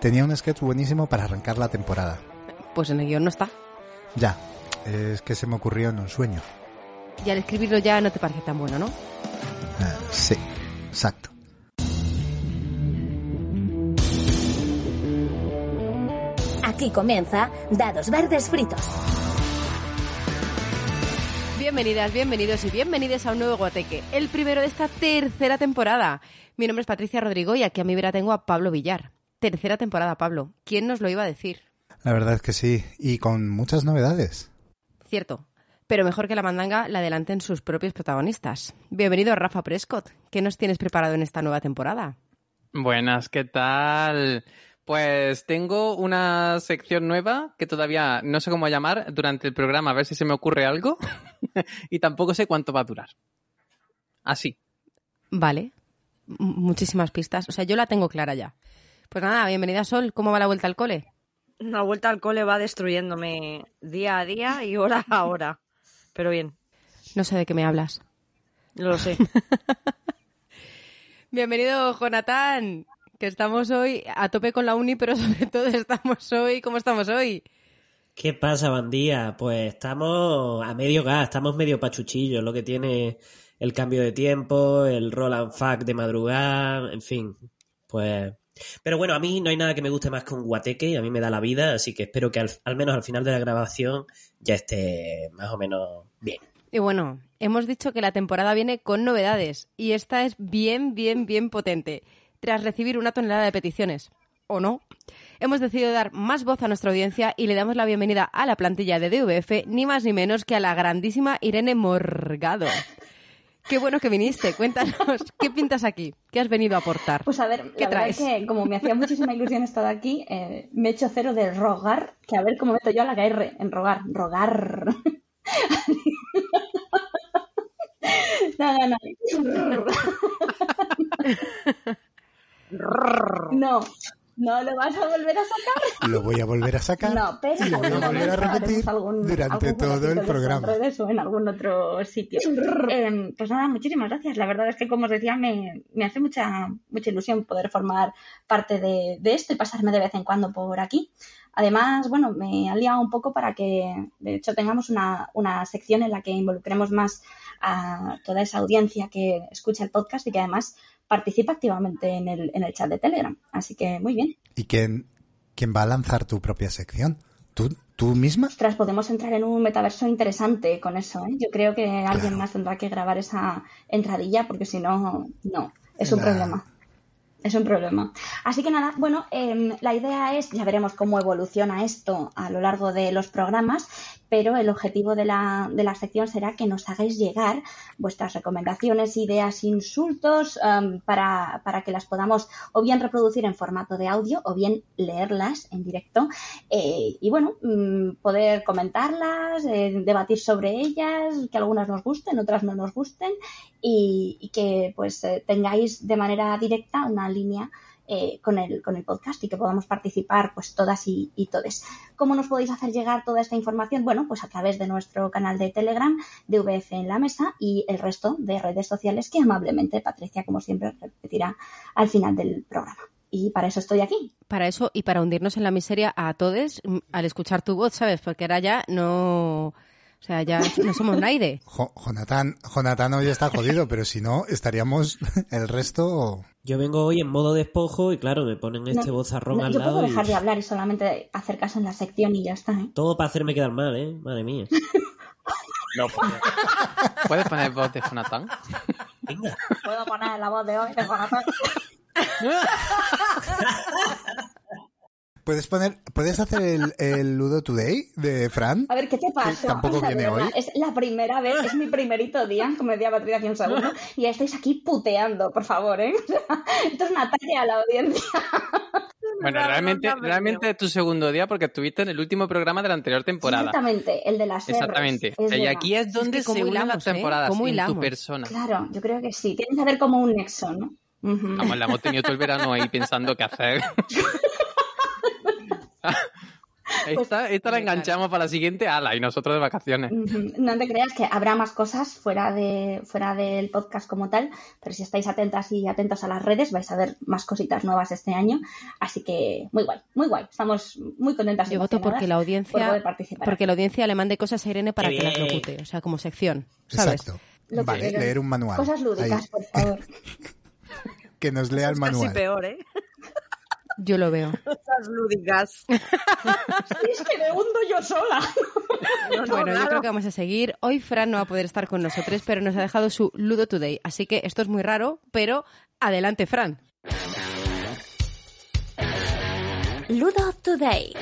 Tenía un sketch buenísimo para arrancar la temporada. Pues en el guion no está. Ya, es que se me ocurrió en un sueño. Y al escribirlo ya no te parece tan bueno, ¿no? Ah, sí, exacto. Aquí comienza Dados Verdes Fritos. Bienvenidas, bienvenidos y bienvenidas a un nuevo Guateque, el primero de esta tercera temporada. Mi nombre es Patricia Rodrigo y aquí a mi vera tengo a Pablo Villar. Tercera temporada, Pablo. ¿Quién nos lo iba a decir? La verdad es que sí, y con muchas novedades. Cierto, pero mejor que la mandanga la adelanten sus propios protagonistas. Bienvenido Rafa Prescott. ¿Qué nos tienes preparado en esta nueva temporada? Buenas, ¿qué tal? Pues tengo una sección nueva que todavía no sé cómo llamar durante el programa, a ver si se me ocurre algo. y tampoco sé cuánto va a durar. Así. Vale. M- muchísimas pistas. O sea, yo la tengo clara ya. Pues nada, bienvenida Sol. ¿Cómo va la vuelta al cole? La vuelta al cole va destruyéndome día a día y hora a hora. Pero bien, No sé de qué me hablas. no lo sé. Bienvenido, Jonathan. Que estamos hoy a tope con la uni, pero sobre todo estamos hoy. ¿Cómo estamos hoy? ¿Qué pasa, bandía? Pues estamos a medio gas, estamos medio pachuchillos, lo que tiene el cambio de tiempo, el roll and fuck de madrugada, en fin, pues... Pero bueno, a mí no hay nada que me guste más que un guateque, a mí me da la vida, así que espero que al, al menos al final de la grabación ya esté más o menos bien. Y bueno, hemos dicho que la temporada viene con novedades y esta es bien, bien, bien potente. Tras recibir una tonelada de peticiones, o no, hemos decidido dar más voz a nuestra audiencia y le damos la bienvenida a la plantilla de DVF, ni más ni menos que a la grandísima Irene Morgado. Qué bueno que viniste, cuéntanos, ¿qué pintas aquí? ¿Qué has venido a aportar? Pues a ver, ¿Qué la verdad es que como me hacía muchísima ilusión estar aquí, eh, me he hecho cero de rogar, que a ver cómo meto yo a la KR en rogar, rogar. No, no, no. No, no lo vas a volver a sacar. Lo voy a volver a sacar No, pero y lo voy a volver a repetir algún- durante algún todo el en programa. redes o en algún otro sitio. Eh, pues nada, muchísimas gracias. La verdad es que, como os decía, me, me hace mucha, mucha ilusión poder formar parte de, de esto y pasarme de vez en cuando por aquí. Además, bueno, me ha liado un poco para que, de hecho, tengamos una, una sección en la que involucremos más a toda esa audiencia que escucha el podcast y que además participa activamente en el, en el chat de Telegram. Así que muy bien. ¿Y quién, quién va a lanzar tu propia sección? ¿Tú, tú misma? Ostras, podemos entrar en un metaverso interesante con eso, ¿eh? Yo creo que alguien más tendrá que grabar esa entradilla porque si no, no, es un problema. Es un problema. Así que nada, bueno, em, la idea es, ya veremos cómo evoluciona esto a lo largo de los programas, pero el objetivo de la, de la sección será que nos hagáis llegar vuestras recomendaciones, ideas, insultos, em, para, para que las podamos o bien reproducir en formato de audio o bien leerlas en directo eh, y bueno, mm, poder comentarlas, eh, debatir sobre ellas, que algunas nos gusten, otras no nos gusten y, y que pues eh, tengáis de manera directa una línea eh, con, el, con el podcast y que podamos participar pues todas y, y todes. ¿Cómo nos podéis hacer llegar toda esta información? Bueno, pues a través de nuestro canal de Telegram, de VF en la mesa y el resto de redes sociales que amablemente Patricia, como siempre, repetirá al final del programa. Y para eso estoy aquí. Para eso y para hundirnos en la miseria a todos mm, al escuchar tu voz, ¿sabes? Porque ahora ya no... O sea, ya no somos nadie. Jo- Jonathan, Jonathan hoy está jodido, pero si no, estaríamos el resto... Yo vengo hoy en modo despojo y claro, me ponen este No, bozarrón no, al yo puedo lado y dejar de hablar y solamente hacer caso en la sección y ya está. ¿eh? todo para hacerme quedar mal, ¿eh? Madre mía. No, pues, ¿Puedes poner voz de Jonathan? Venga. Puedo poner la voz de hoy de Jonathan. ¿Puedes poner, puedes hacer el, el Ludo Today de Fran? A ver, ¿qué te pasa? tampoco O sea, de viene hoy. Es la primera vez, es mi primerito día, como decía Patricia hace un segundo, y ya estáis aquí puteando, por favor, ¿eh? O sea, esto es un ataque a la audiencia. Bueno, No, realmente, realmente es tu segundo día porque estuviste en el último programa de la anterior temporada. Exactamente, el de las R's, Exactamente. es y verdad. aquí es donde que se unen las ¿eh? temporadas Cómo en tu persona. Claro, yo creo que sí. Tiene que haber como un nexo, ¿no? Vamos, la hemos tenido todo el verano ahí pensando qué hacer. Esta, esta la enganchamos para la siguiente ala y nosotros de vacaciones. No te creas que habrá más cosas fuera de fuera del podcast como tal, pero si estáis atentas y atentos a las redes vais a ver más cositas nuevas este año, así que muy guay, muy guay. Estamos muy contentas Yo voto porque la por audiencia, participar. porque la audiencia le mande cosas a Irene para que las locute, o sea, como sección, ¿sabes? Exacto. Lo Vale, leer un manual. Cosas lúdicas, Ahí. por favor. Que nos lea el Casi manual. peor, ¿eh? Yo lo veo. Cosas lúdicas. es que me hundo yo sola. No, no, Bueno, yo creo que vamos a seguir. Hoy Fran no va a poder estar con nosotros, pero nos ha dejado su Ludo Today. Así que esto es muy raro, pero adelante, Fran. Ludo Today.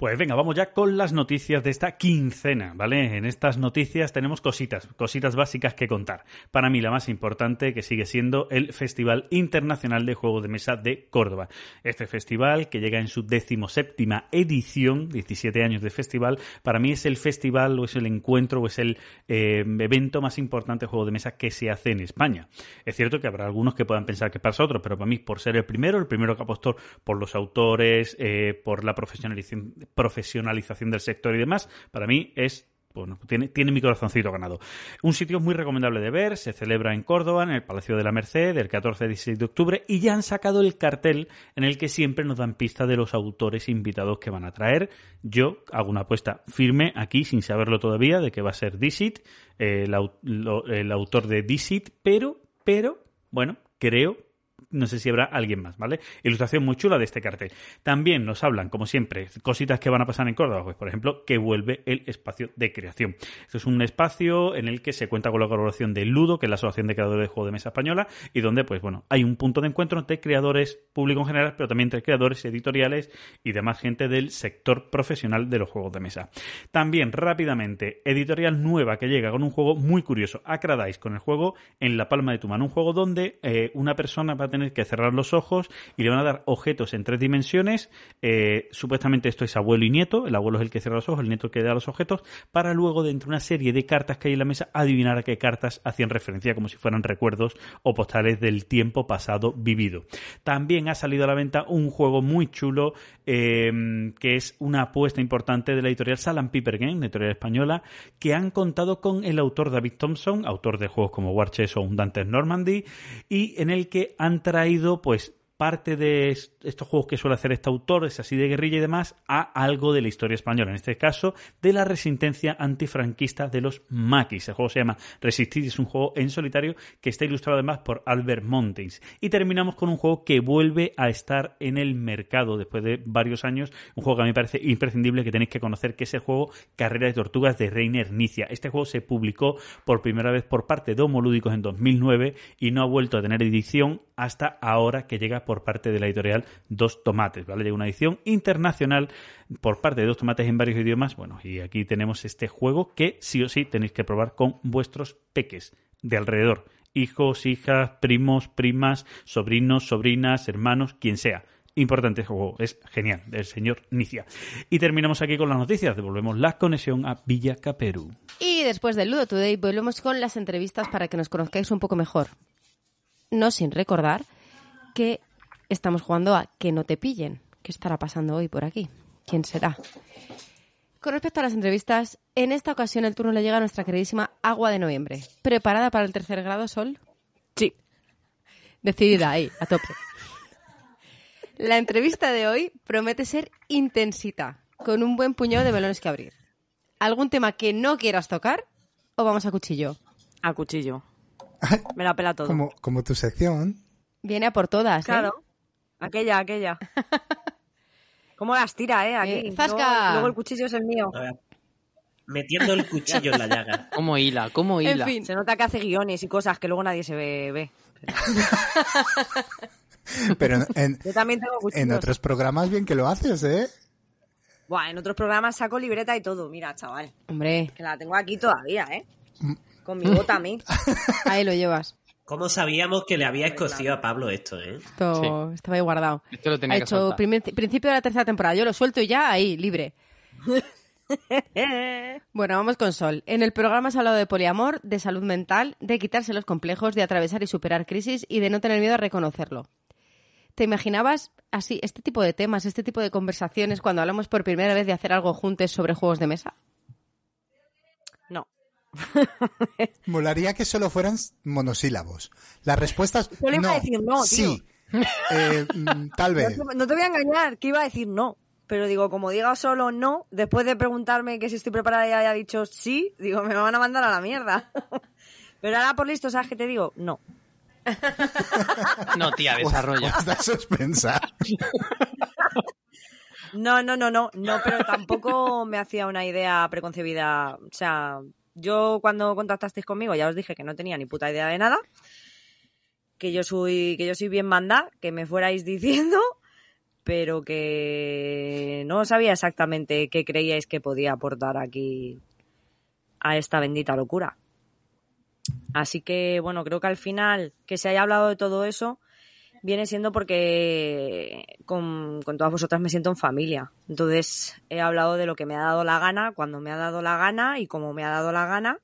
Pues venga, vamos ya con las noticias de esta quincena, ¿vale? En estas noticias tenemos cositas, cositas básicas que contar. Para mí la más importante que sigue siendo el Festival Internacional de Juegos de Mesa de Córdoba. Este festival que llega en su decimoséptima edición, 17 años de festival, para mí es el festival o es el encuentro o es el eh, evento más importante de juego de mesa que se hace en España. Es cierto que habrá algunos que puedan pensar que pasa otro, pero para mí por ser el primero, el primero que apostó por los autores, eh, por la profesionalización, profesionalización del sector y demás, para mí es bueno, tiene, tiene mi corazoncito ganado. Un sitio muy recomendable de ver, se celebra en Córdoba, en el Palacio de la Merced, del 14 al 16 de octubre, y ya han sacado el cartel en el que siempre nos dan pista de los autores invitados que van a traer. Yo hago una apuesta firme aquí, sin saberlo todavía, de que va a ser Dixit, eh, el, el autor de Dixit, pero, pero, bueno, creo no sé si habrá alguien más, ¿vale? Ilustración muy chula de este cartel. También nos hablan, como siempre, cositas que van a pasar en Córdoba, pues por ejemplo, que vuelve el espacio de creación. Esto es un espacio en el que se cuenta con la colaboración de Ludo, que es la Asociación de Creadores de Juegos de Mesa Española, y donde, pues bueno, hay un punto de encuentro entre creadores, público en general, pero también entre creadores editoriales y demás gente del sector profesional de los juegos de mesa. También, rápidamente, editorial nueva que llega con un juego muy curioso, Acradais, con el juego en la palma de tu mano, un juego donde eh, una persona va a tener que cerrar los ojos y le van a dar objetos en tres dimensiones. Eh, supuestamente esto es abuelo y nieto. El abuelo es el que cierra los ojos, el nieto que da los objetos, para luego, dentro de una serie de cartas que hay en la mesa, adivinar a qué cartas hacían referencia, como si fueran recuerdos o postales del tiempo pasado vivido. También ha salido a la venta un juego muy chulo eh, que es una apuesta importante de la editorial Salam Piper Game, editorial española, que han contado con el autor David Thompson, autor de juegos como War Chess o Un Dantes Normandy, y en el que han traído pues parte de est- estos juegos que suele hacer este autor, es así de guerrilla y demás, a algo de la historia española. En este caso, de la resistencia antifranquista de los maquis. El juego se llama Resistir es un juego en solitario que está ilustrado además por Albert Montins. Y terminamos con un juego que vuelve a estar en el mercado después de varios años. Un juego que a mí me parece imprescindible que tenéis que conocer, que es el juego Carrera de Tortugas de Reiner Nicia. Este juego se publicó por primera vez por parte de Homolúdicos en 2009 y no ha vuelto a tener edición hasta ahora que llega parte de la editorial Dos Tomates, ¿vale? Llega una edición internacional por parte de Dos Tomates en varios idiomas. Bueno, y aquí tenemos este juego que sí o sí tenéis que probar con vuestros peques de alrededor. Hijos, hijas, primos, primas, sobrinos, sobrinas, hermanos, quien sea. Importante este juego, es genial, del señor Nicia. Y terminamos aquí con las noticias, devolvemos la conexión a Villa Caperú. Y después del Ludo Today volvemos con las entrevistas para que nos conozcáis un poco mejor. No sin recordar que estamos jugando a que no te pillen. ¿Qué estará pasando hoy por aquí? ¿Quién será? Con respecto a las entrevistas, en esta ocasión el turno le llega a nuestra queridísima Agua de Noviembre. ¿Preparada para el tercer grado, Sol? Sí. Decidida ahí, a tope. La entrevista de hoy promete ser intensita, con un buen puñado de melones que abrir. ¿Algún tema que no quieras tocar o vamos a cuchillo? A cuchillo. Me la pela todo. Como, como tu sección. Viene a por todas, ¿eh? Aquella, aquella. ¿Cómo las tira, eh? Aquí. Eh, ¡zasca! Luego, luego el cuchillo es el mío. A ver, Metiendo el cuchillo en la llaga. ¿Cómo hila? ¿Cómo En hila? fin, Se nota que hace guiones y cosas que luego nadie se ve. ve. Pero en, en- Yo también tengo cuchillos. en otros programas bien que lo haces, ¿eh? Buah, en otros programas saco libreta y todo. Mira, chaval. hombre, Que la tengo aquí todavía, ¿eh? Mm. Con mi bota a mí. ahí lo llevas. ¿Cómo sabíamos que le había escocido a Pablo esto, eh? Esto estaba ahí guardado. Esto lo tenía Ha que hecho primer- principio de la tercera temporada. Yo lo suelto y ya ahí, libre. Bueno, vamos con Sol. En el programa has hablado de poliamor, de salud mental, de quitarse los complejos, de atravesar y superar crisis y de no tener miedo a reconocerlo. ¿Te imaginabas así este tipo de temas, este tipo de conversaciones cuando hablamos por primera vez de hacer algo juntos sobre juegos de mesa? Molaría que solo fueran monosílabos. Las respuestas. Yo le iba no, a decir no, tío. Sí. Eh, mm, tal vez. No te, no te voy a engañar, que iba a decir no. Pero digo, como diga solo no, después de preguntarme que si estoy preparada y haya dicho sí, digo, me van a mandar a la mierda. Pero ahora por listo, ¿sabes qué te digo? No. No, tía, desarrolla. Da suspensa. No, no, no, no, no, pero tampoco me hacía una idea preconcebida. O sea, yo cuando contactasteis conmigo ya os dije que no tenía ni puta idea de nada, que yo soy, que yo soy bien manda, que me fuerais diciendo, pero que no sabía exactamente qué creíais que podía aportar aquí a esta bendita locura. Así que, bueno, creo que al final que se haya hablado de todo eso viene siendo porque con, con todas vosotras me siento en familia. Entonces he hablado de lo que me ha dado la gana, cuando me ha dado la gana y como me ha dado la gana,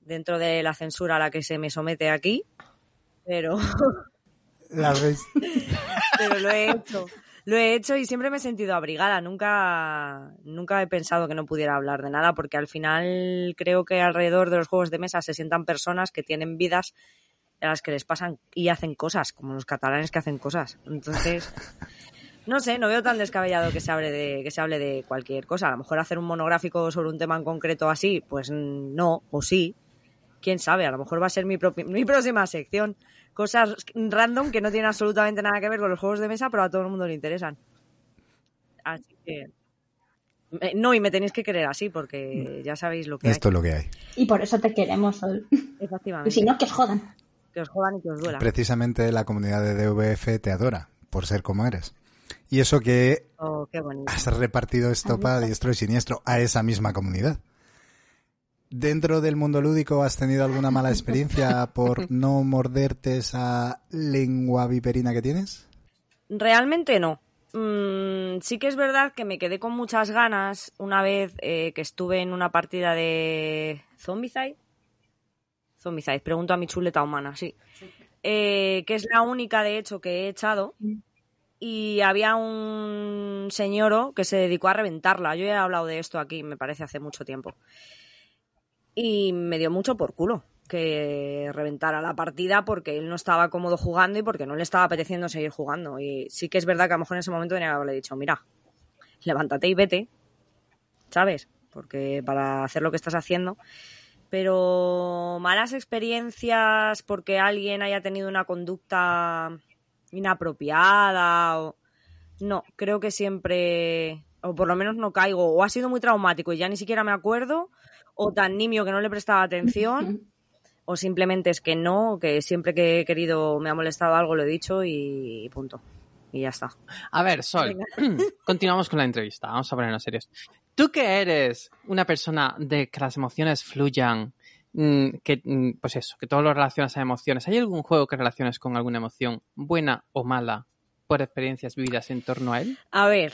dentro de la censura a la que se me somete aquí. Pero, La ves- pero lo he hecho. Lo he hecho y siempre me he sentido abrigada. Nunca, nunca he pensado que no pudiera hablar de nada, porque al final creo que alrededor de los juegos de mesa se sientan personas que tienen vidas a las que les pasan y hacen cosas, como los catalanes que hacen cosas. Entonces, no sé, no veo tan descabellado que se hable de, que se hable de cualquier cosa. A lo mejor hacer un monográfico sobre un tema en concreto así, pues no, o sí. Quién sabe, a lo mejor va a ser mi, mi próxima sección. Cosas random que no tienen absolutamente nada que ver con los juegos de mesa, pero a todo el mundo le interesan. Así que. eh, No, y me tenéis que querer así, porque ya sabéis lo que Esto es lo que hay. Y por eso te queremos, Sol. hay. Y Efectivamente. si no, que os jodan. Que os jodan y que os duela. Precisamente la comunidad de DVF te adora por ser como eres. Y eso que Oh, qué has repartido estopa diestro y siniestro a esa misma comunidad. ¿Dentro del mundo lúdico has tenido alguna mala experiencia por no morderte esa lengua viperina que tienes? Realmente no. Mm, sí que es verdad que me quedé con muchas ganas una vez eh, que estuve en una partida de Zombicide. Pregunto a mi chuleta humana, sí. Eh, que es la única, de hecho, que he echado. Y había un señoro que se dedicó a reventarla. Yo ya he hablado de esto aquí, me parece, hace mucho tiempo. Y me dio mucho por culo que reventara la partida porque él no estaba cómodo jugando y porque no le estaba apeteciendo seguir jugando. Y sí que es verdad que a lo mejor en ese momento tenía que haberle dicho, mira, levántate y vete, ¿sabes? Porque para hacer lo que estás haciendo. Pero malas experiencias porque alguien haya tenido una conducta inapropiada o... No, creo que siempre, o por lo menos no caigo, o ha sido muy traumático y ya ni siquiera me acuerdo, o tan nimio que no le prestaba atención, o simplemente es que no, que siempre que he querido me ha molestado algo, lo he dicho y punto. Y ya está. A ver, Sol, continuamos con la entrevista. Vamos a ponernos serios. Tú que eres una persona de que las emociones fluyan, mm, que, mm, pues eso, que todo lo relacionas a emociones, ¿hay algún juego que relaciones con alguna emoción, buena o mala, por experiencias vividas en torno a él? A ver.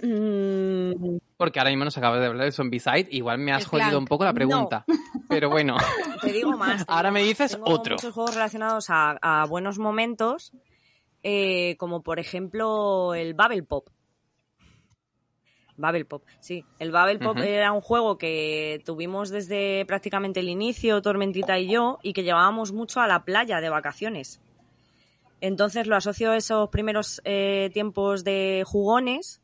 mm, Porque ahora mismo nos acabas de hablar de Zombicide, igual me has El jodido Clank. un poco la pregunta. Pero bueno, te digo más. Ahora me dices Tengo otro. muchos juegos relacionados a, a buenos momentos, eh, como por ejemplo el Babel Pop. Babel Pop, sí. El Babel Pop era un juego que tuvimos desde prácticamente el inicio, Tormentita y yo, y que llevábamos mucho a la playa de vacaciones. Entonces lo asocio a esos primeros eh, tiempos de jugones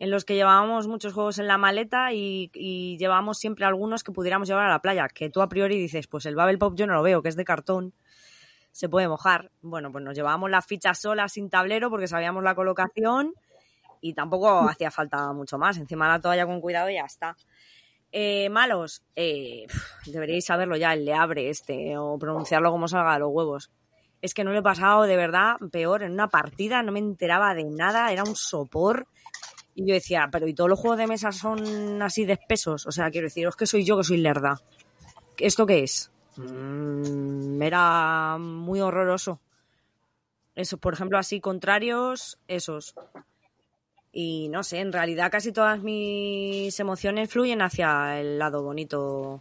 en los que llevábamos muchos juegos en la maleta y, y llevábamos siempre algunos que pudiéramos llevar a la playa, que tú a priori dices, pues el Babel Pop yo no lo veo, que es de cartón, se puede mojar. Bueno, pues nos llevábamos las fichas solas sin tablero porque sabíamos la colocación y tampoco hacía falta mucho más. Encima la toalla con cuidado y ya está. Eh, malos, eh, deberíais saberlo ya, el le abre este, o pronunciarlo como salga de los huevos. Es que no lo he pasado de verdad peor en una partida, no me enteraba de nada, era un sopor. Y yo decía, pero ¿y todos los juegos de mesa son así de espesos? O sea, quiero decir, es que soy yo que soy lerda. ¿Esto qué es? Mm, era muy horroroso. Eso, por ejemplo, así contrarios, esos. Y no sé, en realidad casi todas mis emociones fluyen hacia el lado bonito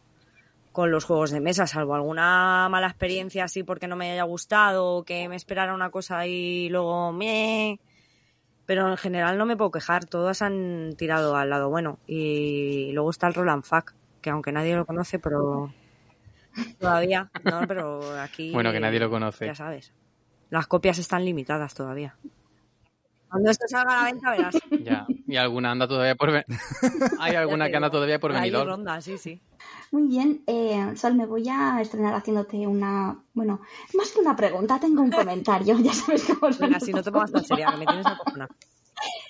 con los juegos de mesa, salvo alguna mala experiencia así porque no me haya gustado, o que me esperara una cosa y luego me... Pero en general no me puedo quejar, todas han tirado al lado bueno. Y luego está el Roland Fuck, que aunque nadie lo conoce, pero todavía, no, pero aquí... Bueno, que nadie lo conoce. Ya sabes. Las copias están limitadas todavía. Cuando esto salga a la venta verás. Ya, y alguna anda todavía por ven- Hay alguna que anda todavía por venir. ronda, sí, sí. Muy bien, eh, Sol, me voy a estrenar haciéndote una, bueno, más que una pregunta, tengo un comentario, ya sabes cómo Venga, si no te pongas tan seria, que me tienes acojonada.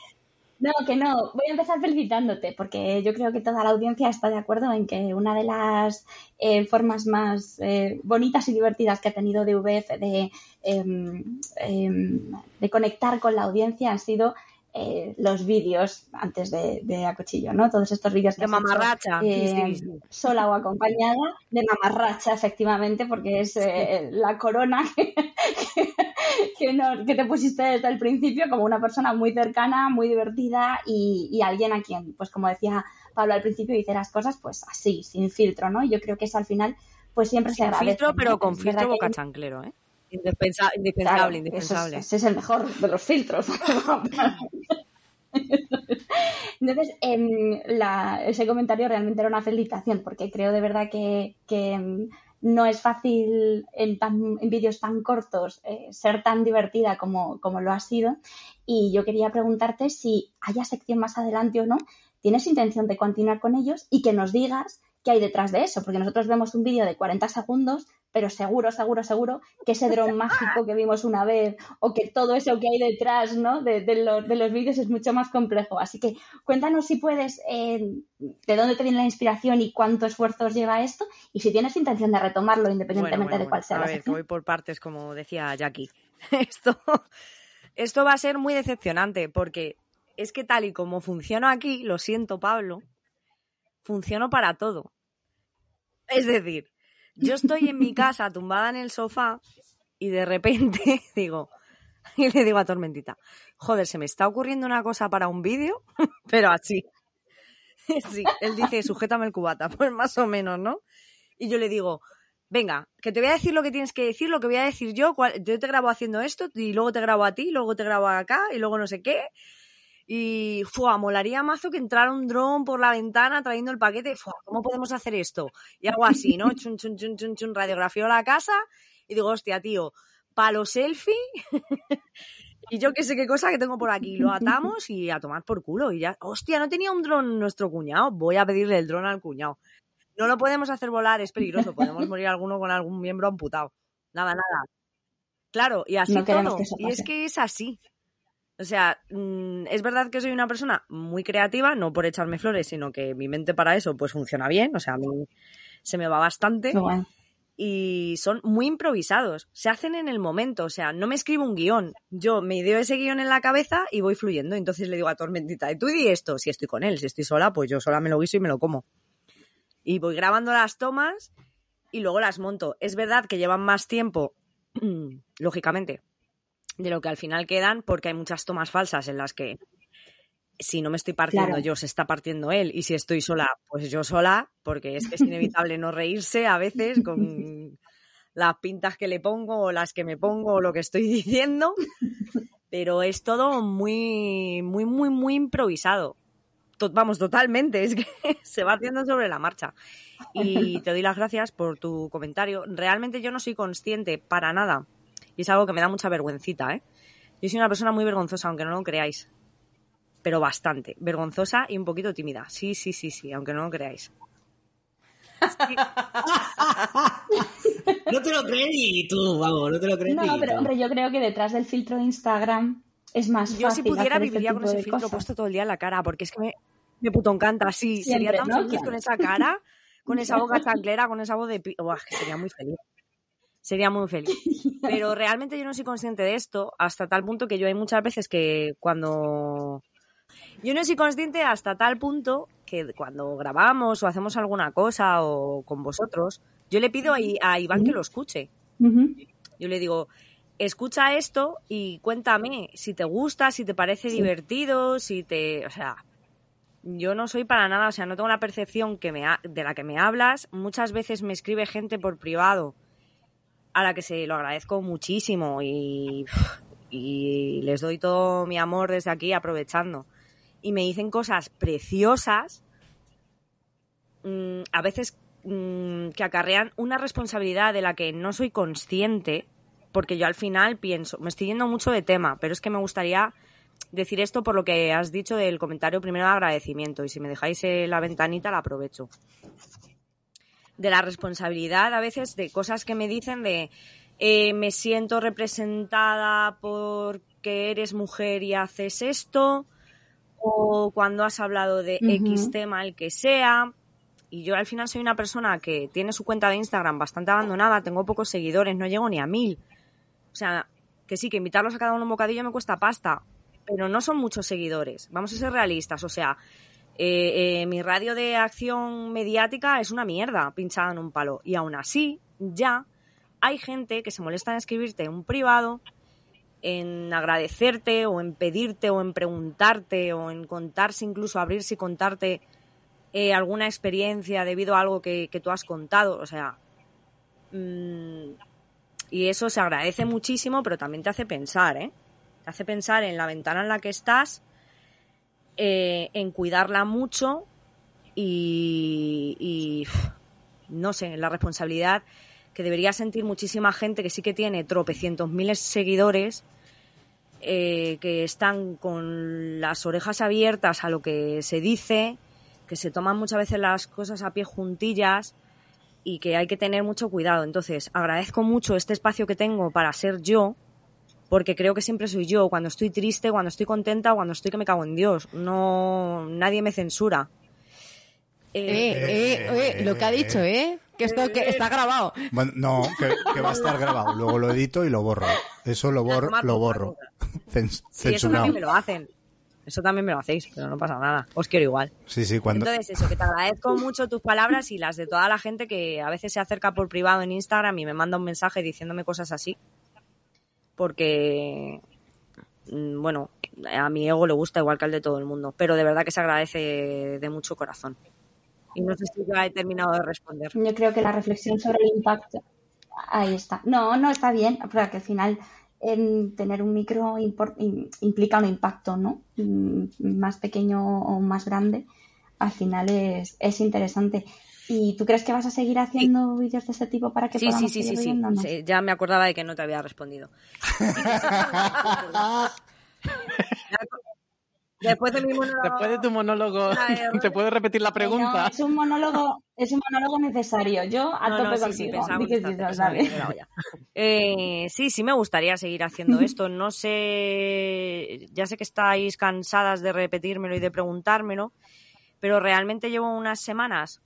No, que no. Voy a empezar felicitándote porque yo creo que toda la audiencia está de acuerdo en que una de las eh, formas más eh, bonitas y divertidas que ha tenido DVF de, em, em, de conectar con la audiencia han sido eh, los vídeos antes de, de A Cuchillo, ¿no? Todos estos vídeos que De hecho, mamarracha. Sí, eh, sí, sí. sola o acompañada de mamarracha, efectivamente, porque es eh, la corona que, que, no- que te pusiste desde el principio como una persona muy cercana, muy divertida y, y alguien a quien, pues como decía Pablo al principio, dice las cosas pues así, sin filtro, ¿no? Y Yo creo que eso al final pues siempre se Sin agradece. filtro, pero con filtro verdad que- boca chanclero, ¿eh? Indispensable, eso es- indispensable. ese es el mejor de los filtros. Entonces, em, ese comentario realmente era una felicitación, porque creo de verdad que, que, em, no es fácil en, tan- en vídeos tan cortos eh, ser tan divertida como, como lo ha sido. Y yo quería preguntarte si haya sección más adelante o no, tienes intención de continuar con ellos y que nos digas qué hay detrás de eso, porque nosotros vemos un vídeo de 40 segundos, pero seguro, seguro, seguro que ese dron mágico que vimos una vez o que todo eso que hay detrás ¿no? de, de los, de los vídeos es mucho más complejo. Así que cuéntanos si puedes eh, de dónde te viene la inspiración y cuánto esfuerzos lleva esto y si tienes intención de retomarlo independientemente Bueno, bueno, de cuál bueno. sea A la ver, que voy por partes, como decía Jackie. Esto, esto va a ser muy decepcionante porque es que tal y como funciono aquí, lo siento, Pablo, funciono para todo. Es decir, yo estoy en mi casa tumbada en el sofá y de repente digo, y le digo a Tormentita, joder, se me está ocurriendo una cosa para un vídeo, pero así. Sí, él dice, sujétame el cubata, pues más o menos, ¿no? Y yo le digo, venga, que te voy a decir lo que tienes que decir, lo que voy a decir yo, cuál- yo te grabo haciendo esto y luego te grabo a ti, luego te grabo acá y luego no sé qué. Y, fua, molaría mazo que entrara un dron por la ventana trayendo el paquete. Fua, ¿cómo podemos hacer esto? Y hago así, ¿no? Chun, chun, chun, chun, chun, radiografío la casa y digo, hostia, tío, palo selfie y yo qué sé qué cosa que tengo por aquí. Lo atamos y a tomar por culo. Y ya, hostia, no tenía un dron nuestro cuñado. Voy a pedirle el dron al cuñado. No lo podemos hacer volar, es peligroso. Podemos morir alguno con algún miembro amputado. Nada, nada. Claro, y así No todo. y es que es así. O sea, mm, es verdad que soy una persona muy creativa, no por echarme flores, sino que mi mente para eso pues funciona bien. O sea, a mí se me va bastante y son muy improvisados. Se hacen en el momento, o sea, no me escribo un guion. Yo me ideo ese guion en la cabeza y voy fluyendo. Entonces le digo a Tormentita, ¿y tú di esto? Si estoy con él, si estoy sola, pues yo sola me lo guiso y me lo como. Y voy grabando las tomas y luego las monto. Es verdad que llevan más tiempo, lógicamente, de lo que al final quedan, porque hay muchas tomas falsas en las que si no me estoy partiendo Claro. yo, se está partiendo él. Y si estoy sola, pues yo sola, porque es que es inevitable no reírse a veces con las pintas que le pongo o las que me pongo o lo que estoy diciendo. Pero es todo muy, muy, muy, muy improvisado. To- vamos, totalmente. Es que se va haciendo sobre la marcha. Y te doy las gracias por tu comentario. Realmente yo no soy consciente para nada. Y es algo que me da mucha vergüencita, ¿eh? Yo soy una persona muy vergonzosa, aunque no lo creáis. Pero bastante. Vergonzosa y un poquito tímida. Sí, sí, sí, sí, aunque no lo creáis. No te lo crees ni tú, vamos, no te lo crees No, ni pero tú. hombre, yo creo que detrás del filtro de Instagram es más Yo si fácil pudiera hacer este viviría con ese filtro cosas. puesto todo el día en la cara, porque es que me, me puto encanta. Sí, sería tan ¿no? feliz Claro. con esa cara, con esa boca chanclera, con esa voz de... pi- Buah, que sería muy feliz. Sería muy feliz. Pero realmente yo no soy consciente de esto hasta tal punto que yo hay muchas veces que cuando... Yo no soy consciente hasta tal punto que cuando grabamos o hacemos alguna cosa o con vosotros, yo le pido a, Iván que lo escuche. Yo le digo, escucha esto y cuéntame si te gusta, si te parece Sí. divertido, si te... O sea, yo no soy para nada, o sea, no tengo la percepción que me ha- de la que me hablas. Muchas veces me escribe gente por privado a la que se lo agradezco muchísimo y, les doy todo mi amor desde aquí aprovechando. Y me dicen cosas preciosas, mm, a veces mm, que acarrean una responsabilidad de la que no soy consciente, porque yo al final pienso, me estoy yendo mucho de tema, pero es que me gustaría decir esto por lo que has dicho del comentario primero de agradecimiento y si me dejáis eh, la ventanita la aprovecho. De la responsabilidad a veces de cosas que me dicen de eh, me siento representada porque eres mujer y haces esto o cuando has hablado de. X tema el que sea y yo al final soy una persona que tiene su cuenta de Instagram bastante abandonada, tengo pocos seguidores, no llego ni a mil. O sea, que sí, que invitarlos a cada uno un bocadillo me cuesta pasta, pero no son muchos seguidores. Vamos a ser realistas, o sea, eh, eh, mi radio de acción mediática es una mierda pinchada en un palo. Y aún así, ya hay gente que se molesta en escribirte un privado, en agradecerte o en pedirte o en preguntarte o en contarse, incluso abrirse y contarte eh, alguna experiencia debido a algo que, tú has contado. O sea, mm, y eso se agradece muchísimo, pero también te hace pensar, ¿eh? Te hace pensar en la ventana en la que estás, eh, en cuidarla mucho y, no sé, la responsabilidad que debería sentir muchísima gente que sí que tiene tropecientos miles seguidores eh, que están con las orejas abiertas a lo que se dice, que se toman muchas veces las cosas a pie juntillas y que hay que tener mucho cuidado. Entonces, agradezco mucho este espacio que tengo para ser yo, porque creo que siempre soy yo, cuando estoy triste, cuando estoy contenta, cuando estoy que me cago en Dios. No, nadie me censura. Eh, eh, eh, lo que ha dicho, ¿eh? Que esto que está grabado. Bueno, no, que, que va a estar grabado. Luego lo edito y lo borro. Eso lo, borro, lo borro. Cen- Sí, eso también me lo hacen. Eso también me lo hacéis, pero no pasa nada. Os quiero igual. Sí, sí, cuando... Entonces, eso, que te agradezco mucho tus palabras y las de toda la gente que a veces se acerca por privado en Instagram y me manda un mensaje diciéndome cosas así. Porque, mm, bueno, a mi ego le gusta igual que al de todo el mundo. Pero de verdad que se agradece de mucho corazón. Y no sé si ya he terminado de responder. Yo creo que la reflexión sobre el impacto. Ahí está. No, no está bien, porque al final en tener un micro implica un impacto, ¿no? Mm, Más pequeño o más grande. Al final es, es interesante. ¿Y tú crees que vas a seguir haciendo vídeos de este tipo para que Sí, sí, podamos sí, sí, seguir sí, viéndonos? Sí, Ya me acordaba de que no te había respondido. Después de mi monólogo... Después de tu monólogo, ¿te puedes repetir la No, pregunta? es un monólogo, es un monólogo necesario. Yo a No, tope no, sí, contigo. Eh, sí, sí me gustaría seguir haciendo esto. No sé, ya sé que estáis cansadas de repetírmelo y de preguntármelo, pero realmente llevo unas semanas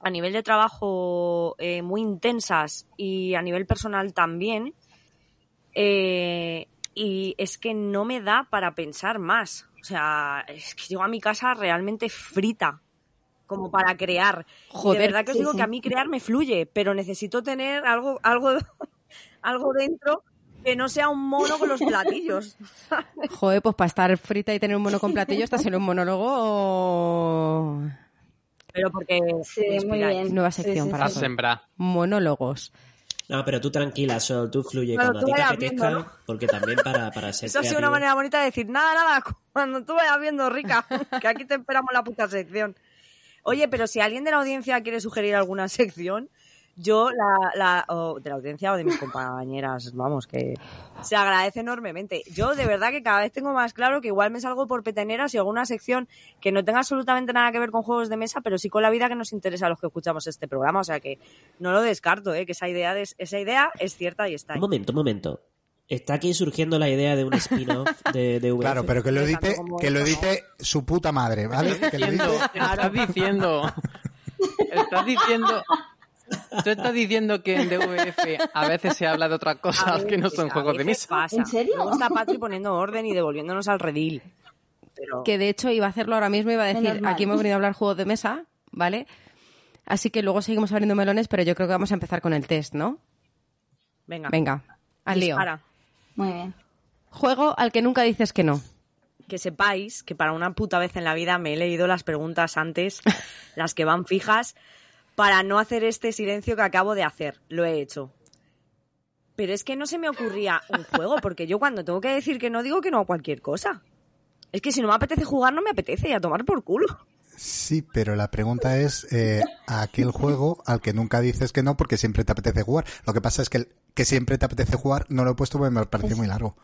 a nivel de trabajo eh, muy intensas y a nivel personal también. eh, y es que no me da para pensar más. O sea, es que llego a mi casa realmente frita como para crear. Joder, de verdad que os digo sí. que a mí crear me fluye, pero necesito tener algo, algo, algo dentro que no sea un mono con los platillos. Joder, pues para estar frita y tener un mono con platillo, está haciendo un monólogo. Pero porque Sí, muy bien. Nueva sección sí, para sí. A sembrar. monólogos. No, pero tú tranquila, Sol, tú fluye Cuando cuando a tú ti te apetezca, viendo, porque también para, para ser Eso ha sido una manera bonita de decir, nada, nada, cuando tú vayas viendo, rica, que aquí te esperamos la puta sección. Oye, pero si alguien de la audiencia quiere sugerir alguna sección, yo, la, la o de la audiencia o de mis compañeras, vamos, que se agradece enormemente. Yo de verdad que cada vez tengo más claro que igual me salgo por peteneras y alguna sección que no tenga absolutamente nada que ver con juegos de mesa, pero sí con la vida que nos interesa a los que escuchamos este programa. O sea que no lo descarto, ¿eh? que esa idea, de- esa idea es cierta y está ahí. Un momento, un momento. Está aquí surgiendo la idea de un spin-off de, de VF. Claro, pero que lo edite, que lo edite su puta madre, ¿vale? Que lo diciendo, edite... estás diciendo, estás diciendo, tú estás diciendo que en DVF a veces se habla de otras cosas que no son juegos de mesa. pasa. ¿En serio? Está Patri poniendo orden y devolviéndonos al redil. Pero... Que de hecho iba a hacerlo ahora mismo, iba a decir, Menos mal. aquí hemos venido a hablar juegos de mesa, ¿vale? Así que luego seguimos abriendo melones, pero yo creo que vamos a empezar con el test, ¿no? Venga, Venga, al lío. dispara. Muy bien. Juego al que nunca dices que no. que sepáis que para una puta vez en la vida me he leído las preguntas antes, las que van fijas, para no hacer este silencio que acabo de hacer. Lo he hecho. Pero es que no se me ocurría un juego, porque yo cuando tengo que decir que no digo que no a cualquier cosa. Es que si no me apetece jugar, no me apetece y a tomar por culo. Sí, pero la pregunta es eh, a aquel juego al que nunca dices que no porque siempre te apetece jugar. Lo que pasa es que el que siempre te apetece jugar no lo he puesto porque me parece muy largo.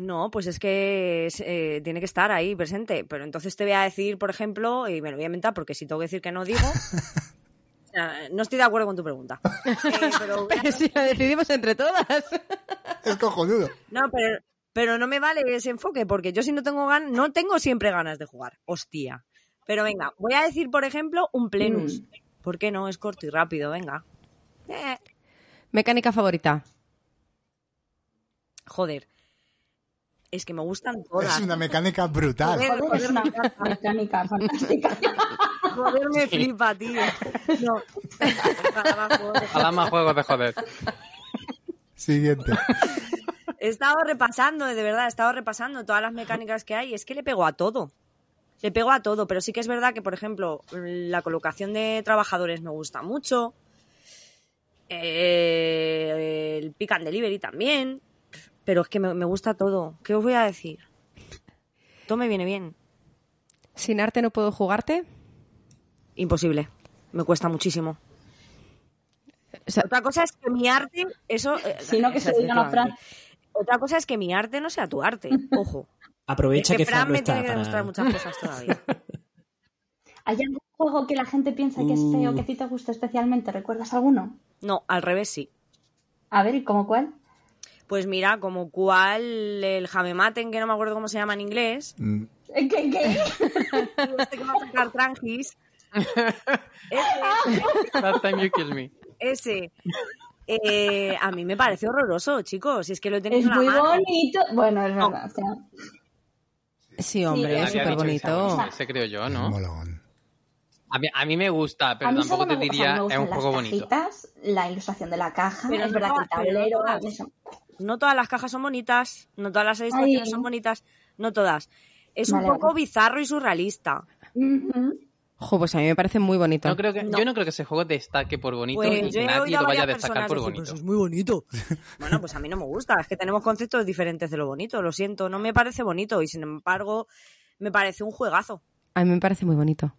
No, pues es que eh, tiene que estar ahí presente. Pero entonces te voy a decir, por ejemplo, y me lo voy a inventar porque si tengo que decir que no digo. o sea, no estoy de acuerdo con tu pregunta. Eh, pero si lo decidimos entre todas. Es cojonudo. No, pero, pero no me vale ese enfoque, porque yo si no tengo ganas, no tengo siempre ganas de jugar. Hostia. Pero venga, voy a decir, por ejemplo, un plenus. ¿Por qué no? Es corto y rápido, venga. Eh, Mecánica favorita. joder. Es que me gustan todas. Es una mecánica brutal. Joder, Joder, es una mecánica fantástica. Joder, me flipa, tío. No. Ojalá más juegos de joder. Siguiente. He estado repasando, de verdad, he estado repasando todas las mecánicas que hay. Es que le pego a todo. Le pego a todo, pero sí que es verdad que, por ejemplo, la colocación de trabajadores me gusta mucho. Eh, el pick and delivery también. Pero es que me, me gusta todo. ¿Qué os voy a decir? Todo me viene bien. Sin arte no puedo jugarte. Imposible. Me cuesta muchísimo. O sea, Otra cosa es que mi arte, eso. eh, Sino que se digan a Fran. Otra cosa es que mi arte no sea tu arte. Ojo. Aprovecha Es que, que Fran Fran no me está tiene que para... demostrar muchas cosas todavía. ¿Hay algún juego que la gente piensa que es feo que a ti te gusta especialmente? ¿Recuerdas alguno? No, al revés sí. A ver, ¿y cómo cuál? Pues mira, como cual el jamematen, que no me acuerdo cómo se llama en inglés, Mm, ¿Qué? qué? este que va a sacar tranquis, ese, That time you kill me. ese, eh, a mí me parece horroroso, chicos, si es que lo he tenido Es en la muy mano. bonito. Bueno, es verdad. o sea, sí, hombre, Sí, es súper bonito. Ese creo yo, ¿no? molón. A mí, a mí me gusta, pero tampoco te me, o sea, diría es un juego las bonito. cajitas, la ilustración de la caja, Pero es no verdad que el no tablero, eso. No todas las cajas son bonitas, no todas las ilustraciones Ay. son bonitas, no todas. Es Vale, un poco vale. bizarro y surrealista. Jo, pues a mí me parece muy bonito. No creo que, No. Yo no creo que ese juego destaque por bonito Pues y que nadie lo vaya a destacar por bonito. "Pues es muy bonito. Bueno, pues a mí no me gusta, es que tenemos conceptos diferentes de lo bonito, lo siento, no me parece bonito y sin embargo me parece un juegazo, A mí me parece muy bonito.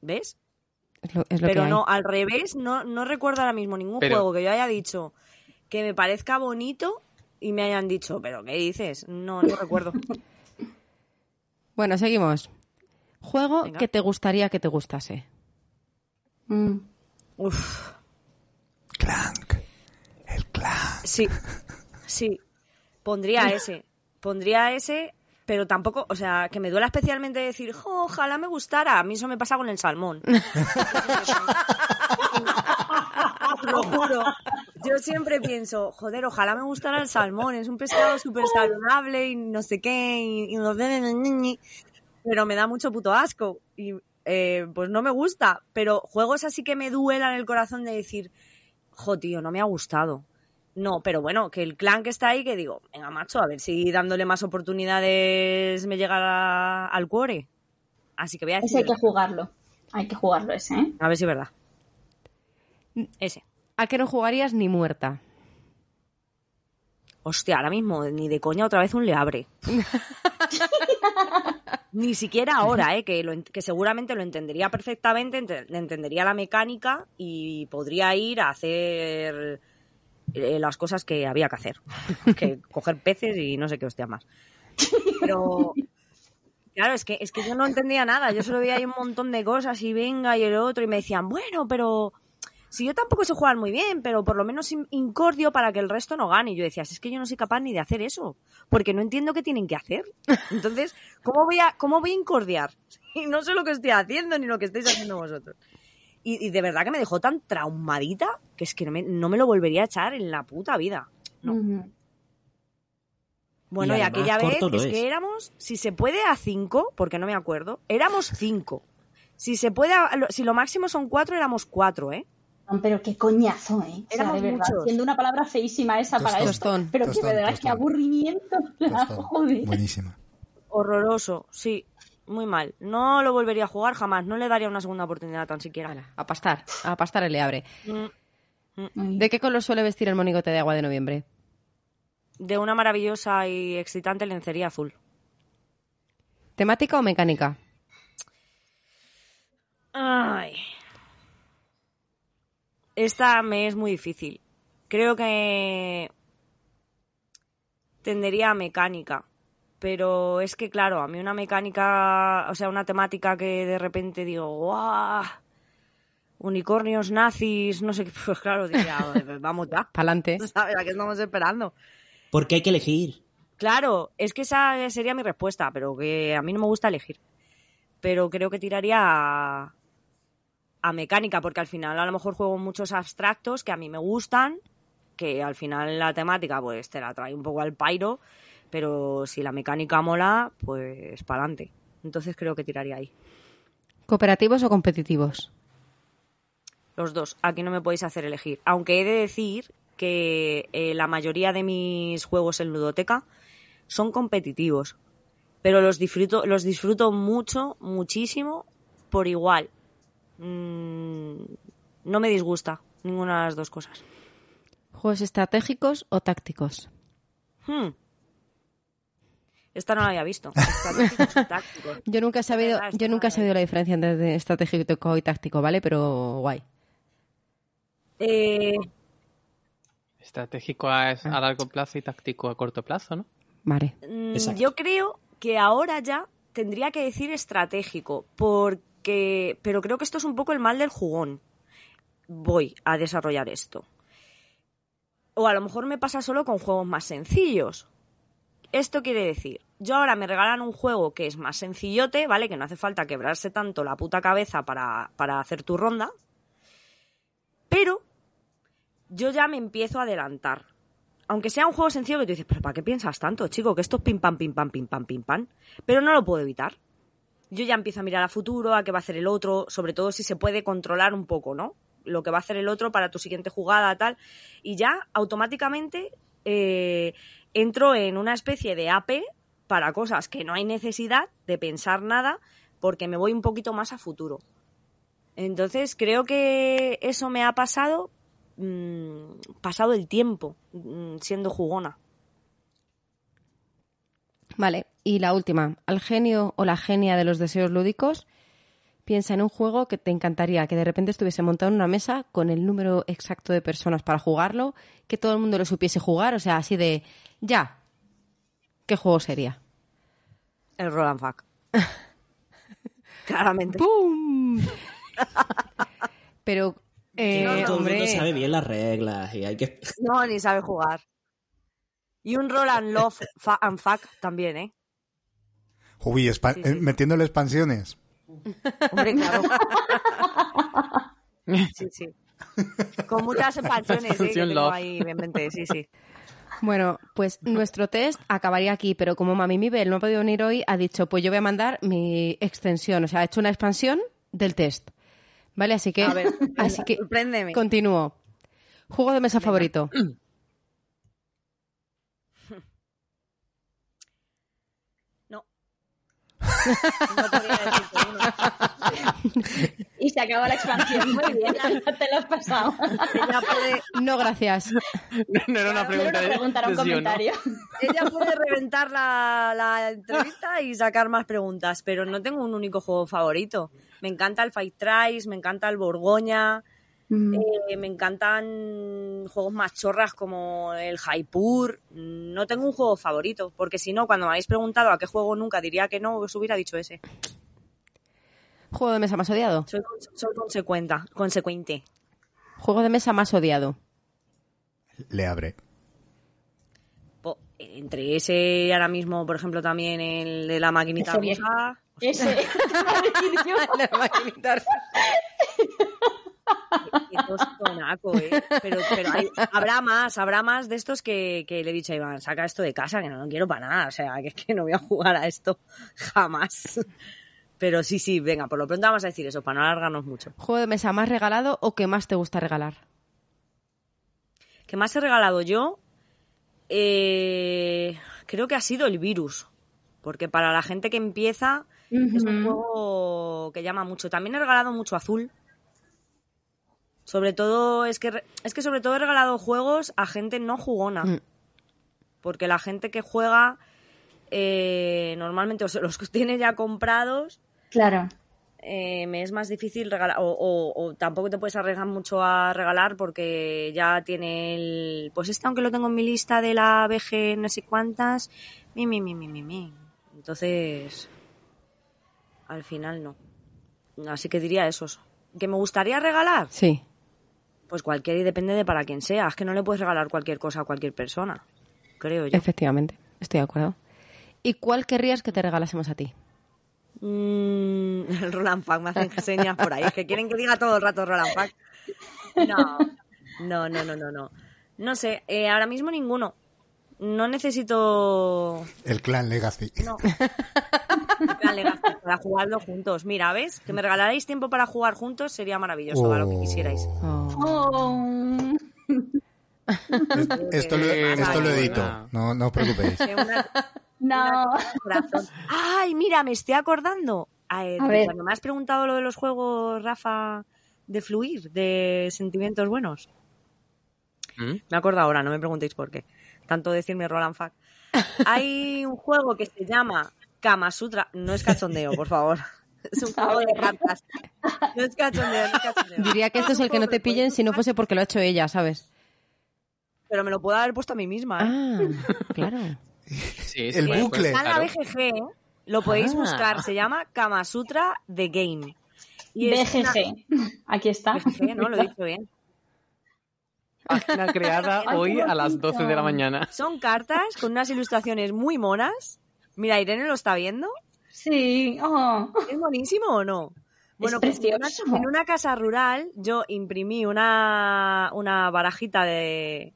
¿ves? Es lo, es lo Pero que hay. no, al revés, no, no recuerdo ahora mismo ningún Pero- juego que yo haya dicho que me parezca bonito y me hayan dicho, pero ¿qué dices? No, no recuerdo. Bueno, seguimos. Juego Venga. que te gustaría que te gustase. Mm. Uf, Clank. El clank. sí, sí, pondría ese, pondría ese, pero tampoco, o sea, que me duela especialmente decir, "Jo, ojalá me gustara, a mí eso me pasa con el salmón. Lo juro. Yo siempre pienso, joder, ojalá me gustara el salmón. Es un pescado súper saludable y no sé qué. Y, y no sé, pero me da mucho puto asco. Y eh, pues no me gusta. Pero juegos así que me duelan el corazón de decir, jo, tío, no me ha gustado. No, pero bueno, que el clan que está ahí, que digo, venga, macho, a ver si dándole más oportunidades me llega a- al cuore. Así que voy a Ese hay decir, que jugarlo. Hay que jugarlo ese, ¿eh? a ver si es verdad. Ese. ¿A qué no jugarías ni muerta? Hostia, ahora mismo, ni de coña otra vez un le abre. ni siquiera ahora, ¿eh? que, lo que seguramente lo entendería perfectamente, ente- entendería la mecánica y podría ir a hacer eh, las cosas que había que hacer. que coger peces y no sé qué hostia más. Pero... Claro, es que, es que yo no entendía nada. Yo solo veía ahí un montón de cosas y venga y el otro y me decían, bueno, pero si yo tampoco sé jugar muy bien, pero por lo menos in- incordio para que el resto no gane. Y yo decía, "Si es que yo no soy capaz ni de hacer eso, porque no entiendo qué tienen que hacer. Entonces, ¿cómo voy a, cómo voy a incordiar? Y no sé lo que estoy haciendo ni lo que estáis haciendo vosotros. Y, y de verdad que me dejó tan traumadita que es que no me, no me lo volvería a echar en la puta vida. No. Bueno, Y aquella vez es, es. que éramos, si se puede a cinco, porque no me acuerdo, éramos cinco. Si se puede, a- lo- si lo máximo son cuatro, éramos cuatro, ¿eh? Pero qué coñazo, ¿eh? O sea, de verdad, muchos. siendo una palabra feísima esa para esto. Tostón. Pero Tostón, que verdad, qué aburrimiento. Tostón. Joder. Buenísima. Horroroso, sí. Muy mal. No lo volvería a jugar jamás. No le daría una segunda oportunidad tan siquiera. A pastar, a pastar el leabre. Mm, ¿De qué color suele vestir el monigote de agua de noviembre? De una maravillosa y excitante lencería azul. ¿Temática o mecánica? Ay. Esta me es muy difícil. Creo que tendería a mecánica. Pero es que, claro, a mí una mecánica, o sea, una temática que de repente digo, ¡guau! Unicornios nazis, no sé qué, pues claro, diría, vamos ya. Pa'lante. ¿Sabes? ¿A qué estamos esperando? Porque hay que elegir. Claro, es que esa sería mi respuesta, pero que a mí no me gusta elegir. Pero creo que tiraría a, a mecánica, porque al final a lo mejor juego muchos abstractos que a mí me gustan, que al final la temática pues te la trae un poco al pairo, pero si la mecánica mola, pues para adelante. Entonces creo que tiraría ahí. ¿Cooperativos o competitivos? Los dos, aquí no me podéis hacer elegir. Aunque he de decir que eh, la mayoría de mis juegos en ludoteca son competitivos. Pero los disfruto, los disfruto mucho, muchísimo, por igual. Mm, no me disgusta ninguna de las dos cosas. ¿Juegos estratégicos o tácticos? Hmm. Esta no la había visto. Estratégicos y tácticos. Yo nunca he sabido, yo nunca he sabido la diferencia entre estratégico y táctico, ¿vale? Pero guay. Eh, Estratégico a, a largo plazo y táctico a corto plazo, ¿no? Vale. Mm, Exacto. Yo creo que ahora ya tendría que decir estratégico, porque. Pero creo que esto es un poco el mal del jugón. Voy a desarrollar esto. O a lo mejor me pasa solo con juegos más sencillos. Esto quiere decir, yo ahora me regalan un juego que es más sencillote, ¿vale? Que no hace falta quebrarse tanto la puta cabeza para, para hacer tu ronda. Pero yo ya me empiezo a adelantar. Aunque sea un juego sencillo que tú dices, pero ¿para qué piensas tanto, chico? Que esto es pim pam, pim pam, pim pam, pim pam. Pero no lo puedo evitar. Yo ya empiezo a mirar a futuro, a qué va a hacer el otro, sobre todo si se puede controlar un poco, ¿no? Lo que va a hacer el otro para tu siguiente jugada, tal. Y ya automáticamente eh, entro en una especie de AP para cosas que no hay necesidad de pensar nada porque me voy un poquito más a futuro. Entonces creo que eso me ha pasado mm, pasado el tiempo mm, siendo jugona. Vale. Y la última. Al genio o la genia de los deseos lúdicos, piensa en un juego que te encantaría que de repente estuviese montado en una mesa con el número exacto de personas para jugarlo, que todo el mundo lo supiese jugar, o sea, así de ya. ¿Qué juego sería? El Roland Fuck. Claramente. ¡Pum! Pero, eh, Que todo el hombre, mundo sabe bien las reglas y hay que... No, ni sabe jugar. Y un Roland Love fa- and Fuck también, ¿eh? Uy, Sí, sí. eh, metiéndole expansiones. Hombre, claro. Sí, sí. Con muchas expansiones, ¿eh? Que tengo Love. ahí en mente, sí, sí. Bueno, pues nuestro test acabaría aquí, pero como Mami Mibel no ha podido venir hoy, ha dicho, pues yo voy a mandar mi extensión, o sea, ha hecho una expansión del test. ¿Vale? Así que, A ver, así que sorpréndeme. continúo. Juego de mesa favorito. No podría decirte uno. Y se acaba la expansión. Muy bien, te lo has pasado. Ella puede, No, gracias. No era una pregunta de, un sí o no. comentario. ella puede reventar la, la entrevista y sacar más preguntas, pero no tengo un único juego favorito. Me encanta el Fight Tries, me encanta el Borgoña, Mm. eh, me encantan juegos más chorras como el Jaipur. No tengo un juego favorito, porque si no, cuando me habéis preguntado a qué juego nunca diría que no, os hubiera dicho ese. Juego de mesa más odiado. Soy, con- soy consecuenta, consecuente. Juego de mesa más odiado. Le abre. Entre ese ahora mismo, por ejemplo, también el de la maquinita rusa. Ese. Qué tostonaco, ¿eh? Pero, pero hay- habrá más, habrá más de estos que, que le he dicho a Iván, saca esto de casa, que no lo quiero para nada. O sea, que es que no voy a jugar a esto jamás. Pero sí, sí, venga, por lo pronto vamos a decir eso, para no alargarnos mucho. ¿Juego de mesa más regalado o que más te gusta regalar? ¿Qué más he regalado yo? Eh, creo que ha sido el virus. Porque para la gente que empieza es un juego que llama mucho. También he regalado mucho azul. Sobre todo, es que, re- es que sobre todo he regalado juegos a gente no jugona. Mm. Porque la gente que juega eh, normalmente o se los tiene ya comprados Claro. eh, me es más difícil regalar, o, o- o tampoco te puedes arriesgar mucho a regalar porque ya tiene el... Pues este, aunque lo tengo en mi lista de la BG no sé cuántas, mi, mi, mi, mi, mi, mi. Entonces, al final no. Así que diría esos. ¿Que me gustaría regalar? Sí. Pues cualquier y depende de para quién sea. Es que no le puedes regalar cualquier cosa a cualquier persona, creo yo. Efectivamente, estoy de acuerdo. ¿Y cuál querrías que te regalásemos a ti? Mm, el Roland Pack, me hacen señas por ahí. Es que quieren que diga todo el rato Roland Pack. No, no, no, no, no. No, no sé, eh, ahora mismo ninguno. No necesito. El clan Legacy. No. Para jugarlo juntos. Mira, ¿ves? Que me regalarais tiempo para jugar juntos sería maravilloso, para lo que quisierais. Oh. Esto lo, esto lo edito, no, no os preocupéis. Una- No. Ay, mira, me estoy acordando. A ver. Cuando me has preguntado lo de los juegos, Rafa, de fluir, de sentimientos buenos. ¿Mm? Me acuerdo ahora, no me preguntéis por qué. Tanto decirme Roland Fack. Hay un juego que se llama Kama Sutra. No es cachondeo, por favor. Es un juego de cartas. No es cachondeo, no es cachondeo. Diría que esto es el que no te pillen si no fuese porque lo ha hecho ella, ¿sabes? Pero me lo puedo haber puesto a mí misma. ¿eh? Ah, claro. Sí, El puede- bucle. Está en la claro. BGG, lo podéis Ah. buscar. Se llama Kama Sutra The Game. Y es una- BGG. Aquí está. BGG, ¿no? Lo he dicho bien. Página creada hoy a las 12 de la mañana. Son cartas con unas ilustraciones muy monas. Mira, Irene lo está viendo. Sí. Oh. ¿Es buenísimo o no? Bueno, pues en una, precioso. en una casa rural yo imprimí una, una barajita de,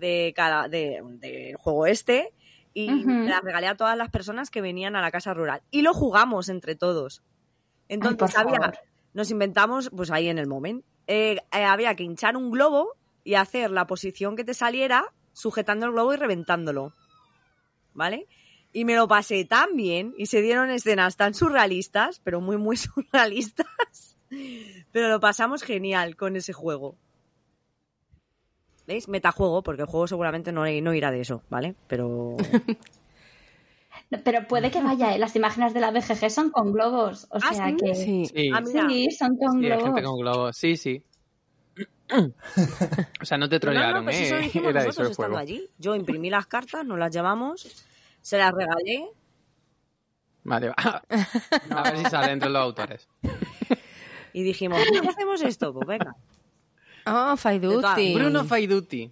de cada de, juego este y la regalé a todas las personas que venían a la casa rural. Y lo jugamos entre todos. Entonces había, nos inventamos, pues ahí en el momento, eh, eh, había que hinchar un globo y hacer la posición que te saliera sujetando el globo y reventándolo. ¿Vale? Y me lo pasé tan bien y se dieron escenas tan surrealistas, pero muy, muy surrealistas. Pero lo pasamos genial con ese juego. ¿Veis? Metajuego, porque el juego seguramente no, no irá de eso, ¿vale? Pero Pero puede que vaya, ¿eh? las imágenes de la BGG son con globos. O ¿Ah, sea sí? que. Sí. Sí, Ah. Sí, son con sí, hay globos. gente con globos. Sí, sí. o sea, no te No, no, trolearon, pues ¿eh? Era eso el juego. allí. Yo imprimí las cartas, nos las llevamos, se las regalé. Vale, va. A ver si sale entre los autores. Y dijimos, ¿por qué hacemos esto? Pues venga. Ah, Faiduti. Bruno Faiduti.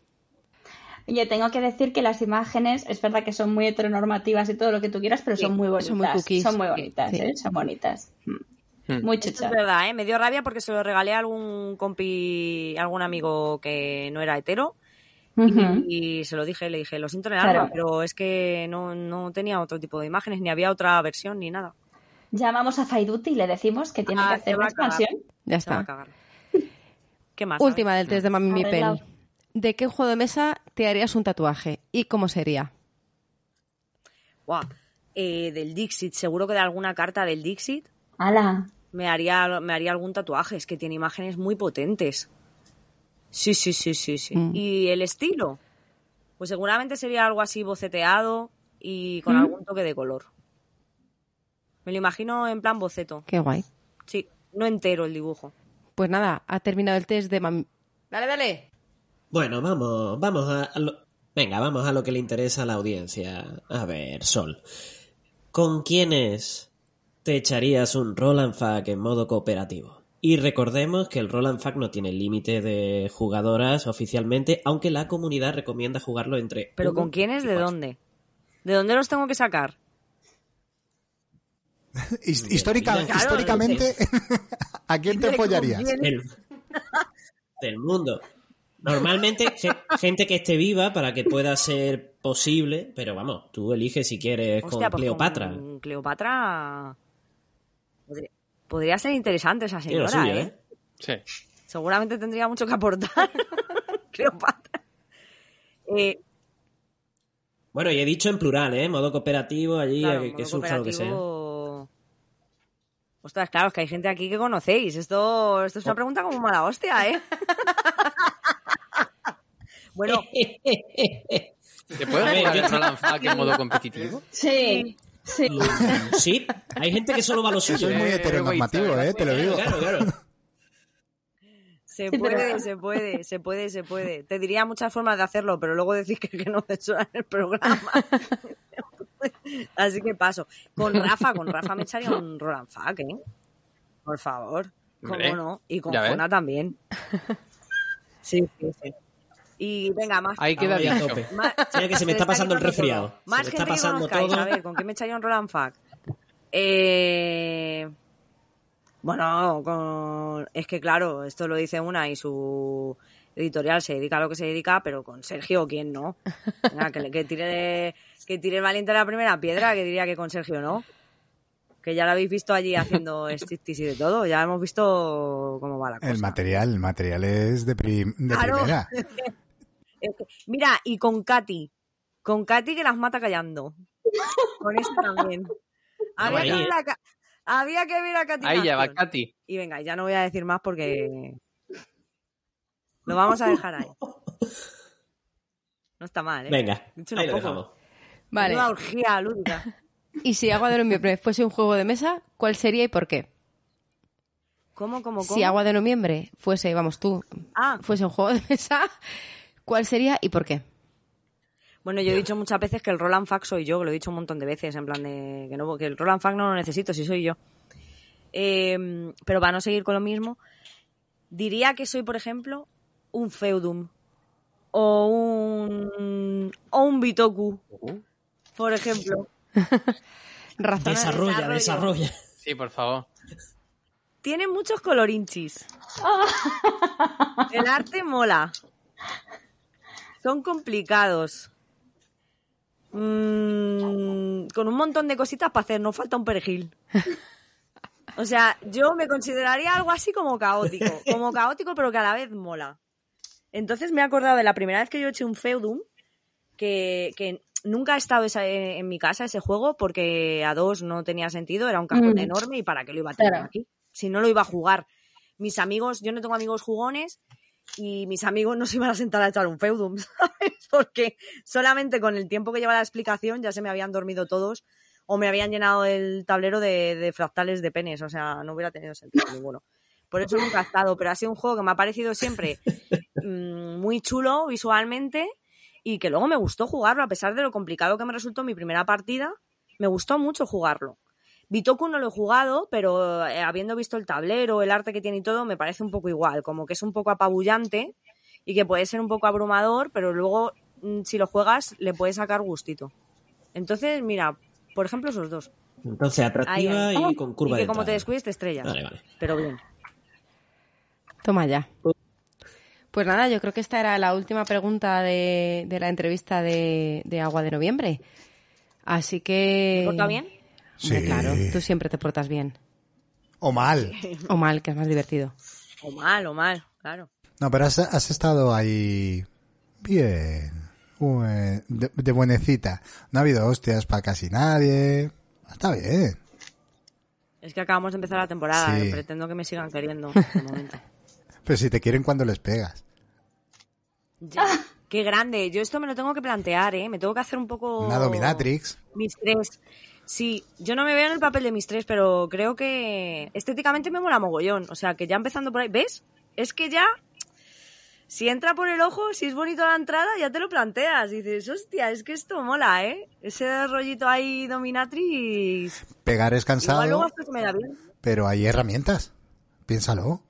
Oye, tengo que decir que las imágenes, es verdad que son muy heteronormativas y todo lo que tú quieras, pero Sí, son muy bonitas. son muy cookies. Son muy bonitas, Sí. ¿eh? Son bonitas. Mm. Hmm. Muy chuchas. es verdad, ¿eh? Me dio rabia porque se lo regalé a algún compi, algún amigo que no era hetero. Y se lo dije, le dije, lo siento en el Claro. alma, pero es que no, no tenía otro tipo de imágenes, ni había otra versión, ni nada. Llamamos a Faiduti y le decimos que tiene Ah, que hacer va la a cagar. expansión. Ya Se va a está. cagar. ¿Qué más? Última del test de Mami Mipel. Arreglado. ¿De qué juego de mesa te harías un tatuaje? ¿Y cómo sería? Guau. Eh, del Dixit, seguro que de alguna carta del Dixit ¡Hala! me haría, me haría algún tatuaje, es que tiene imágenes muy potentes. Sí, sí, sí, sí, sí. Mm. ¿Y el estilo? Pues seguramente sería algo así boceteado y con ¿Mm? algún toque de color. Me lo imagino en plan boceto. Qué guay. Sí, no entero el dibujo. Pues nada, ha terminado el test de Mami... Dale, dale. Bueno, vamos, vamos a, a lo... Venga, vamos a lo que le interesa a la audiencia. A ver, Sol. ¿Con quiénes te echarías un Roland Fuck en modo cooperativo? Y recordemos que el Roland Fuck no tiene límite de jugadoras oficialmente, aunque la comunidad recomienda jugarlo entre. ¿Pero con quiénes? ¿De dónde? ¿De dónde los tengo que sacar? His- histórica- Claro, históricamente, ¿a quién te quién? Del, del mundo. Normalmente ge- gente que esté viva para que pueda ser posible, pero vamos, tú eliges si quieres Hostia, con pues Cleopatra. con Cleopatra... Podría, ser interesante esa señora, suyo, ¿eh? ¿eh? Sí. Seguramente tendría mucho que aportar. Cleopatra. Eh, Bueno, y he dicho en plural, ¿eh? Modo cooperativo, allí, claro, que, que modo surja lo que sea. Ostras, claro, es que hay gente aquí que conocéis. Esto, esto es Oh. una pregunta como mala hostia, ¿eh? bueno, ¿Se puede A ver, jugar el Roland en modo competitivo? Sí, sí. Sí, hay gente que solo va a lo Eso suyo. es muy Eh, heteronormativo, ¿eh? Te lo digo. Claro, claro. se puede, se puede, se puede, se puede. Te diría muchas formas de hacerlo, pero luego decís que, que no censuran el programa. Así que paso. Con Rafa, con Rafa me echaría un Roland Fuck, ¿eh? Por favor. ¿Cómo no? Y con. Jona también. Sí, sí, sí. Y venga, más. Ahí queda dicho. tope. más- Mira que se me está pasando el resfriado. todo. Más Se me gente está pasando que todo. A ver, ¿con qué me echaría un Roland Fuck? Eh... Bueno, con... es que claro, esto lo dice una y su editorial se dedica a lo que se dedica, pero con Sergio, ¿quién no? Venga, que, le- que tire, que tire el valiente la primera piedra, que diría que con Sergio no. Que ya lo habéis visto allí haciendo striptease y de todo, ya hemos visto cómo va la cosa. El material, el material es de, prim- de Claro. primera. Es que- Mira, y con Katy. Con Katy que las mata callando. Con eso también. Había, que ver a, Ka- había que ver a Katy. Ahí ya va. Katy. Y venga, ya no voy a decir más porque. Lo vamos a dejar ahí. No está mal, ¿eh? Venga, Dicho unos ahí lo dejamos. Vale. Una orgía lúdica. Y si Agua de Noviembre fuese un juego de mesa, ¿cuál sería y por qué? ¿Cómo, cómo, cómo? Si Agua de Noviembre fuese, vamos tú, Ah, fuese un juego de mesa, ¿cuál sería y por qué? bueno, yo he dicho muchas veces que el Roland Fact soy yo, que lo he dicho un montón de veces, en plan de que, no, que el Roland Fact no lo necesito, si soy yo. Eh, pero para no seguir con lo mismo, diría que soy, por ejemplo, un Feudum o un o un Bitoku, por ejemplo. Razona- Desarrolla, desarrolla. Sí, por favor. Tiene muchos colorinchis. El arte mola. Son complicados. Mm, con un montón de cositas para hacer, no falta un perejil. O sea, yo me consideraría algo así como caótico. Como caótico, pero que a la vez mola. Entonces me he acordado de la primera vez que yo eché un feudum, que, que nunca ha estado esa- en, en mi casa ese juego, porque a dos no tenía sentido, era un cajón Mm. enorme y para qué lo iba a tener Claro. aquí. Si no lo iba a jugar. Mis amigos, yo no tengo amigos jugones, y mis amigos no se iban a sentar a echar un feudum, ¿sabes? Porque solamente con el tiempo que lleva la explicación ya se me habían dormido todos o me habían llenado el tablero de, de fractales de penes, o sea, no hubiera tenido sentido ninguno. Por eso nunca ha estado, pero ha sido un juego que me ha parecido siempre mm, muy chulo visualmente y que luego me gustó jugarlo, a pesar de lo complicado que me resultó mi primera partida, me gustó mucho jugarlo. Bitoku no lo he jugado, pero eh, habiendo visto el tablero, el arte que tiene y todo, me parece un poco igual, como que es un poco apabullante y que puede ser un poco abrumador, pero luego mm, si lo juegas le puedes sacar gustito. Entonces, mira, por ejemplo, esos dos. Entonces, atractiva Ahí, ahí. y con curva y que de como te descuides te estrellas. Vale, vale. Pero bien. Toma ya. Pues nada, yo creo que esta era la última pregunta de, de la entrevista de, de Agua de Noviembre. Así que... ¿Te porta Hombre, Sí. claro, tú siempre te portas bien. O mal. O mal, que es más divertido. O mal, o mal, claro. No, pero has, has estado ahí bien. De, de buenecita. No ha habido hostias para casi nadie. Está bien. Es que acabamos de empezar la temporada, Sí. eh, pretendo que me sigan queriendo. de momento. Pero si te quieren cuando les pegas. Ya. Qué grande. Yo esto me lo tengo que plantear, ¿eh? Me tengo que hacer un poco... Una dominatrix. Mis tres. Sí, yo no me veo en el papel de mis tres, pero creo que estéticamente me mola mogollón. O sea, que ya empezando por ahí, ¿ves? Es que ya, si entra por el ojo, si es bonito la entrada, ya te lo planteas. Dices, hostia, es que esto mola, ¿eh? Ese rollito ahí dominatrix. Pegar es Igual luego cansado, hasta se me da bien. pero hay herramientas. Piénsalo.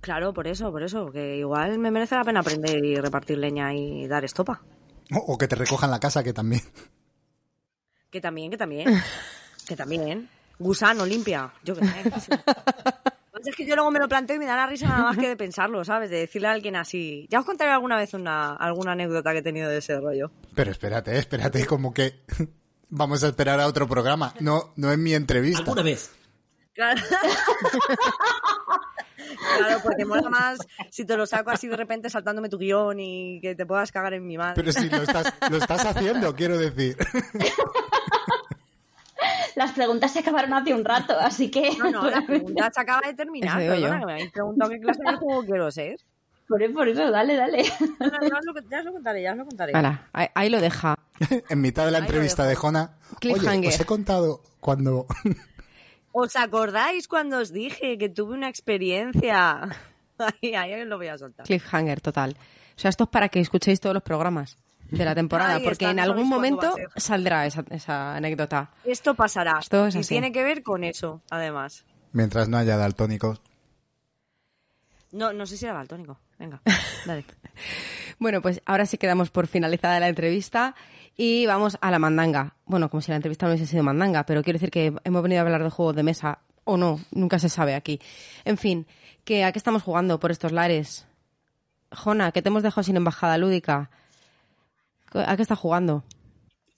Claro, por eso, por eso. Que igual me merece la pena aprender y repartir leña y dar estopa. O, o que te recojan la casa, que también. Que también, que también. que también. Gusano, limpia. Yo qué sé. sí. Pues es que yo luego me lo planteo y me da la risa nada más que de pensarlo, ¿sabes? De decirle a alguien así. Ya os contaré alguna vez una, alguna anécdota que he tenido de ese rollo. Pero espérate, espérate, como que vamos a esperar a otro programa. No, no es mi entrevista. ¿Alguna vez? Claro. claro, porque mola más si te lo saco así de repente saltándome tu guion y que te puedas cagar en mi madre. Pero si lo estás, lo estás haciendo, quiero decir. Las preguntas se acabaron hace un rato, así que... No, no, la pregunta se acaba de terminar. Perdona, que me habéis preguntado qué clase de juego quiero ser. Por eso, por eso, dale, dale. No, no, ya, os lo, ya os lo contaré, ya os lo contaré. Ahí, ahí lo deja. En mitad de la Ahí entrevista de Jona, oye, Cliffhanger. os he contado cuando... ¿Os acordáis cuando os dije que tuve una experiencia? Ahí, ahí os lo voy a soltar. Cliffhanger, total. O sea, esto es para que escuchéis todos los programas de la temporada, Ahí porque está, en no algún momento saldrá esa, esa anécdota. Esto pasará. Esto es y así. tiene que ver con eso, además. Mientras no haya daltónicos. No, no sé si era daltónico. Venga, dale. Bueno, pues ahora sí quedamos por finalizada la entrevista y vamos a la mandanga. Bueno, como si la entrevista no hubiese sido mandanga, pero quiero decir que hemos venido a hablar de juegos de mesa o no, nunca se sabe aquí. En fin, que ¿a qué estamos jugando por estos lares? Jona, que te hemos dejado sin embajada lúdica. ¿A qué estás jugando?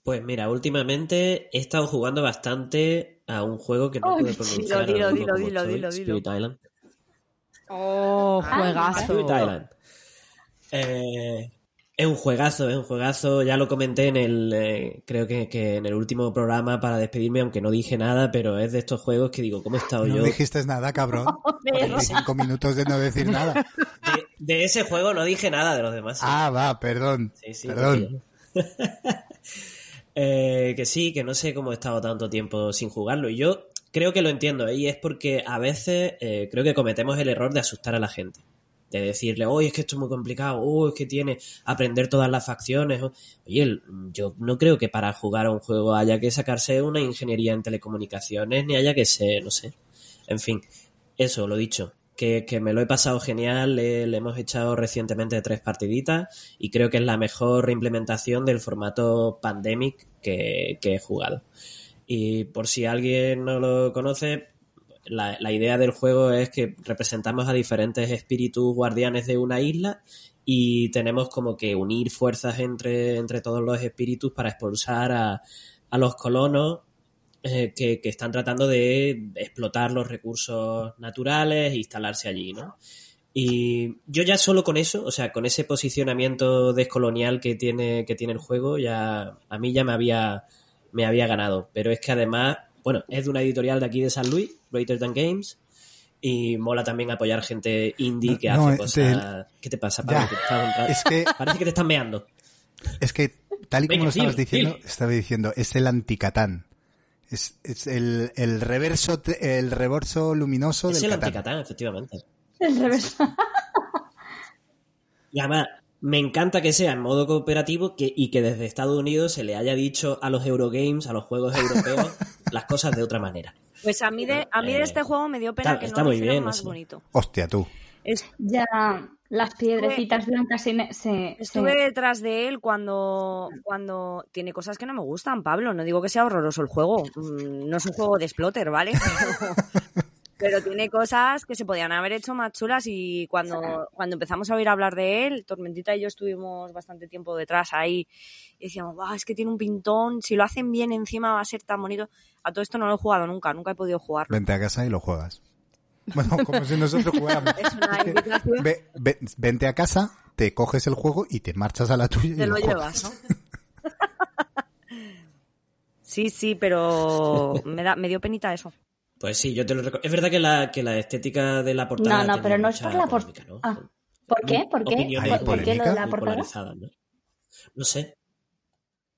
Pues mira, últimamente he estado jugando bastante a un juego que no Uy, pude pronunciar. dilo, dilo, dilo, dilo, dilo. Spirit Island. Oh, juegazo. Spirit Island. Eh, es un juegazo, es un juegazo. Ya lo comenté en el, eh, creo que, que en el último programa para despedirme, aunque no dije nada, pero es de estos juegos que digo, ¿cómo he estado No yo? dijiste nada, cabrón. 45 minutos de no decir nada. De, de ese juego no dije nada de los demás. sí. Ah, va, perdón. Sí, sí, perdón. Eh, que sí, que no sé cómo he estado tanto tiempo sin jugarlo. Y yo creo que lo entiendo, ¿eh? y es porque a veces eh, creo que cometemos el error de asustar a la gente. De decirle, oye, es que esto es muy complicado, oh, es que tiene aprender todas las facciones. oh". Oye, yo no creo que para jugar a un juego haya que sacarse una ingeniería en telecomunicaciones, ni haya que ser, no sé. En fin, eso, lo dicho. Que, que me lo he pasado genial, le, le hemos echado recientemente tres partiditas y creo que es la mejor reimplementación del formato Pandemic que, que he jugado. Y por si alguien no lo conoce, la, la idea del juego es que representamos a diferentes espíritus guardianes de una isla y tenemos como que unir fuerzas entre, entre todos los espíritus para expulsar a, a los colonos eh, que, que están tratando de explotar los recursos naturales e instalarse allí, ¿no? Y yo ya solo con eso, o sea, con ese posicionamiento descolonial que tiene, que tiene el juego, ya a mí ya me había, me había ganado. Pero es que además, bueno, es de una editorial de aquí de San Luis, Greater Than Games, y mola también apoyar gente indie que No, hace cosas... ¿Qué te pasa, Pablo? Que te estás Es que, Parece que te están meando. es que, tal y como Venga, lo estabas diciendo, dilo. estaba diciendo, es el anticatán. Es, es el, el reverso, el reverso luminoso Es del el Catán. anticatán, efectivamente. El revés. Y además, me encanta que sea en modo cooperativo que, y que desde Estados Unidos se le haya dicho a los Eurogames, a los juegos europeos, las cosas de otra manera. Pues a mí de, a mí de Eh, este juego me dio pena está- que está no muy bien, más bonito. Hostia, tú. Es- Ya las piedrecitas blancas se, se- se- Estuve detrás de él cuando, cuando tiene cosas que no me gustan, Pablo. No digo que sea horroroso el juego. Mm, No es un juego de exploter, ¿vale? Pero, tiene cosas que se podían haber hecho más chulas y cuando, cuando empezamos a oír hablar de él, Tormentita y yo estuvimos bastante tiempo detrás ahí y decíamos, "Buah, es que tiene un pintón, si lo hacen bien encima va a ser tan bonito. A todo esto no lo he jugado nunca, nunca he podido jugarlo. Vente a casa y lo juegas. Bueno, como si nosotros jugáramos. Es una invitación. Ve- ve- vente a casa, te coges el juego y te marchas a la tuya y Te lo juegas. llevas, ¿no? Sí, sí, pero me, da, me dio penita eso. Pues sí, yo te lo recuerdo. Es verdad que la, que la estética de la portada. No, no, pero no es por la por- polémica, ¿no? Ah, ¿Por qué? ¿Por qué? Opiniones ¿Hay ¿Por, por qué lo de la portada? ¿no? No sé.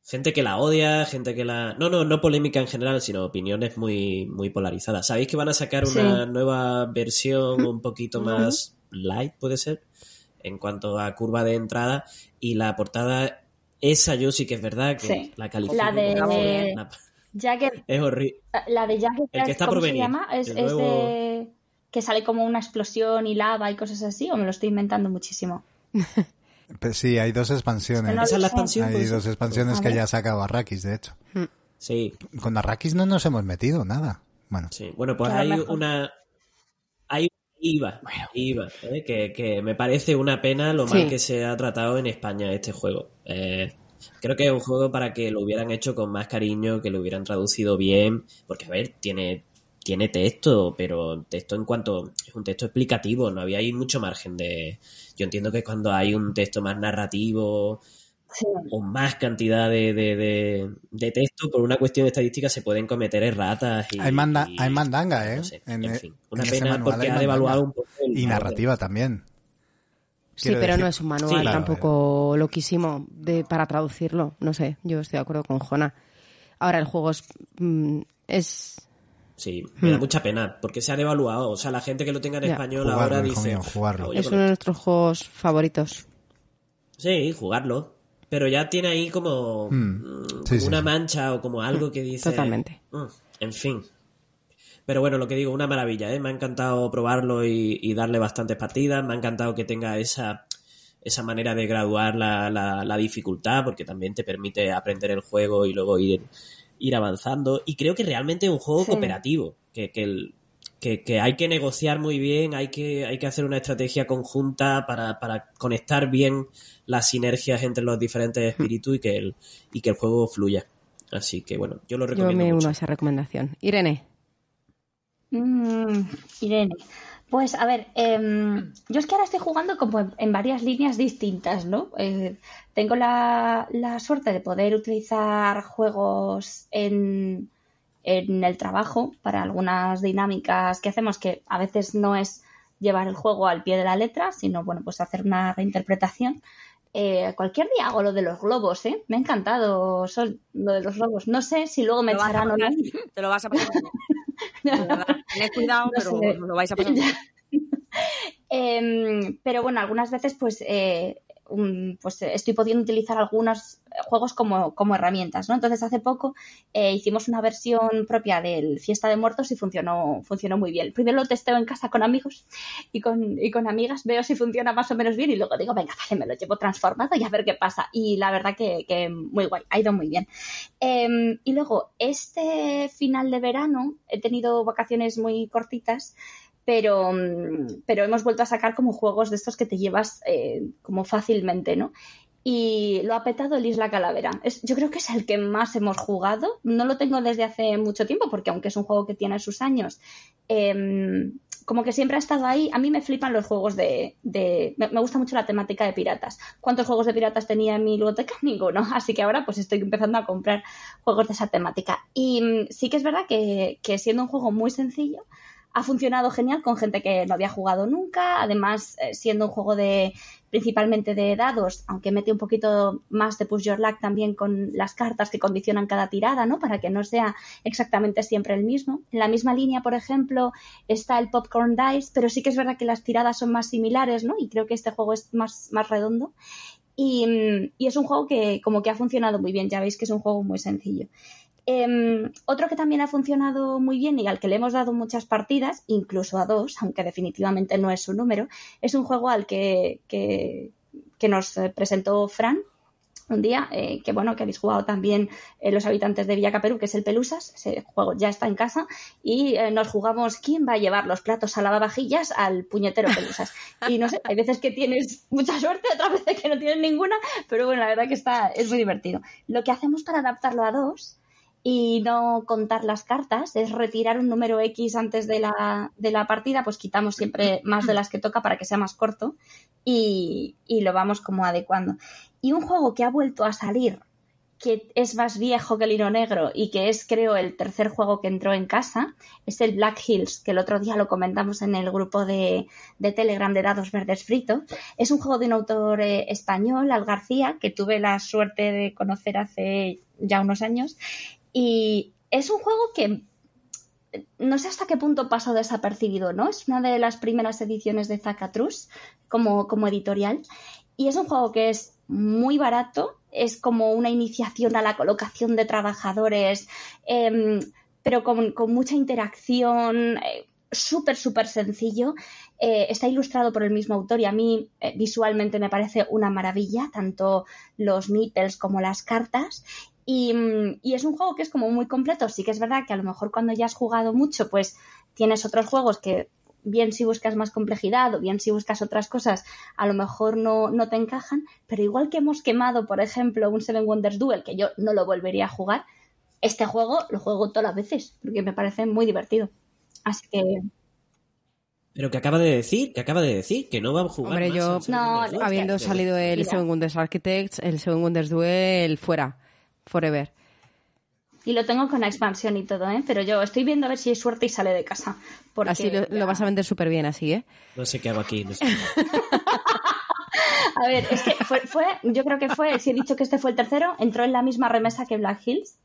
Gente que la odia, gente que la... No, no, no polémica en general, sino opiniones muy, muy polarizadas. ¿Sabéis que van a sacar una nueva versión un poquito más light, puede ser? En cuanto a curva de entrada. Y la portada, esa yo sí que es verdad que Sí. la califico. La de- Jagger, Es horrible. la de Jagger, El que está ¿cómo por se llama? ¿Es, el es nuevo- de que sale como una explosión y lava y cosas así? ¿O me lo estoy inventando muchísimo? Pues sí, hay dos expansiones. No Esa es la sé. expansión. Hay puede ser? dos expansiones A que ya ha sacado Arrakis, de hecho. Sí, Con Arrakis no nos hemos metido, nada. Bueno, Sí, bueno, pues hay mejor. una. Hay IVA, IVA ¿eh? que, que me parece una pena lo mal Sí. que se ha tratado en España este juego. Eh, creo que es un juego para que lo hubieran hecho con más cariño, que lo hubieran traducido bien, porque a ver, tiene tiene texto, pero texto en cuanto es un texto explicativo, no había ahí mucho margen de... Yo entiendo que cuando hay un texto más narrativo o más cantidad de, de, de, texto, por una cuestión estadística se pueden cometer erratas. Y, hay, manda, hay mandanga, ¿eh? en, fin, una pena porque ha devaluado un poco. y narrativa también. Sí, pero no es un manual tampoco loquísimo de, para traducirlo. No sé, yo estoy de acuerdo con Jona. Ahora el juego es, mm, es Sí, me da hmm. mucha pena, porque se ha devaluado. O sea, la gente que lo tenga en español ahora dice... jugarlo. Es uno de nuestros juegos favoritos. Sí, jugarlo. Pero ya tiene ahí como, hmm. mm, una mancha o como algo que dice... Totalmente. Mm, en fin. Pero bueno, lo que digo, una maravilla, ¿eh? Me ha encantado probarlo y, darle bastantes partidas. Me ha encantado que tenga esa, esa manera de graduar la, la, la dificultad, porque también te permite aprender el juego y luego ir ir avanzando. Y creo que realmente es un juego cooperativo, que, que, que, hay que negociar muy bien, hay que, hay que hacer una estrategia conjunta para, para conectar bien las sinergias entre los diferentes espíritus y que el, y que el juego fluya. Así que bueno, yo lo recomiendo. Yo me uno a esa recomendación. Irene. Mm, Irene. Pues a ver, em, yo es que ahora estoy jugando como en, varias líneas distintas, ¿no? Eh, tengo la, suerte de poder utilizar juegos en, en el trabajo para algunas dinámicas que hacemos que a veces no es llevar el juego al pie de la letra, sino bueno, pues hacer una reinterpretación. Eh, cualquier día hago lo de los globos, ¿eh? Me ha encantado Sol, lo de los globos. No sé si luego me echarán o no. Te lo vas a pasar. Tened cuidado, pero lo vais a pasar. eh, pero bueno, algunas veces pues eh, pues estoy pudiendo utilizar algunos juegos como, como herramientas, ¿no? Entonces hace poco eh, hicimos una versión propia del Fiesta de Muertos y funcionó, funcionó muy bien. Primero lo testeo en casa con amigos y con, y con amigas, veo si funciona más o menos bien y luego digo, venga, vale, me lo llevo transformado y a ver qué pasa. Y la verdad que, que muy guay, ha ido muy bien. Em, y luego, este final de verano he tenido vacaciones muy cortitas pero, mm, pero hemos vuelto a sacar como juegos de estos que te llevas eh, como fácilmente, ¿no? Y lo ha petado el Isla Calavera. Es, yo creo que es el que más hemos jugado. No lo tengo desde hace mucho tiempo, porque aunque es un juego que tiene sus años, em, como que siempre ha estado ahí. A mí me flipan los juegos de. de me, gusta mucho la temática de piratas. ¿Cuántos juegos de piratas tenía en mi biblioteca? Ninguno. Así que ahora pues estoy empezando a comprar juegos de esa temática. Y mm, sí que es verdad que, que siendo un juego muy sencillo, ha funcionado genial con gente que no había jugado nunca, además eh, siendo un juego de principalmente de dados, aunque mete un poquito más de push your luck también con las cartas que condicionan cada tirada, ¿no? Para que no sea exactamente siempre el mismo. En la misma línea, por ejemplo, está el Popcorn Dice, pero sí que es verdad que las tiradas son más similares, ¿no? Y creo que este juego es más, más redondo. Y, y es un juego que como que ha funcionado muy bien, ya veis que es un juego muy sencillo. Em, otro que también ha funcionado muy bien y al que le hemos dado muchas partidas, incluso a dos, aunque definitivamente no es su número, es un juego al que, que, nos presentó Fran un día, eh, que bueno, que habéis jugado también eh, los habitantes de Villa Perú, que es el Pelusas, ese juego ya está en casa, y eh, nos jugamos quién va a llevar los platos a lavavajillas al puñetero Pelusas. Y no sé, hay veces que tienes mucha suerte, otras veces que no tienes ninguna, pero bueno, la verdad que está, es muy divertido. Lo que hacemos para adaptarlo a dos y no contar las cartas, es retirar un número X antes de la, de la partida, pues quitamos siempre más de las que toca para que sea más corto y, y lo vamos como adecuando. Y un juego que ha vuelto a salir, que es más viejo que el hilo negro y que es creo el tercer juego que entró en casa, es el Black Hills, que el otro día lo comentamos en el grupo de, de Telegram de Dados Verdes Frito. Es un juego de un autor eh, español, Al García, que tuve la suerte de conocer hace ya unos años y es un juego que no sé hasta qué punto pasó desapercibido, ¿no? Es una de las primeras ediciones de Zacatrus como, como editorial. Y es un juego que es muy barato, es como una iniciación a la colocación de trabajadores, em, pero con, mucha interacción, eh, súper, súper sencillo. Eh, está ilustrado por el mismo autor y a mí eh, visualmente me parece una maravilla, tanto los meeples como las cartas. Mm, y, es un juego que es como muy completo. Sí que es verdad que a lo mejor cuando ya has jugado mucho, pues tienes otros juegos que bien si buscas más complejidad o bien si buscas otras cosas, a lo mejor no, no te encajan. Pero igual que hemos quemado, por ejemplo, un Seven Wonders Duel, que yo no lo volvería a jugar, este juego lo juego todas las veces porque me parece muy divertido. Así que Pero que acaba de decir, que acaba de decir, que no vamos a jugar Hombre, más yo, No, habiendo salido el Mira. Seven Wonders Architects, el Seven Wonders Duel, fuera. Forever. y lo tengo con la expansión y todo, ¿eh? Pero yo estoy viendo a ver si hay suerte y sale de casa. Porque Así lo, lo vas a vender súper bien, así, ¿eh? No sé qué hago aquí. no sé qué hago. A ver, es que fue, fue, yo creo que fue, si he dicho que este fue el tercero, entró en la misma remesa que Black Hills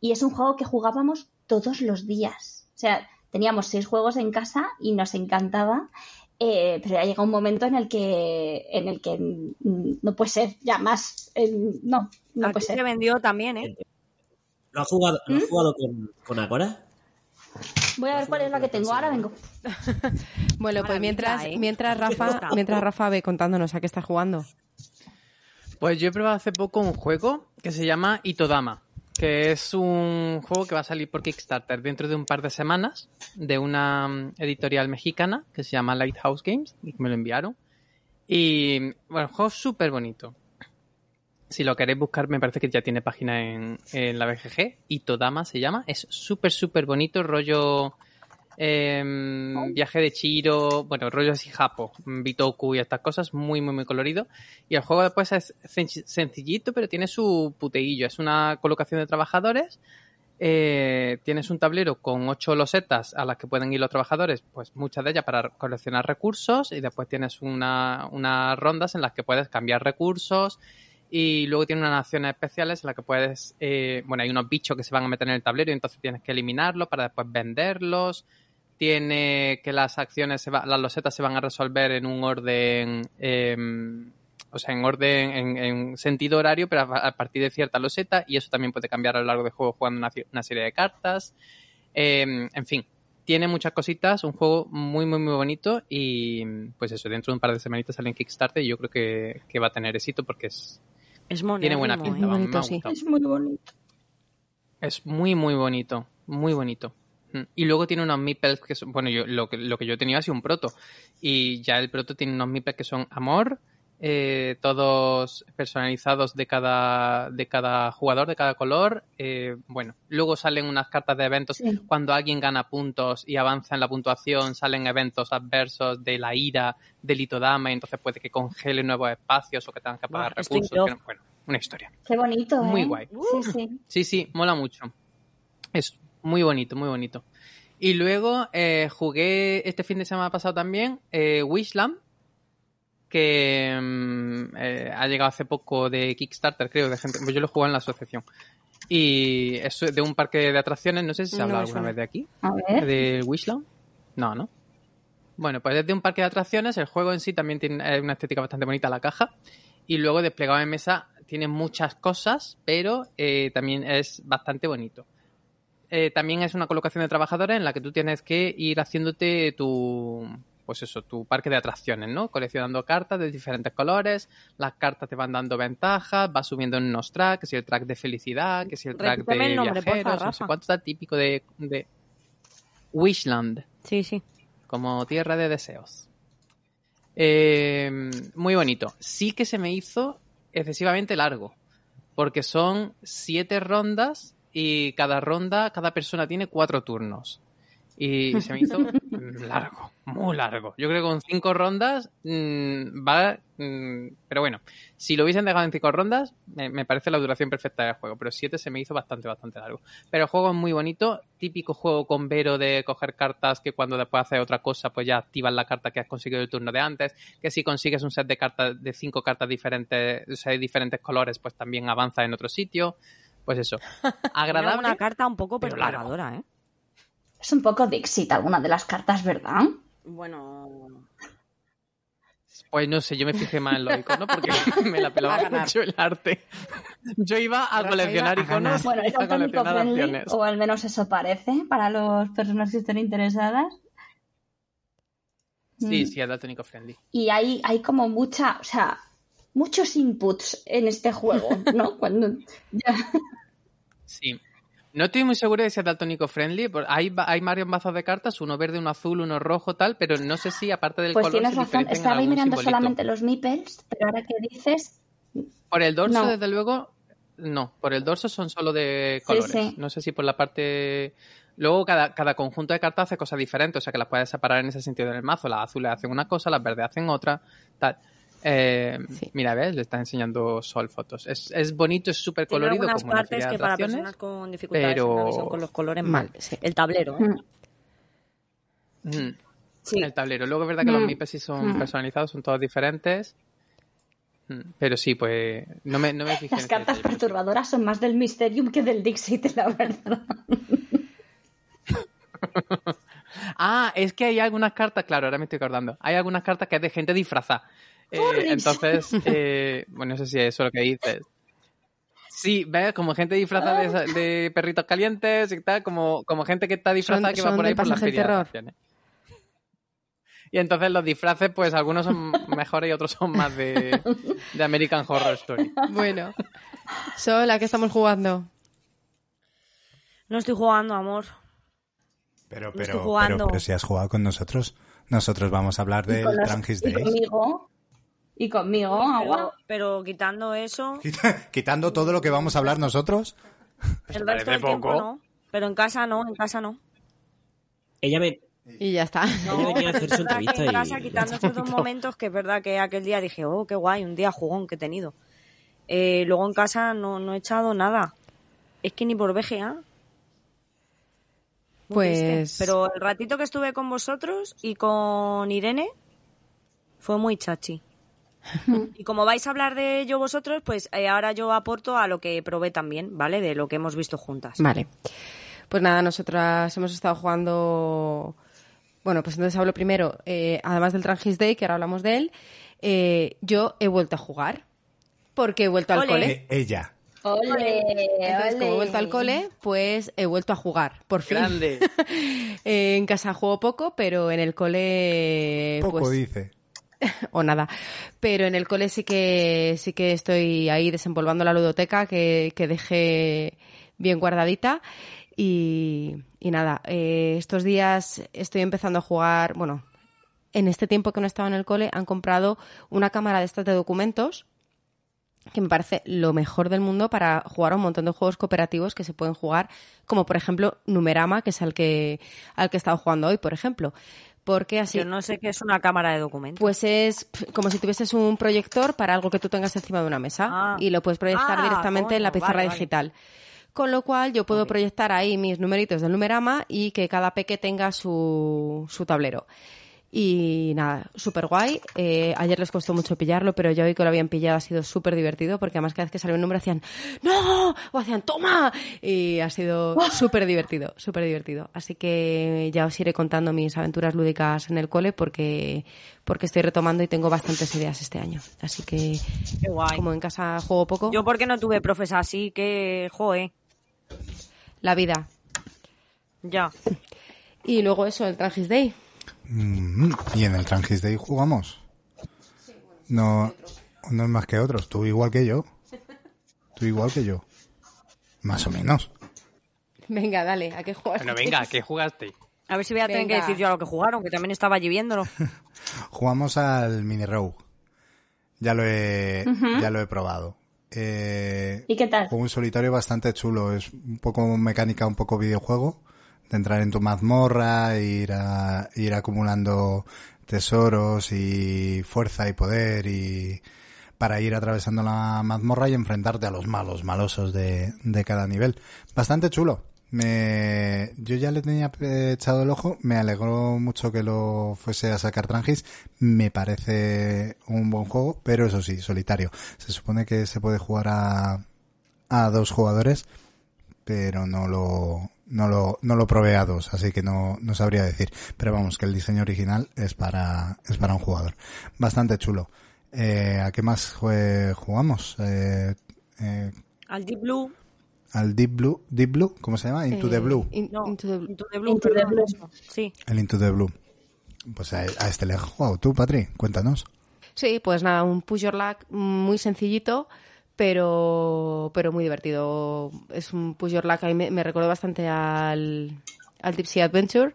y es un juego que jugábamos todos los días. O sea, teníamos seis juegos en casa y nos encantaba, eh, pero ya llega un momento en el que, en el que mm, no puede ser ya más, eh, no, no Aquí puede se ser. vendió también, ¿eh? ¿Lo has jugado, ¿lo has ¿Mm? jugado con, con Agora? Voy a ver cuál es la que tengo, ahora vengo. Bueno, pues mientras, ¿eh? mientras Rafa, mientras Rafa ve contándonos a qué está jugando. Pues yo he probado hace poco un juego que se llama Itodama, que es un juego que va a salir por Kickstarter dentro de un par de semanas de una mm, editorial mexicana que se llama Lighthouse Games y me lo enviaron. Y bueno, el juego es súper bonito. Si lo queréis buscar, me parece que ya tiene página en, en la BGG. Itodama se llama. Es súper, súper bonito, rollo em, viaje de Chiro, bueno, rollo así japo, Bitoku y estas cosas, muy, muy, muy colorido. Y el juego después es sen- sencillito, pero tiene su puteillo. Es una colocación de trabajadores. eh, tienes un tablero con ocho losetas a las que pueden ir los trabajadores, pues muchas de ellas para coleccionar recursos. Y después tienes una- unas rondas en las que puedes cambiar recursos. Y luego tiene unas acciones especiales en las que puedes. eh, bueno, hay unos bichos que se van a meter en el tablero y entonces tienes que eliminarlos para después venderlos tiene que las acciones, se va- las losetas se van a resolver en un orden, eh, o sea, en orden, en, en sentido horario, pero a, a partir de cierta loseta, y eso también puede cambiar a lo largo del juego jugando una, una serie de cartas. Eh, en fin, tiene muchas cositas, un juego muy, muy, muy bonito, y pues eso, dentro de un par de semanitas sale en Kickstarter y yo creo que, que va a tener éxito porque es, Es tiene buena ¿eh? pinta. Me bonito, sí. Es muy bonito. Es muy, muy bonito. Muy bonito. Y luego tiene unos meeples que son. Bueno, yo, lo, que, lo que yo tenía ha sido un proto. Y ya el proto tiene unos meeples que son amor. eh, todos personalizados de cada, de cada jugador, de cada color. eh, bueno, luego salen unas cartas de eventos. Sí. Cuando alguien gana puntos y avanza en la puntuación, salen eventos adversos de la ira del Itodama y entonces puede que congele nuevos espacios o que tengan que pagar recursos. yo. que no- bueno, una historia. Qué bonito, ¿eh? Muy guay. Sí, sí. Sí, sí, mola mucho. Es muy bonito, muy bonito. Y luego eh, jugué este fin de semana pasado también eh, Wishland, que mm, eh, ha llegado hace poco de Kickstarter, creo, de gente. Pues yo lo jugué en la asociación. Y es de un parque de atracciones, no sé si se ha hablado alguna vez de aquí, A ver. de Wishland. No, ¿no? Bueno, pues es de un parque de atracciones, el juego en sí también tiene una estética bastante bonita, la caja. Y luego desplegado en mesa tiene muchas cosas, pero eh, también es bastante bonito. Eh, también es una colocación de trabajadores en la que tú tienes que ir haciéndote tu, pues eso, tu parque de atracciones, ¿no? Coleccionando cartas de diferentes colores, las cartas te van dando ventajas, vas subiendo en unos tracks, que si el track de felicidad, que si el track Repíteme de el nombre, porfa, viajeros, no sé cuánto está típico de, de Wishland Sí, sí. como tierra de deseos. Eh, muy bonito. Sí que se me hizo excesivamente largo, porque son siete rondas y cada ronda, cada persona tiene cuatro turnos. Y se me hizo largo, muy largo. Yo creo que con cinco rondas mm, va... mm, pero bueno, si lo hubiesen dejado en cinco rondas, me, me parece la duración perfecta del juego. Pero siete se me hizo bastante, bastante largo. Pero el juego es muy bonito, típico juego con Vero de coger cartas que cuando después haces otra cosa, pues ya activas la carta que has conseguido el turno de antes. Que si consigues un set de cartas, de cinco cartas diferentes, o sea, de diferentes colores, pues también avanza en otro sitio. Pues eso. Agradable. una carta un poco perturbadora, ¿eh? Es un poco Dixit alguna de las cartas, ¿verdad? Bueno... Pues no sé, yo me fijé más en los iconos porque me la pelaba ganar. mucho el arte. Yo iba a coleccionar iba a iconos Bueno, es friendly, o al menos eso parece, para las personas que estén interesadas. Sí, Mm. sí, es daltónico friendly. Y hay, hay como mucha, o sea, muchos inputs en este juego, ¿no? Cuando ya- Sí. No estoy muy seguro de si es daltónico friendly. Hay, hay varios mazos de cartas, uno verde, uno azul, uno rojo, tal, pero no sé si aparte del Pues color tienes se razón, estaba mirando simbolito. solamente los meeples, pero ahora que dices, Por el dorso, No. desde luego, no, por el dorso son solo de Sí, colores. sí. No sé si por la parte... Luego cada, cada conjunto de cartas hace cosas diferentes, o sea que las puedes separar en ese sentido en el mazo. Las azules hacen una cosa, las verdes hacen otra, tal. Eh, Sí. Mira, ves, le está enseñando Sol fotos. Es, es bonito, es súper Tiene colorido algunas como partes que para personas con dificultades pero- con los colores Mal, mal. sí. El tablero, ¿eh? Mm. Mm. Sí. El tablero. Luego es verdad que los Mm. MIPES sí son Mm. personalizados, son todos diferentes. Mm, Pero sí, pues no me, no me fijé Las cartas perturbadoras son más del Mysterium que del Dixit, la verdad. Ah, es que hay algunas cartas, claro, ahora me estoy acordando. Hay algunas cartas que es de gente disfrazada. Eh, entonces, eh, bueno, no sé si es eso lo que dices. Sí, ¿ves? Como gente disfrazada de, de perritos calientes y tal, como, como gente que está disfrazada Son- que va por ahí por la pasaje del feria de terror. atracciones. Y entonces los disfraces, pues algunos son mejores y otros son más de, de American Horror Story. Bueno. Sol, ¿a qué estamos jugando? No estoy jugando, amor. Pero, No estoy pero, jugando. pero, pero si has jugado con nosotros, nosotros vamos a hablar del Trangis y Days. conmigo. Y conmigo, agua. Pero, pero quitando eso, Quitando todo lo que vamos a hablar nosotros. el resto del tiempo no. Pero en casa no, en casa no. Ella me... Y ya está. Ella venía a hacer su entrevista en casa, y... quitando estos dos momentos, que es verdad que aquel día dije, oh, qué guay, un día jugón que he tenido. Eh, luego en casa no, no he echado nada. Es que ni por. Muy Pues-. Pero el ratito que estuve con vosotros y con Irene fue muy chachi. y como vais a hablar de ello vosotros, pues eh, ahora yo aporto a lo que probé también, ¿vale? De lo que hemos visto juntas. Vale. Pues nada, nosotras hemos estado jugando. Bueno, pues entonces hablo primero, eh, además del Trangis Day, que ahora hablamos de él, eh, yo he vuelto a jugar. Porque he vuelto al Ole. cole. Eh, ella. Ole, Entonces, como he vuelto al cole, pues he vuelto a jugar, por fin. Grande. Eh, en casa juego poco, pero en el cole. Poco pues, dice. o nada. Pero en el cole sí que sí que estoy ahí desempolvando la ludoteca que, que dejé bien guardadita. Y, y nada, eh, estos días estoy empezando a jugar, bueno, en este tiempo que no estaba en el cole han comprado una cámara de estas de documentos que me parece lo mejor del mundo para jugar a un montón de juegos cooperativos que se pueden jugar, como por ejemplo Numerama, que es al que, al que he estado jugando hoy, por ejemplo. Porque así... Yo no sé qué es una cámara de documentos. Pues es como si tuvieses un proyector para algo que tú tengas encima de una mesa Ah. y lo puedes proyectar Ah, directamente en la pizarra vale, vale. digital. Con lo cual yo puedo proyectar ahí mis numeritos del numerama y que cada peque tenga su, su tablero. Y nada, súper guay. Eh, ayer les costó mucho pillarlo, pero ya hoy que lo habían pillado ha sido súper divertido porque además cada vez que salió un número hacían ¡No! o hacían ¡Toma! Y ha sido súper divertido, súper divertido. Así que ya os iré contando mis aventuras lúdicas en el cole porque, porque estoy retomando y tengo bastantes ideas este año. Así que Qué guay. como en casa juego poco, Yo porque no tuve profes así que, joe, la vida. ya. Y luego eso, el Trangis Day. Mm, y en el Trangis Day jugamos. No, no es más que otros. Tú igual que yo. Tú igual que yo. Más o menos. Venga, dale, ¿a qué juegas? Bueno, venga, ¿qué jugaste? A ver si voy a tener que decir yo a lo que jugaron, que también estaba allí viéndolo. Jugamos al Mini Rogue. Ya lo he, ya lo he probado. Eh, ¿Y qué tal? Juego en solitario bastante chulo. Es un poco mecánica, un poco videojuego. De entrar en tu mazmorra, ir, a, ir acumulando tesoros y fuerza y poder y para ir atravesando la mazmorra y enfrentarte a los malos malosos de, de cada nivel. Bastante chulo. Me, yo ya le tenía echado el ojo, me alegró mucho que lo fuese a sacar Trangis, me parece un buen juego, pero eso sí, solitario. Se supone que se puede jugar a, a dos jugadores, pero no lo, no lo, no lo probé a dos, así que no, no sabría decir. Pero vamos, que el diseño original es para, es para un jugador. Bastante chulo. Eh, ¿A qué más jue- jugamos? Eh, eh, Al Deep Blue. al Deep Blue, Deep Blue, ¿cómo se llama? Into the Eh, Blue. in- No, into the- Into the Blue. Into the Blue. Sí. El Into the Blue. Pues a, a este le has jugado tú, Patri, cuéntanos. Sí, pues nada, un push your luck muy sencillito, pero, pero muy divertido. Es un push your luck, a mí me, me recuerda bastante al, al Deep Sea Adventure,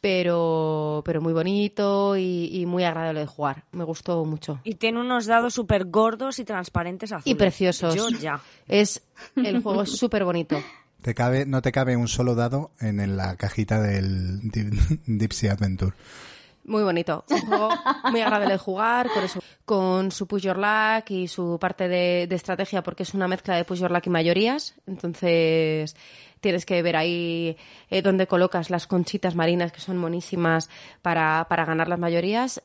pero, pero muy bonito y, y muy agradable de jugar. Me gustó mucho. Y tiene unos dados súper gordos y transparentes azules. Y preciosos. Yo ya. Es, el juego es súper bonito. Te cabe, no te cabe un solo dado en la cajita del Deep, Deep Sea Adventure. Muy bonito. Un juego muy agradable de jugar, con, eso, con su push your luck y su parte de, de estrategia, porque es una mezcla de push your luck y mayorías. Entonces, tienes que ver ahí eh, dónde colocas las conchitas marinas, que son monísimas, para, para ganar las mayorías.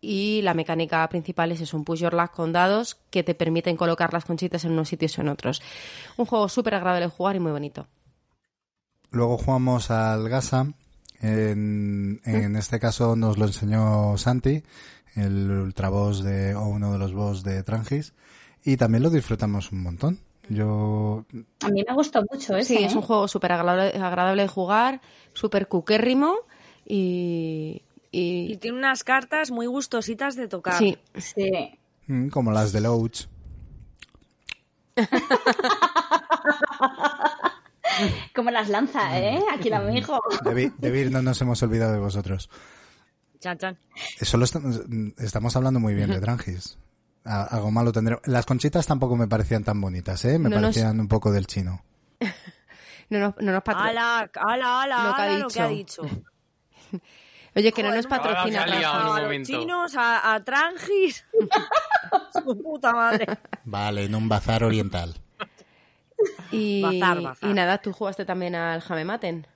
Y la mecánica principal es eso, un push your luck con dados que te permiten colocar las conchitas en unos sitios o en otros. Un juego súper agradable de jugar y muy bonito. Luego jugamos al Gasa. En, en este caso nos lo enseñó Santi, el ultraboss de, o uno de los boss de Trangis. Y también lo disfrutamos un montón. Yo. A mí me gustó mucho ese. Sí, es ¿eh? un juego súper agradable, agradable de jugar, súper cuquérrimo y, Y y, tiene unas cartas muy gustositas de tocar. sí, Sí. mm, Como las de Loach. Como las lanza, ¿eh? Aquí el amigo. Debi- Debir, no nos hemos olvidado de vosotros. Chan, chan. Solo estamos, estamos hablando muy bien de Trangis. A- Algo malo tendremos. Las conchitas tampoco me parecían tan bonitas, ¿eh? Me No nos- parecían un poco del chino. no nos, no nos patro- Ala, ala, ala, Lo que ha que dicho. Oye, que no Joder, nos no patrocina A los chinos, a, a Trangis. Su puta madre. Vale, en un bazar oriental. Y, Bazar, bazar. y nada, tú jugaste también al Jamematen.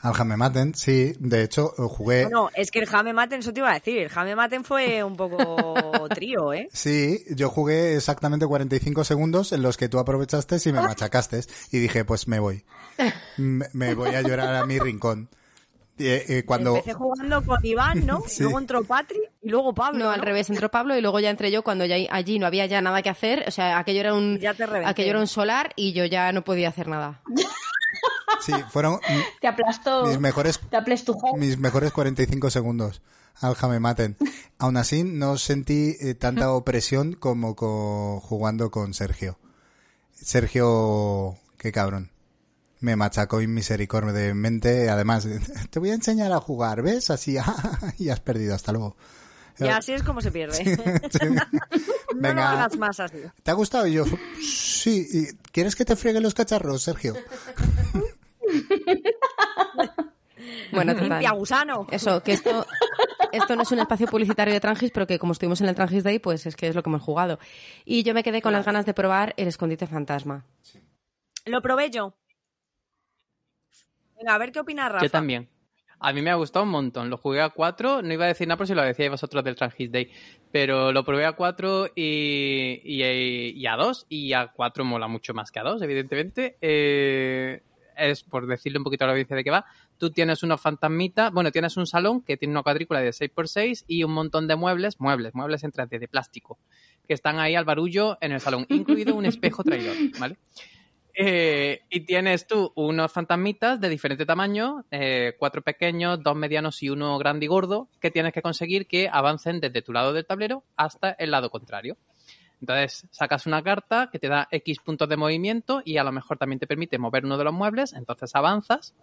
Al Jame Maten, sí. De hecho, jugué. Bueno, es que el Jame Maten, eso te iba a decir. El Jame Maten fue un poco trío, ¿eh? Sí, yo jugué exactamente 45 segundos en los que tú aprovechaste y me machacaste. Y dije, pues me voy. Me, me voy a llorar a mi rincón. Eh, cuando. Empecé jugando con Iván, ¿no? Sí. Luego entró Patri y luego Pablo. No, al revés, entró Pablo y luego ya entré yo cuando ya allí no había ya nada que hacer. O sea, aquello era un, Ya te reventé. aquello era un solar y yo ya no podía hacer nada. Sí, fueron Te aplastó. mis mejores Te aplastujó. mis mejores 45 segundos al Jame Maten. Aún así, no sentí eh, tanta opresión como co- jugando con Sergio. Sergio, qué cabrón. Me machacó inmisericordiamente. Además, te voy a enseñar a jugar, ¿ves? Así, y has perdido. Hasta luego. Y así es como se pierde. Sí. No lo Venga, hagas más así. ¿te ha gustado? Y yo, sí. ¿Y ¿Quieres que te friegue los cacharros, Sergio? Bueno. Limpia gusano. Eso, que esto, esto no es un espacio publicitario de Trangis, pero que como estuvimos en el Trangis Day, pues es que es lo que hemos jugado. Y yo me quedé con las ganas de probar el escondite fantasma. Lo probé yo. Venga, a ver qué opina Rafa. Yo también. A mí me ha gustado un montón. Lo jugué a 4, no iba a decir nada por si lo decíais vosotros del Transit Day, pero lo probé a 4 y, y, y a 2, y a 4 mola mucho más que a 2, evidentemente. Eh, es por decirle un poquito a la audiencia de qué va. Tú tienes unos fantasmitas, bueno, tienes un salón que tiene una cuadrícula de 6x6 y un montón de muebles, muebles, muebles en 3D de plástico, que están ahí al barullo en el salón, incluido un espejo traidor, ¿vale? Eh, y tienes tú unos fantasmitas de diferente tamaño, eh, cuatro pequeños, dos medianos y uno grande y gordo, que tienes que conseguir que avancen desde tu lado del tablero hasta el lado contrario. Entonces sacas una carta que te da X puntos de movimiento y a lo mejor también te permite mover uno de los muebles, entonces avanzas.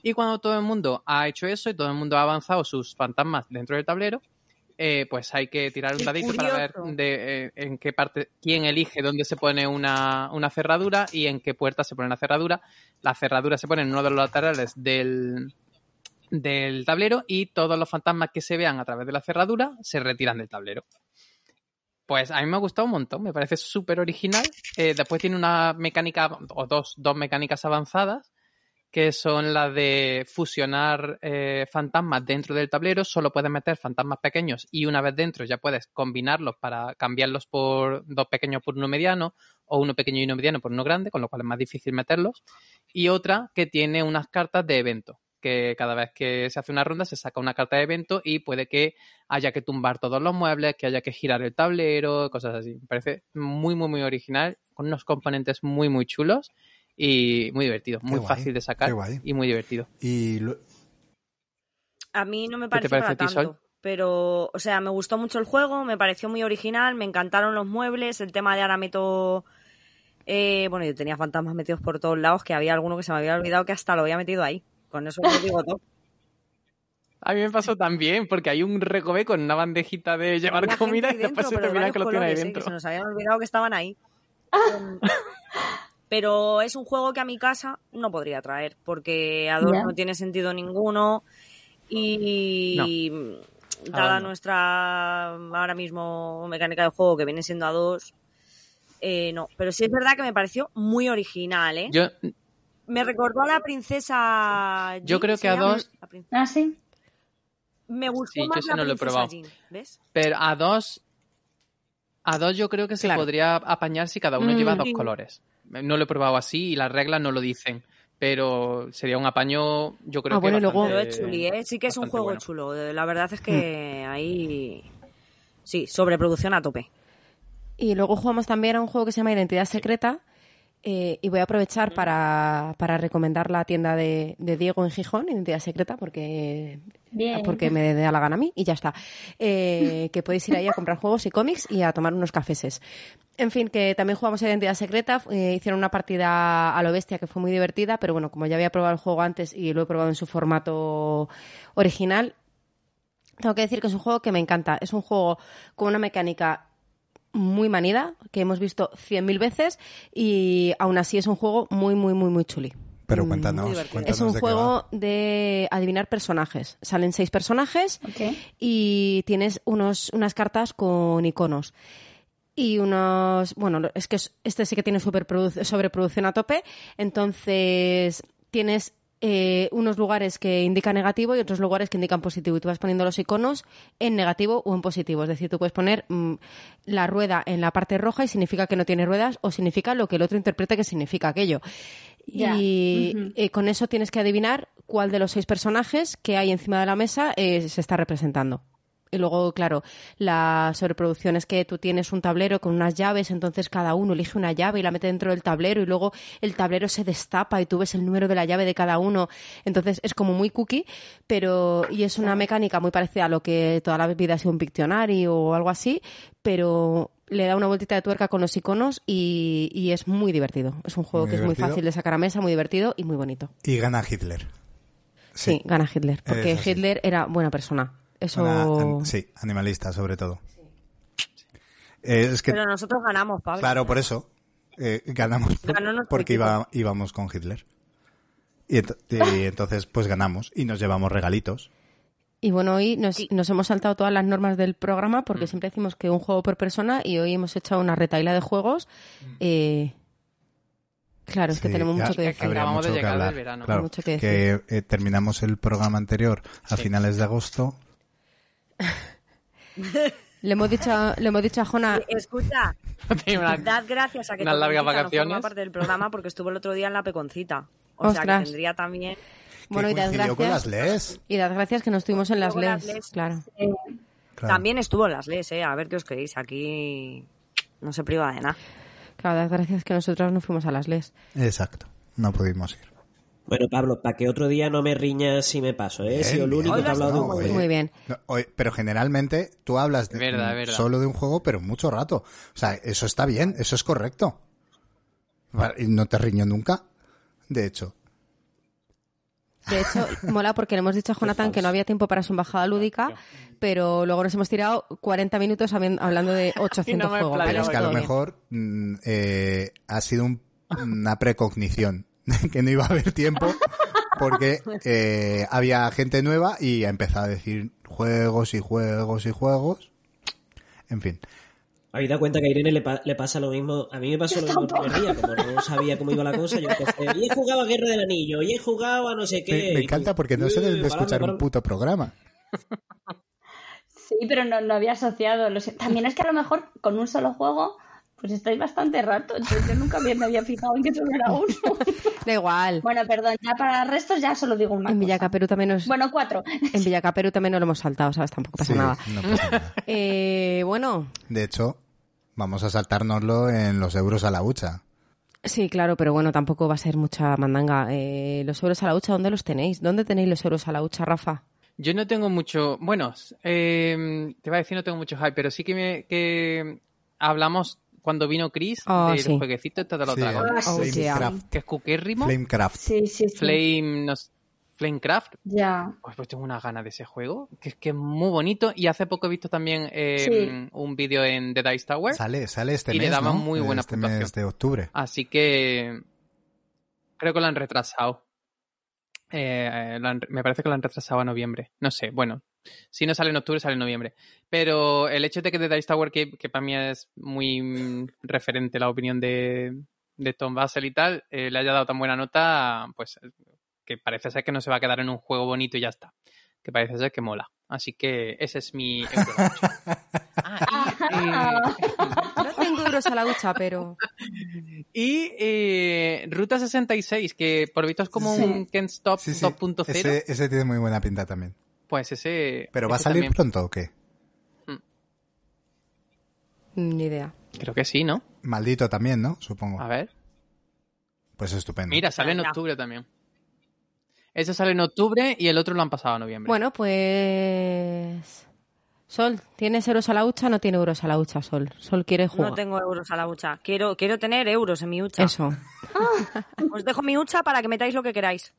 Y cuando todo el mundo ha hecho eso y todo el mundo ha avanzado sus fantasmas dentro del tablero, eh, pues hay que tirar un dadito para ver de, eh, en qué parte, quién elige dónde se pone una, una cerradura y en qué puerta se pone la cerradura. La cerradura se pone en uno de los laterales del, del tablero y todos los fantasmas que se vean a través de la cerradura se retiran del tablero. Pues a mí me ha gustado un montón, me parece súper original. Eh, después tiene una mecánica, o dos, dos mecánicas avanzadas, que son las de fusionar eh, fantasmas dentro del tablero. Solo puedes meter fantasmas pequeños y una vez dentro ya puedes combinarlos para cambiarlos por dos pequeños por uno mediano o uno pequeño y uno mediano por uno grande, con lo cual es más difícil meterlos. Y otra que tiene unas cartas de evento, que cada vez que se hace una ronda se saca una carta de evento y puede que haya que tumbar todos los muebles, que haya que girar el tablero, cosas así. Me parece muy, muy, muy original, con unos componentes muy, muy chulos y muy divertido, muy guay, fácil de sacar qué guay. y muy divertido. Y lo- A mí no me ¿Qué te parece parece para tanto. Sol? Pero, o sea, me gustó mucho el juego, me pareció muy original, me encantaron los muebles, el tema de ahora meto... eh, bueno, yo tenía fantasmas metidos por todos lados, que había alguno que se me había olvidado que hasta lo había metido ahí. Con eso lo digo todo. A mí me pasó también, porque hay un recoveco con una bandejita de llevar comida y después se dentro, te pero de olvida que lo tiene ahí ¿eh? dentro. que se nos habían olvidado que estaban ahí. Pero es un juego que a mi casa no podría traer, porque a dos Ya. no tiene sentido ninguno y dada dos no. nuestra ahora mismo mecánica de juego que viene siendo a dos, eh, no. Pero sí es verdad que me pareció muy original, ¿eh? Yo, Me recordó a la princesa. Yo Jean, creo ¿se que a dos- Ah, sí. Me gustó Sí, yo más ese la no lo he princesa probado. Jean, ¿ves? pero a dos, a dos yo creo que se Claro. podría apañar si cada uno Mm. lleva dos Sí. colores. No lo he probado así y las reglas no lo dicen. Pero sería un apaño, yo creo Ah, que bueno, y luego- bastante- es chuli, ¿eh? Sí que es un bastante juego bueno. chulo. La verdad es que ahí. Sí, sobreproducción a tope. Y luego jugamos también a un juego que se llama Identidad Secreta. Eh, y voy a aprovechar para, para recomendar la tienda de, de Diego en Gijón, Identidad Secreta, porque, Bien. porque me da la gana a mí y ya está. Eh, que podéis ir ahí a comprar juegos y cómics y a tomar unos cafeses. En fin, que también jugamos a Identidad Secreta. eh, hicieron una partida a lo bestia que fue muy divertida, pero bueno, como ya había probado el juego antes y lo he probado en su formato original, tengo que decir que es un juego que me encanta. Es un juego con una mecánica muy manida, que hemos visto 100.000 veces, y aún así es un juego muy, muy, muy, muy chuli. Pero Mm, cuéntanos, Es un de qué va. juego de adivinar personajes. Salen seis personajes y tienes unos, unas cartas con iconos. Y unos. Bueno, es que es- este sí que tiene sobreproducción a tope. Entonces, tienes eh, unos lugares que indican negativo y otros lugares que indican positivo. Y tú vas poniendo los iconos en negativo o en positivo. Es decir, tú puedes poner mm, la rueda en la parte roja y significa que no tiene ruedas o significa lo que el otro interprete que significa aquello. Y eh, con eso tienes que adivinar cuál de los seis personajes que hay encima de la mesa eh, se está representando. Y luego, claro, la sobreproducción es que tú tienes un tablero con unas llaves, entonces cada uno elige una llave y la mete dentro del tablero y luego el tablero se destapa y tú ves el número de la llave de cada uno. Entonces es como muy cookie, pero y es una mecánica muy parecida a lo que toda la vida ha sido un Pictionary o algo así, pero le da una vueltita de tuerca con los iconos y, y es muy divertido. Es un juego Muy que es muy fácil de sacar a mesa, muy divertido y muy bonito. Y gana Hitler. Sí, gana Hitler, porque. Hitler era buena persona. Eso Una- an- sí, animalista sobre todo. Eh, es que, Pero nosotros ganamos, Pablo. claro, por eso eh, ganamos porque iba- íbamos con Hitler. Y, ent- y entonces, pues ganamos y nos llevamos regalitos. Y bueno, hoy nos, Sí. nos hemos saltado todas las normas del programa Mm. porque siempre decimos que un juego por persona y hoy hemos hecho una retaila de juegos. eh, claro, es que Mm. Sí, tenemos ya mucho que es que decir. acabamos de que llegar del verano. Claro, Mucho que que eh, terminamos el programa anterior a finales de agosto. Le hemos dicho, a- le hemos dicho a Jona, Eh, Escucha, una- dad gracias a que unas largas Toconcita no vacaciones. forma parte del programa porque estuvo el otro día en la Peconcita. O sea Ostras. que tendría también. bueno, y das coincidió con las gracias. LES. Y das gracias que no estuvimos en las Luego las LES, LES. claro. Claro. También estuvo en las leyes, ¿eh? A ver qué os queréis. Aquí no se priva de nada. Claro, das gracias que nosotros no fuimos a las LES. Exacto, no pudimos ir. Bueno, Pablo, para que otro día no me riñas si me paso, ¿eh? He Bien, sido el único que ha hablado de un juego. Muy bien. No, oye, pero generalmente tú hablas de, Verdad, verdad. solo de un juego, pero mucho rato. O sea, eso está bien, eso es correcto. Y no te riño nunca, de hecho. De hecho, mola porque le hemos dicho a Jonathan que no había tiempo para su embajada lúdica, pero luego nos hemos tirado 40 minutos hablando de 800 Y no me he juegos. Pero es que a lo mejor mm, eh, ha sido un- una precognición, que no iba a haber tiempo, porque eh, había gente nueva y ha empezado a decir juegos y juegos y juegos. En fin. Habéis dado cuenta que a Irene le, pa- le pasa lo mismo. A mí me pasó lo mismo el primer día, como no sabía cómo iba la cosa, yo empecé, y he jugado a Guerra del Anillo, y he jugado a no sé qué. Me, encanta porque no se debe de "Eh, escuchar parame, un puto programa. Sí, pero no, no había asociado. También es que a lo mejor con un solo juego, pues estoy bastante rato. Yo, yo nunca me me había fijado en que solo era uno. Da igual. bueno, perdón, ya para restos ya solo digo una En cosa. Villacaperu también nos... Bueno, cuatro. En Villacaperu también nos lo hemos saltado, ¿sabes? Tampoco pasa Sí, nada. no pasa nada. Eh, bueno, De hecho, vamos a saltárnoslo en los euros a la hucha. sí, claro, pero bueno, tampoco va a ser mucha mandanga. Eh, los euros a la hucha, ¿dónde los tenéis? ¿Dónde tenéis los euros a la hucha, Rafa? Yo no tengo mucho, bueno, eh, te iba a decir no tengo mucho hype, pero sí que me que hablamos cuando vino Chris Oh, del sí. jueguecito este de los Sí, dragones, Oh, yeah. Flamecraft. que es Cuquérrimo, Flamecraft. Sí, sí, sí. Flame, no sé, Flamecraft, Ya. pues, pues tengo una gana de ese juego, que es que es muy bonito. Y hace poco he visto también eh, Sí. un vídeo en The Dice Tower. Sale, sale este Y le mes, daban ¿no? muy buena Este puntuación. mes de octubre. Así que creo que lo han retrasado. Eh, lo han- me parece que lo han retrasado a noviembre. No sé, bueno. Si no sale en octubre, sale en noviembre. Pero el hecho de que The Dice Tower, que, que para mí es muy mm, referente la opinión de, de Tom Basel y tal, eh, le haya dado tan buena nota, pues que parece ser que no se va a quedar en un juego bonito y ya está. Que parece ser que mola. Así que ese es mi Eurogacho. Ah, y, eh, No tengo euros a la hucha, pero... Y eh, Ruta 66, que por visto es como Sí. un Can't Stop Sí, sí. 2.0. Ese, ese tiene muy buena pinta también. Pues ese. ¿Pero va a salir también. pronto o qué? Ni idea. Creo que sí, ¿no? Maldito también, ¿no? Supongo. A ver. Pues estupendo. Mira, sale en octubre también. Ese sale en octubre y el otro lo han pasado a noviembre. Bueno, pues... Sol, ¿tienes euros a la hucha? No tiene euros a la hucha, Sol. Sol quiere jugar. No tengo euros a la hucha. Quiero, quiero tener euros en mi hucha. Eso. Os dejo mi hucha para que metáis lo que queráis.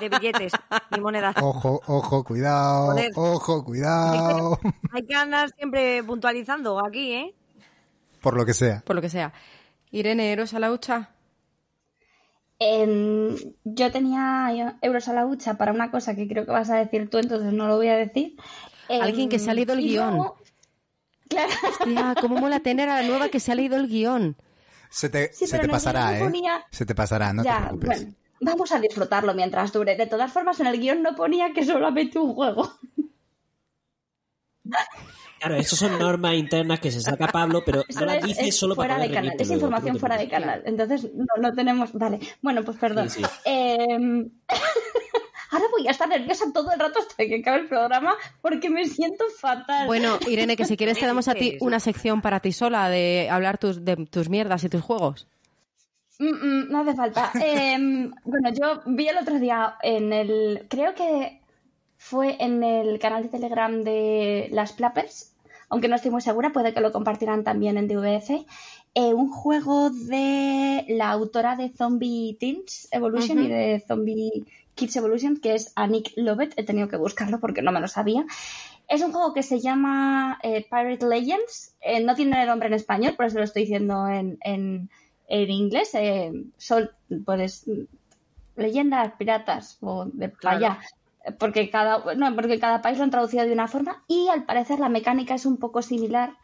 De billetes y monedas. Ojo, ojo, cuidado. Joder. Ojo, cuidado. Hay que andar siempre puntualizando aquí, ¿eh? Por lo que sea. Por lo que sea. Irene, euros a la hucha. Em, yo tenía euros a la hucha para una cosa que creo que vas a decir tú, entonces no lo voy a decir. Em, Alguien que se ha leído el guion. luego- Claro, Hostia, cómo mola tener a la nueva que se ha leído el guion. Se te, Sí, se te pasará, ¿eh? ponía- Se te pasará, no te preocupes. bueno, vamos a disfrutarlo mientras dure. De todas formas, en el guion no ponía que solamente un juego. Claro, eso son normas internas que se saca Pablo, pero Eso no las es- dice es solo fuera para de poder canal, reñirte es luego, información tú no te fuera de preocupes. canal. Entonces no, no tenemos. Vale, bueno, pues perdón. Sí, sí. Em, ahora voy a estar nerviosa todo el rato hasta que acabe el programa porque me siento fatal. Bueno, Irene, que si quieres te damos a ti una sección para ti sola de hablar tus, de tus mierdas y tus juegos. Mm, mm, no hace falta. Em, bueno, yo vi el otro día en el. Creo que fue en el canal de Telegram de las Plappers, aunque no estoy muy segura, puede que lo compartirán también en DVF. eh, un juego de la autora de Zombie Teens Evolution y de Zombie Kids Evolution, que es Anik Lovett. He tenido que buscarlo porque no me lo sabía. Es un juego que se llama eh, Pirate Legends. Eh, no tiene nombre en español, por eso lo estoy diciendo en, en, en inglés. Eh, Sol, puedes. Leyendas piratas o de Claro. allá. Porque cada, no, porque cada país lo han traducido de una forma y al parecer la mecánica es un poco similar.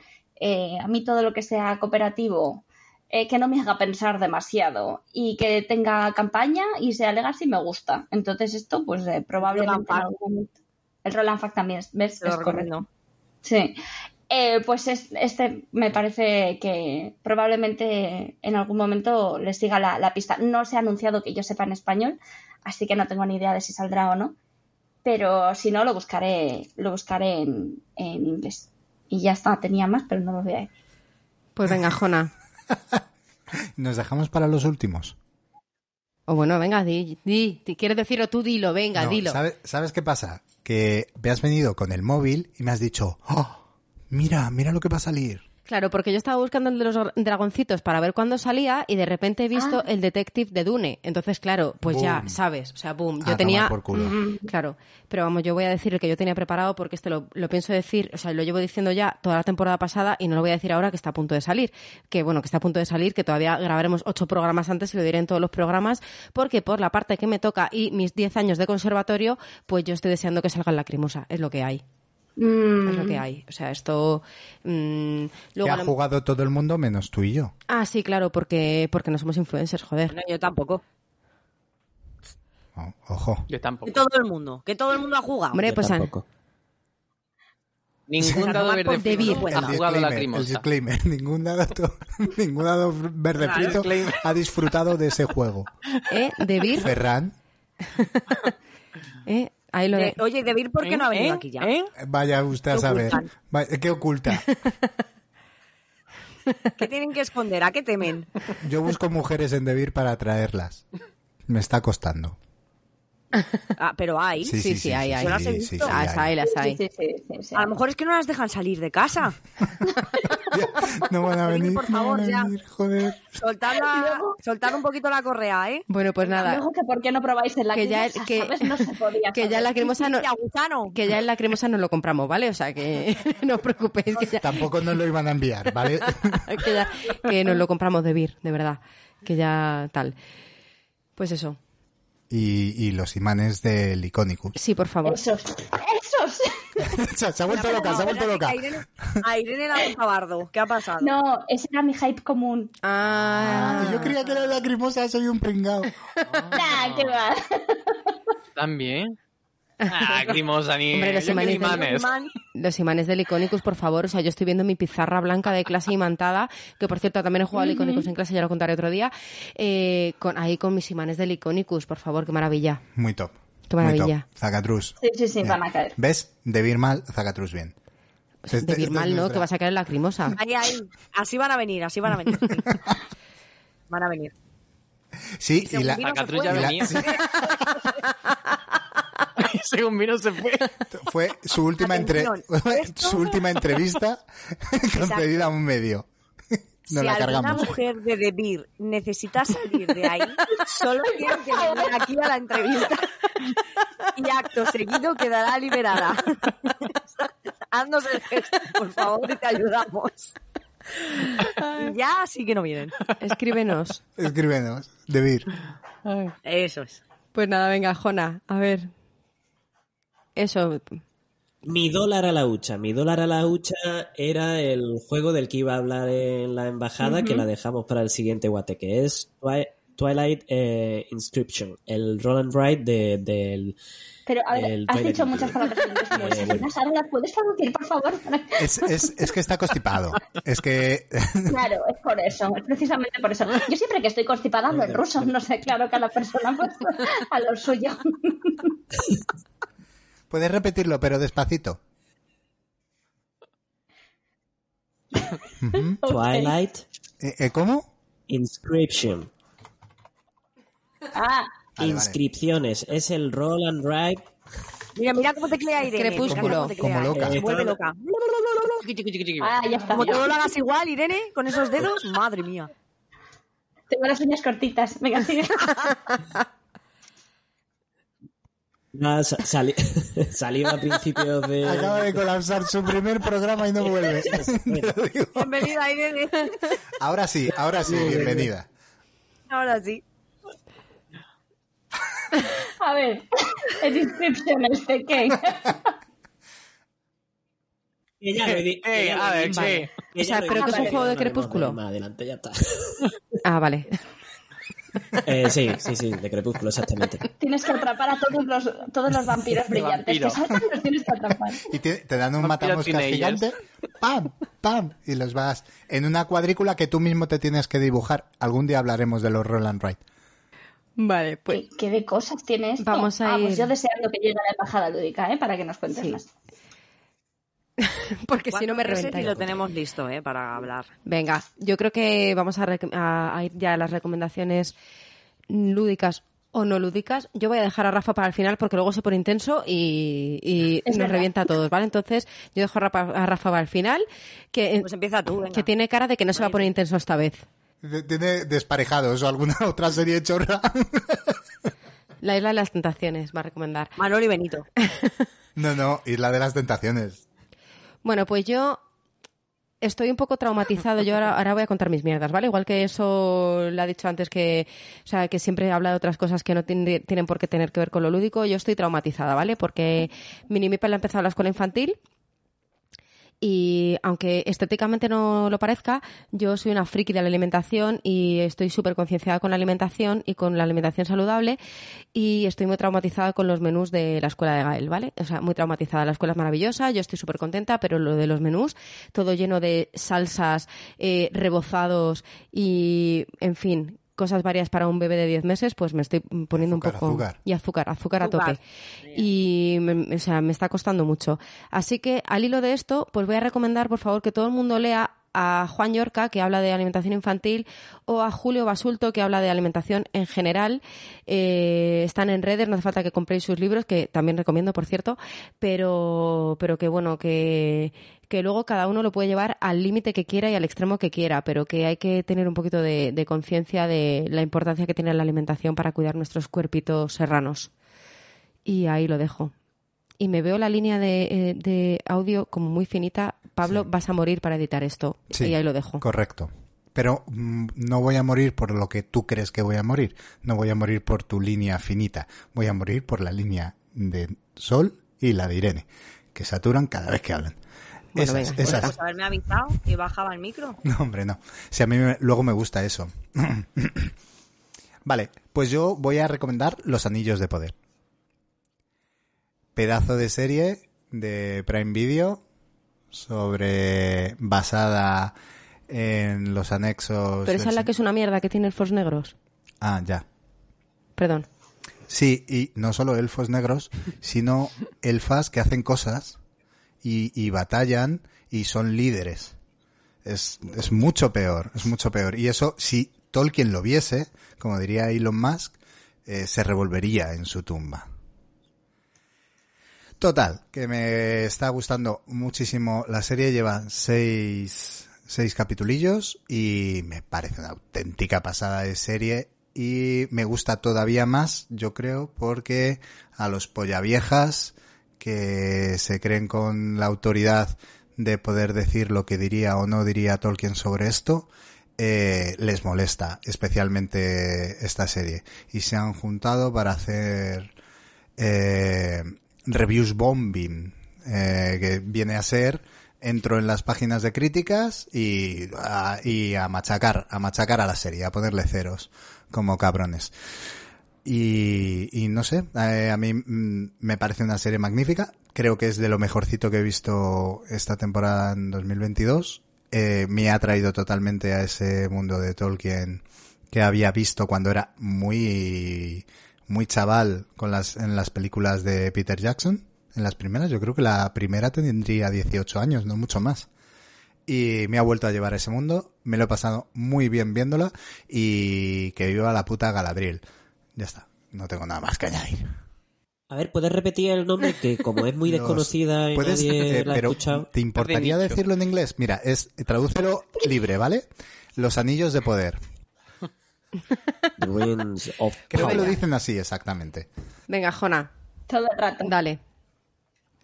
Eh, a mí todo lo que sea cooperativo, eh, que no me haga pensar demasiado y que tenga campaña y sea legacy me gusta. Entonces esto pues eh, probablemente momento... El Roland Fact también, es- Es correcto. Sí. Eh, pues es- este me parece que probablemente en algún momento les siga la, la pista. No se ha anunciado que yo sepa en español, así que no tengo ni idea de si saldrá o no. Pero si no, lo buscaré, lo buscaré en, en inglés. Y ya está, tenía más, pero no lo voy a decir. Pues venga, Jona. Nos dejamos para los últimos. O bueno, venga, di, di. di- ¿Quieres decirlo tú? Dilo, venga, No, dilo. ¿sabe- ¿Sabes qué pasa? Que me has venido con el móvil y me has dicho, "Oh, mira, mira lo que va a salir. Claro, porque yo estaba buscando el de los dragoncitos para ver cuándo salía y de repente he visto Ah. el Detective de Dune. Entonces, claro, pues ya, sabes. O sea, boom. A Yo tenía. por culo. Mm, Claro. Pero vamos, yo voy a decir el que yo tenía preparado porque este lo, lo pienso decir, o sea, lo llevo diciendo ya toda la temporada pasada y no lo voy a decir ahora que está a punto de salir. Que bueno, que está a punto de salir, que todavía grabaremos ocho programas antes y lo diré en todos los programas, porque por la parte que me toca y mis diez años de conservatorio, pues yo estoy deseando que salga en lacrimosa. Es lo que hay. Mm, Es lo que hay. O sea, esto. mm, luego ha lo- jugado todo el mundo menos tú y yo. Ah, sí, claro, porque, porque no somos influencers, joder. Bueno, yo tampoco. Oh, ojo. Yo tampoco. Que todo el mundo. Que todo el mundo ha jugado. Hombre, Yo pues tampoco. Ningún dado verde frito ha jugado la el disclaimer. Ningún dado, ningún dado verde frito ha disfrutado de ese juego. ¿Eh? De Vir, Ferran, ¿eh? Ahí lo de... De- oye, Debir, ¿por qué no ha venido ¿Eh? aquí ya? ¿Eh? vaya usted a ¿Qué saber. ¿Qué oculta? ¿Qué tienen que esconder? ¿A qué temen? Yo busco mujeres en Debir para atraerlas. Me está costando. Ah, pero hay. Sí, sí, hay, hay. Yo las he sí, visto. sí, Las hay, las hay. Sí, sí, sí, sí. A lo mejor es que no las dejan salir de casa. No van a venir, por no favor, van a ya. venir, joder. Soltad, la- soltad un poquito la correa, ¿eh? Bueno, pues nada. Luego que por qué no probáis en la Que ya, cremosa, que, ¿sabes? No se podía que ya la cremosa no, Sí, que ya en la cremosa no lo compramos, ¿vale? O sea que no os preocupéis que ya, Tampoco nos lo iban a enviar, ¿vale? que ya que nos lo compramos de Vir, de verdad. Que ya tal. Pues eso. Y, y los imanes del Iconicus. Sí, por favor. Esos, esos. se, se ha vuelto loca, se ha vuelto loca. A Irene, a Irene la ha bardo. ¿Qué ha pasado? No, ese era mi hype común. Ah, Yo creía que era lacrimosa, soy un pringao. Nah, qué va. También. Ah, grimosa ni. Hombre, los imanes del- imanes. Man, los imanes del Iconicus, por favor. O sea, yo estoy viendo mi pizarra blanca de clase imantada, que por cierto también he jugado al Iconicus en clase, ya lo contaré otro día. eh, con, ahí con mis imanes del Iconicus, por favor, qué maravilla. Muy top. Qué Muy maravilla. top. Zacatrus. Sí, sí, sí, van a caer. ¿Ves? De Vir mal, Zacatrus bien. Este- De este mal, ¿no? Que va a sacar en lacrimosa. ahí, ahí. Así van a venir, así van a venir. Van a venir. Sí, y la, Zacatrus ya la- venía. sí, Según vino se fue. fue su última, entre- Atención, esto- su última entrevista concedida a un medio. Nos si la alguna mujer de Debir necesita salir de ahí, solo quiero que venga aquí a la entrevista. Y acto seguido quedará liberada. Haznos el gesto, por favor, y te ayudamos. Y ya sí que no vienen. Escríbenos. Escríbenos, de Vir. Eso es. Pues nada, venga, Jona, a ver. Eso. Mi dólar a la hucha. Mi dólar a la hucha era el juego del que iba a hablar en la embajada, que la dejamos para el siguiente guate, que es Twi- Twilight eh, Inscription, el roll and write de- del... Pero, a ver, has Twilight dicho muchas palabras. Ahora las puedes traducir, por favor. Es, es, es que está constipado. Es que Claro, es por eso, es precisamente por eso. Yo siempre que estoy constipada hablo en ruso, no sé, claro que a la persona pues a lo suyo. puedes repetirlo, pero despacito. Twilight Eh, eh, ¿Cómo? Inscription. Ah, Vale, Inscripciones. Es el roll and write. Mira, mira cómo teclea Irene. mira Crepúsculo. cómo teclea. Como loca. Se vuelve loca. ah, ya está. Como tú no lo hagas igual, Irene, con esos dedos, madre mía. Tengo las uñas cortitas. Venga, sigue. Sa- sali- salió a principios de... Acaba de colapsar su primer programa y no vuelve. Bienvenida, Irene. Ahora sí, ahora sí, bienvenida. Ahora sí. A ver, el inscription este, ¿qué? Ya lo Eh, a ver. Que O sea, dicho, que es un juego de Crepúsculo. adelante, ya está. Ah, vale. Eh, sí, sí, sí, de Crepúsculo, exactamente. Tienes que atrapar a todos los, todos los vampiros brillantes vampiro. que saltan, los tienes que atrapar. Y te, te dan un Vampiro matamoscas teenagers. gigante, ¡pam! ¡pam! Y los vas en una cuadrícula que tú mismo te tienes que dibujar. Algún día hablaremos de los roll and write. Vale, pues. ¿Qué, qué de cosas tiene esto? Vamos a ah, pues ir- yo deseando que llegue a la embajada lúdica, ¿eh? Para que nos cuentes Sí. más. Porque si no me reventáis. Y lo tenemos listo, ¿eh? Para hablar. Venga, yo creo que vamos a, rec- a- a ir ya a las recomendaciones lúdicas o no lúdicas. Yo voy a dejar a Rafa para el final porque luego se pone intenso y, nos verdad. revienta a todos, ¿vale? Entonces yo dejo a Rafa, a Rafa para el final, que, Pues empieza tú, venga. que tiene cara de que no se va a poner intenso esta vez. Tiene desparejados o alguna otra serie chorra. La isla de las tentaciones va a recomendar. Manolo y Benito. No, no, Isla de las Tentaciones. Bueno, pues yo estoy un poco traumatizado. Yo ahora, ahora voy a contar mis mierdas, ¿vale? Igual que eso le ha dicho antes que, o sea, que siempre habla de otras cosas que no tiene- tienen por qué tener que ver con lo lúdico. Yo estoy traumatizada, ¿vale? Porque Mini Mipel ha empezado la escuela infantil. Y aunque estéticamente no lo parezca, yo soy una friki de la alimentación y estoy súper concienciada con la alimentación y con la alimentación saludable y estoy muy traumatizada con los menús de la escuela de Gael, ¿vale? O sea, muy traumatizada. La escuela es maravillosa, yo estoy súper contenta, pero lo de los menús, todo lleno de salsas, eh, rebozados y, en fin, cosas varias para un bebé de 10 meses, pues me estoy poniendo Azúcar, un poco... azúcar. Y azúcar, azúcar a tope. Y, me, o sea, me está costando mucho. Así que, al hilo de esto, pues voy a recomendar, por favor, que todo el mundo lea a Juan Yorca, que habla de alimentación infantil, o a Julio Basulto, que habla de alimentación en general. Eh, están en redes, no hace falta que compréis sus libros, que también recomiendo, por cierto, pero, pero que bueno, que, que luego cada uno lo puede llevar al límite que quiera y al extremo que quiera, pero que hay que tener un poquito de, de conciencia de la importancia que tiene la alimentación para cuidar nuestros cuerpitos serranos. Y ahí lo dejo. Y me veo la línea de, eh, de audio como muy finita. Pablo, Sí. vas a morir para editar esto. Sí, y ahí lo dejo. Correcto. Pero mm, no voy a morir por lo que tú crees que voy a morir. No voy a morir por tu línea finita. Voy a morir por la línea de Sol y la de Irene, que saturan cada vez que hablan. Bueno, esas, venga, esas. Pues haberme avisado y bajaba el micro. No, hombre, no. Si a mí me- luego me gusta eso. vale, pues yo voy a recomendar Los Anillos de Poder. Pedazo de serie de Prime Video sobre basada en los anexos. Pero esa es la que es una mierda que tiene elfos negros. Ah, ya. Perdón. Sí, y no solo elfos negros, sino elfas que hacen cosas y, y batallan y son líderes. Es, es mucho peor, es mucho peor. Y eso, si Tolkien lo viese, como diría Elon Musk, eh, se revolvería en su tumba. Total, que me está gustando muchísimo la serie, lleva seis, seis capitulillos y me parece una auténtica pasada de serie y me gusta todavía más, yo creo, porque a los pollaviejas que se creen con la autoridad de poder decir lo que diría o no diría Tolkien sobre esto, eh, les molesta especialmente esta serie y se han juntado para hacer eh, reviews bombing, eh, que viene a ser entro en las páginas de críticas y a, y a machacar, a machacar a la serie, a ponerle ceros como cabrones. Y, y no sé, eh, a mí mm, me parece una serie magnífica. Creo que es de lo mejorcito que he visto esta temporada en 2022. Eh, me ha traído totalmente a ese mundo de Tolkien que había visto cuando era muy, muy chaval con las, en las películas de Peter Jackson. En las primeras, yo creo que la primera tendría 18 años, no mucho más y me ha vuelto a llevar a ese mundo. Me lo he pasado muy bien viéndola y que viva la puta Galadriel. Ya está, no tengo nada más que añadir. A ver, ¿puedes repetir el nombre? Que como es muy Los- desconocida y ¿Puedes? nadie eh, la ha pero escuchado. ¿te importaría decirlo en inglés? Mira, es tradúcelo libre, ¿vale? Los anillos de poder. The Rings of Creo que lo Power. dicen así exactamente. Venga, Jona, Todo el rato. dale.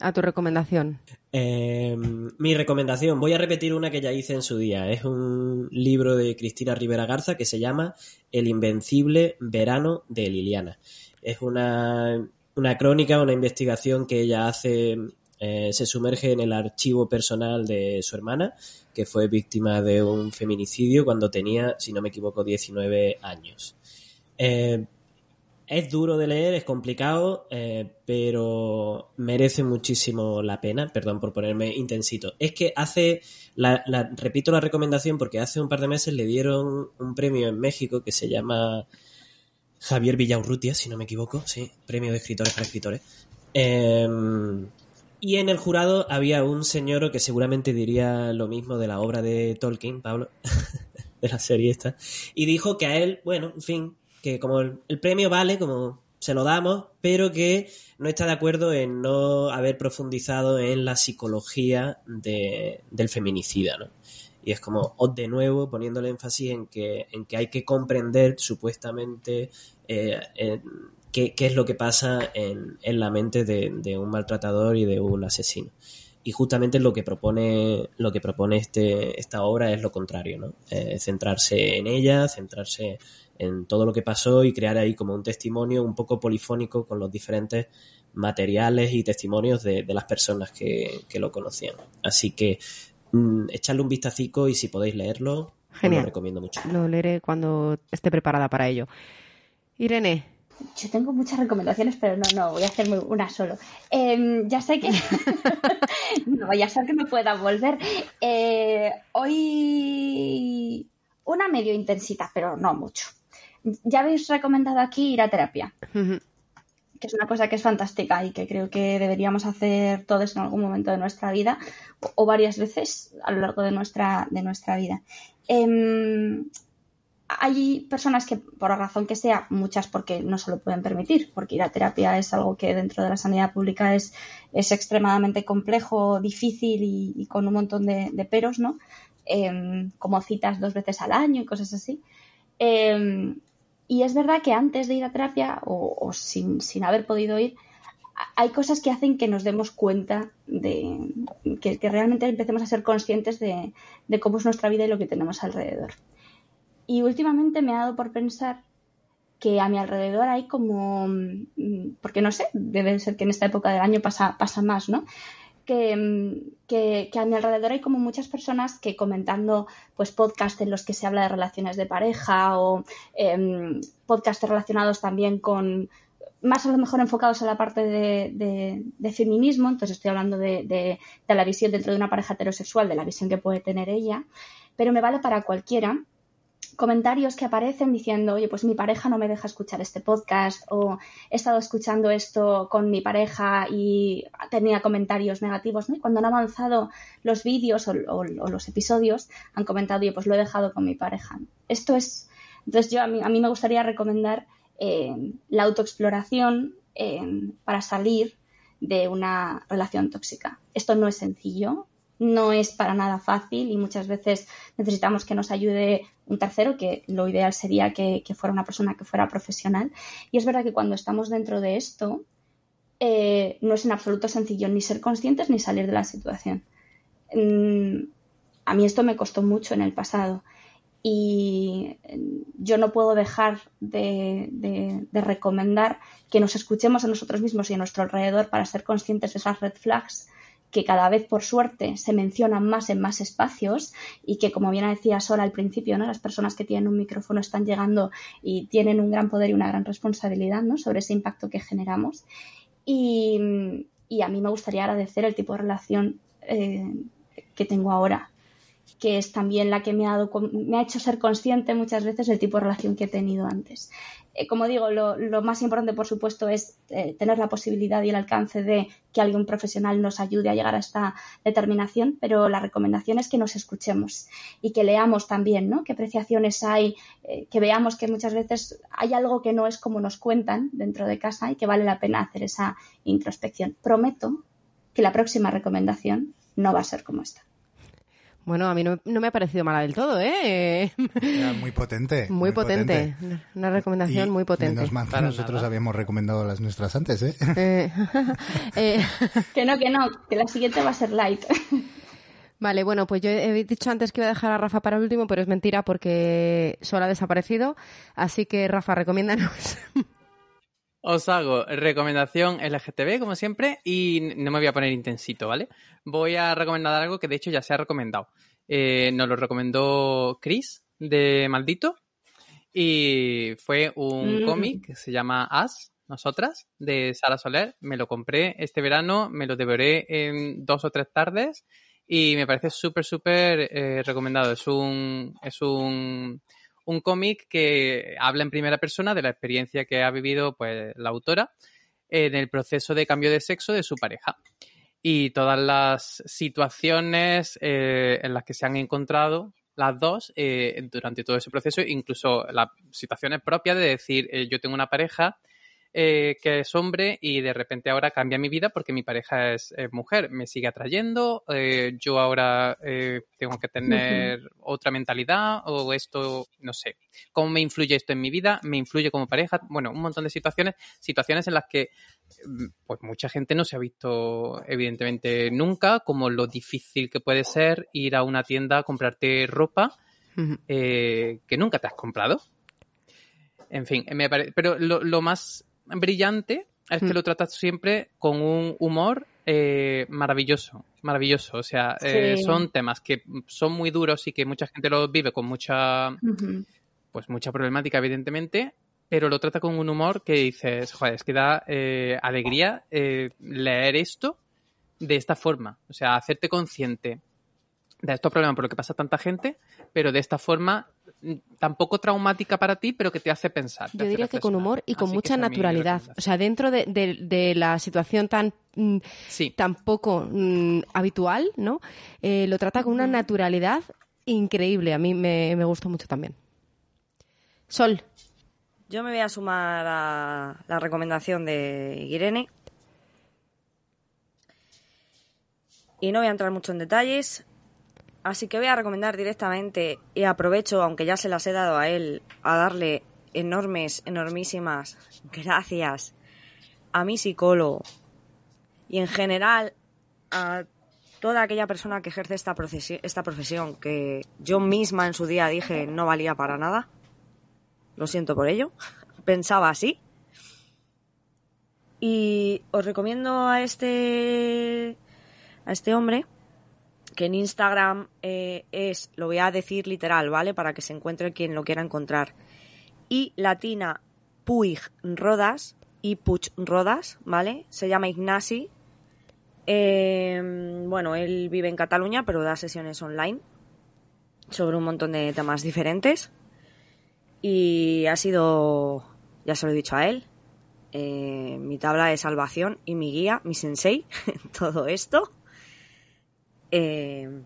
A tu recomendación. Eh, mi recomendación, voy a repetir una que ya hice en su día. Es un libro de Cristina Rivera Garza que se llama El invencible verano de Liliana. Es una, una crónica, una investigación que ella hace, eh, se sumerge en el archivo personal de su hermana, que fue víctima de un feminicidio cuando tenía, si no me equivoco, 19 años. Eh, es duro de leer, es complicado, eh, pero merece muchísimo la pena. Perdón por ponerme intensito. Es que hace, la, repito la recomendación porque hace un par de meses le dieron un premio en México que se llama Javier Villaurrutia, si no me equivoco, sí, premio de escritores para escritores. Eh, y en el jurado había un señor que seguramente diría lo mismo de la obra de Tolkien, Pablo, de la serie esta, y dijo que a él, bueno, en fin, que como el, premio vale, como se lo damos, pero que no está de acuerdo en no haber profundizado en la psicología de- del feminicida, ¿no? Y es como, de nuevo, poniéndole énfasis en que, en que hay que comprender supuestamente eh, en qué, qué es lo que pasa en, en la mente de, de un maltratador y de un asesino. Y justamente lo que propone, lo que propone este, esta obra es lo contrario, ¿no? Eh, centrarse en ella, centrarse en todo lo que pasó y crear ahí como un testimonio un poco polifónico con los diferentes materiales y testimonios de, de las personas que, que lo conocían. Así que mm, echarle un vistacico y si podéis leerlo, os lo recomiendo mucho. Lo leeré cuando esté preparada para ello. Irene, Yo tengo muchas recomendaciones, pero no, no, voy a hacerme una solo. Em, ya sé que. no vaya a ser que me pueda volver. Eh, hoy. Una medio intensita, pero no mucho. Ya habéis recomendado aquí ir a terapia. Que es una cosa que es fantástica y que creo que deberíamos hacer todos en algún momento de nuestra vida o, o varias veces a lo largo de nuestra, de nuestra vida. Em, hay personas que, por la razón que sea, muchas porque no se lo pueden permitir, porque ir a terapia es algo que dentro de la sanidad pública es, es extremadamente complejo, difícil y, y con un montón de, de peros, ¿no? Em, como citas dos veces al año y cosas así. Em, y es verdad que antes de ir a terapia o, sin, sin, haber podido ir, hay cosas que hacen que nos demos cuenta de que, que realmente empecemos a ser conscientes de, de, cómo es nuestra vida y lo que tenemos alrededor. Y últimamente me ha dado por pensar que a mi alrededor hay como, porque no sé, debe ser que en esta época del año pasa, pasa más, ¿no? Que, que, que, a mi alrededor hay como muchas personas que comentando pues podcasts en los que se habla de relaciones de pareja o eh, podcasts relacionados también con más a lo mejor enfocados a la parte de, de, de feminismo, entonces estoy hablando de, de, la visión dentro de una pareja heterosexual, de la visión que puede tener ella, pero me vale para cualquiera comentarios que aparecen diciendo, oye, pues mi pareja no me deja escuchar este podcast o he estado escuchando esto con mi pareja y tenía comentarios negativos, ¿no? Y cuando han avanzado los vídeos o, los episodios, han comentado, oye, pues lo he dejado con mi pareja. Esto es, entonces yo a mí, a mí me gustaría recomendar eh, la autoexploración eh, para salir de una relación tóxica. Esto no es sencillo, no es para nada fácil y muchas veces necesitamos que nos ayude un tercero, que lo ideal sería que, fuera una persona que fuera profesional. Y es verdad que cuando estamos dentro de esto, eh, no es en absoluto sencillo ni ser conscientes ni salir de la situación. Mm, a mí esto me costó mucho en el pasado y yo no puedo dejar de, de, de, recomendar que nos escuchemos a nosotros mismos y a nuestro alrededor para ser conscientes de esas red flags que cada vez por suerte se mencionan más en más espacios y que como bien decía Sora al principio, ¿no? las personas que tienen un micrófono están llegando y tienen un gran poder y una gran responsabilidad ¿no? sobre ese impacto que generamos. Y, y, a mí me gustaría agradecer el tipo de relación eh, que tengo ahora que es también la que me ha, dado, me ha hecho ser consciente muchas veces del tipo de relación que he tenido antes. Eh, como digo, lo, más importante, por supuesto, es eh, tener la posibilidad y el alcance de que alguien profesional nos ayude a llegar a esta determinación, pero la recomendación es que nos escuchemos y que leamos también, ¿no? Qué apreciaciones hay, eh, que veamos que muchas veces hay algo que no es como nos cuentan dentro de casa y que vale la pena hacer esa introspección. Prometo que la próxima recomendación no va a ser como esta. Bueno, a mí no, no, me ha parecido mala del todo, ¿eh? Era muy potente. Muy, muy potente. potente. Una recomendación y muy potente. Menos mal que nosotros nada. habíamos recomendado las nuestras antes, ¿eh? eh, eh. que no, que no, que la siguiente va a ser light. Vale, bueno, pues yo he dicho antes que iba a dejar a Rafa para el último, pero es mentira porque solo ha desaparecido. Así que, Rafa, recomiéndanos. Os hago recomendación LGTB, como siempre, y no me voy a poner intensito, ¿vale? Voy a recomendar algo que de hecho ya se ha recomendado. Eh, nos lo recomendó Chris de Maldito y fue un mm. cómic que se llama As, Nosotras, de Sara Soler. Me lo compré este verano, me lo devoré en dos o tres tardes y me parece súper, súper eh, recomendado. Es un, es un un cómic que habla en primera persona de la experiencia que ha vivido pues, la autora en el proceso de cambio de sexo de su pareja. Y todas las situaciones eh, en las que se han encontrado las dos eh, durante todo ese proceso, incluso las situaciones propias de decir eh, yo tengo una pareja eh, que es hombre y de repente ahora cambia mi vida porque mi pareja es, es mujer, me sigue atrayendo, eh, yo ahora eh, tengo que tener uh -huh. otra mentalidad o esto, no sé, cómo me influye esto en mi vida, me influye como pareja, bueno, un montón de situaciones, situaciones en las que mm, pues mucha gente no se ha visto evidentemente nunca, como lo difícil que puede ser ir a una tienda a comprarte ropa uh -huh. que nunca te has comprado. En fin, me parece, pero lo, lo más brillante es que mm. lo tratas siempre con un humor eh, maravilloso, maravilloso. O sea, sí. eh, son temas que son muy duros y que mucha gente lo vive con mucha, uh -huh. pues mucha problemática, evidentemente, pero lo trata con un humor que dices, joder, es que da eh, alegría leer esto de esta forma. O sea, hacerte consciente de estos problemas por lo que pasa tanta gente, pero de esta forma tampoco traumática para ti, pero que te hace pensar. te Yo hace diría que con humor y con Así mucha naturalidad. O sea, dentro de, de- de la situación tan, mm, Sí. tan poco mm, habitual, ¿no? Eh, lo trata con una naturalidad increíble. A mí me, me gustó mucho también. Sol, Yo me voy a sumar a la recomendación de Irene. Y no voy a entrar mucho en detalles. Así que voy a recomendar directamente, y aprovecho, aunque ya se las he dado a él, a darle enormes, enormísimas gracias a mi psicólogo y en general a toda aquella persona que ejerce esta, profesión que yo misma en su día dije no valía para nada. Lo siento por ello. Pensaba así. Y os recomiendo a este a este hombre que en Instagram eh, es, lo voy a decir literal, ¿vale? Para que se encuentre quien lo quiera encontrar. Y latina Puig Rodas y Puig Rodas, ¿vale? Se llama Ignasi. Eh, bueno, él vive en Cataluña, pero da sesiones online sobre un montón de temas diferentes. Y ha sido, ya se lo he dicho a él, eh, mi tabla de salvación y mi guía, mi sensei, en todo esto. Eh,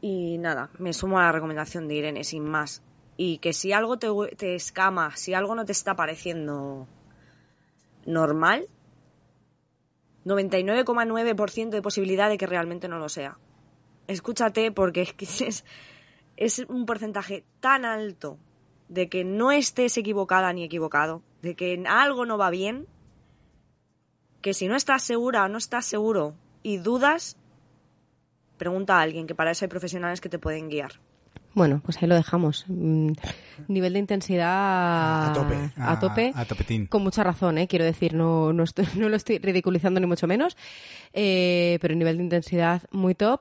y nada, me sumo a la recomendación de Irene, sin más. Y que si algo te, te escama, si algo no te está pareciendo normal, 99,9% de posibilidad de que realmente no lo sea. Escúchate porque es es un porcentaje tan alto de que no estés equivocada ni equivocado, de que algo no va bien, que si no estás segura o no estás seguro y dudas, pregunta a alguien, que para eso hay profesionales que te pueden guiar. bueno, pues ahí lo dejamos. Mm, nivel de intensidad A tope, a, a- tope, a topetín. con mucha razón, ¿eh? quiero decir, no, no, estoy- no lo estoy ridiculizando ni mucho menos, eh, pero nivel de intensidad muy top.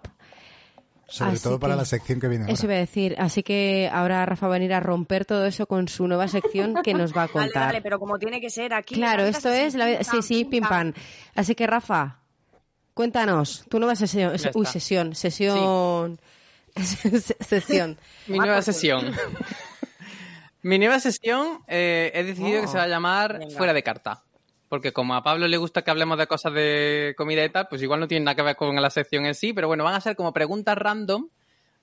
Sobre Así todo para que- la sección que viene Eso ahora. iba a decir. Así que ahora Rafa va a venir a romper todo eso con su nueva sección que nos va a Vale, contar. vale, pero como tiene que ser aquí. claro, esto es la Sí, sí, pim pam. Así que Rafa, cuéntanos tu nueva sesión. Ya Uy, sesión, sesión. sesión. Mi nueva sesión. Mi nueva sesión eh, he decidido que se va a llamar Venga. Fuera de carta. Porque como a Pablo le gusta que hablemos de cosas de comida y tal, pues igual no tiene nada que ver con la sección en sí, pero bueno, van a ser como preguntas random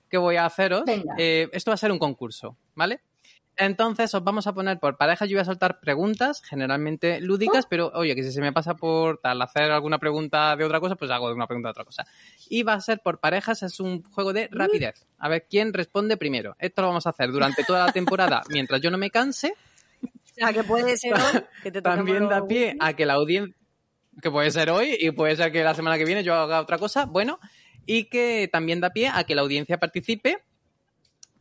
que voy a haceros. Venga. Eh, esto va a ser un concurso, ¿vale? Entonces os vamos a poner por parejas, yo voy a soltar preguntas, generalmente lúdicas, pero oye, que si se me pasa por tal hacer alguna pregunta de otra cosa, pues hago una pregunta de otra cosa. Y va a ser por parejas, es un juego de rapidez. A ver quién responde primero. Esto lo vamos a hacer durante toda la temporada, mientras yo no me canse. O sea, que puede ser hoy que te También da pie a que la audiencia, que puede ser hoy y puede ser que la semana que viene yo haga otra cosa, bueno, y que también da pie a que la audiencia participe.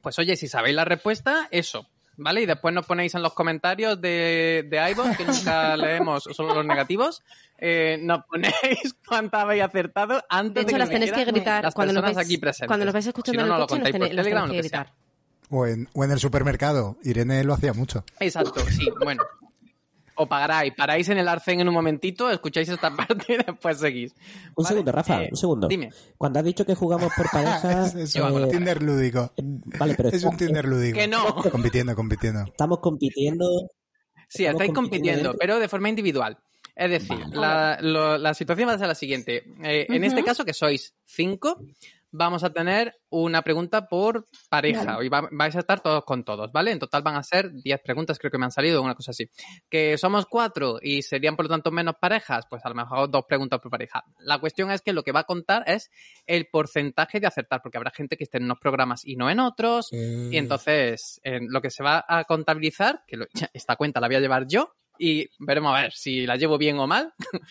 Pues oye, si sabéis la respuesta, eso, ¿vale? Y después nos ponéis en los comentarios de, de iVoox, que nunca leemos solo los negativos, eh, nos ponéis cuántas habéis acertado De antes de, hecho, que las tenéis que gritar las cuando personas vais, aquí presentes. cuando nos vais Si escuchando no, en el lo coche, nos tenéis, Telegram que gritar. O en, o en el supermercado. Irene lo hacía mucho. Exacto, sí, bueno. O paráis, paráis en el arcén en un momentito, escucháis esta parte y después seguís. Un Vale, segundo, Rafa, eh, un segundo. Dime. Cuando has dicho que jugamos por pareja, es, es eh, un Tinder lúdico. vale, pero Es un Tinder lúdico. Que no. Compitiendo, compitiendo. estamos compitiendo. Sí, Estamos estáis compitiendo pero de forma individual. Es decir, la, lo- la situación va a ser la siguiente. Eh, En este caso, que sois cinco, vamos a tener una pregunta por pareja. Hoy va- vais a estar todos con todos, ¿vale? En total van a ser 10 preguntas, creo que me han salido, una cosa así. Que somos cuatro y serían por lo tanto menos parejas, pues a lo mejor dos preguntas por pareja. La cuestión es que lo que va a contar es el porcentaje de acertar, porque habrá gente que esté en unos programas y no en otros. Mm. Y entonces, en lo que se va a contabilizar, que lo- esta cuenta la voy a llevar yo y veremos a ver si la llevo bien o mal,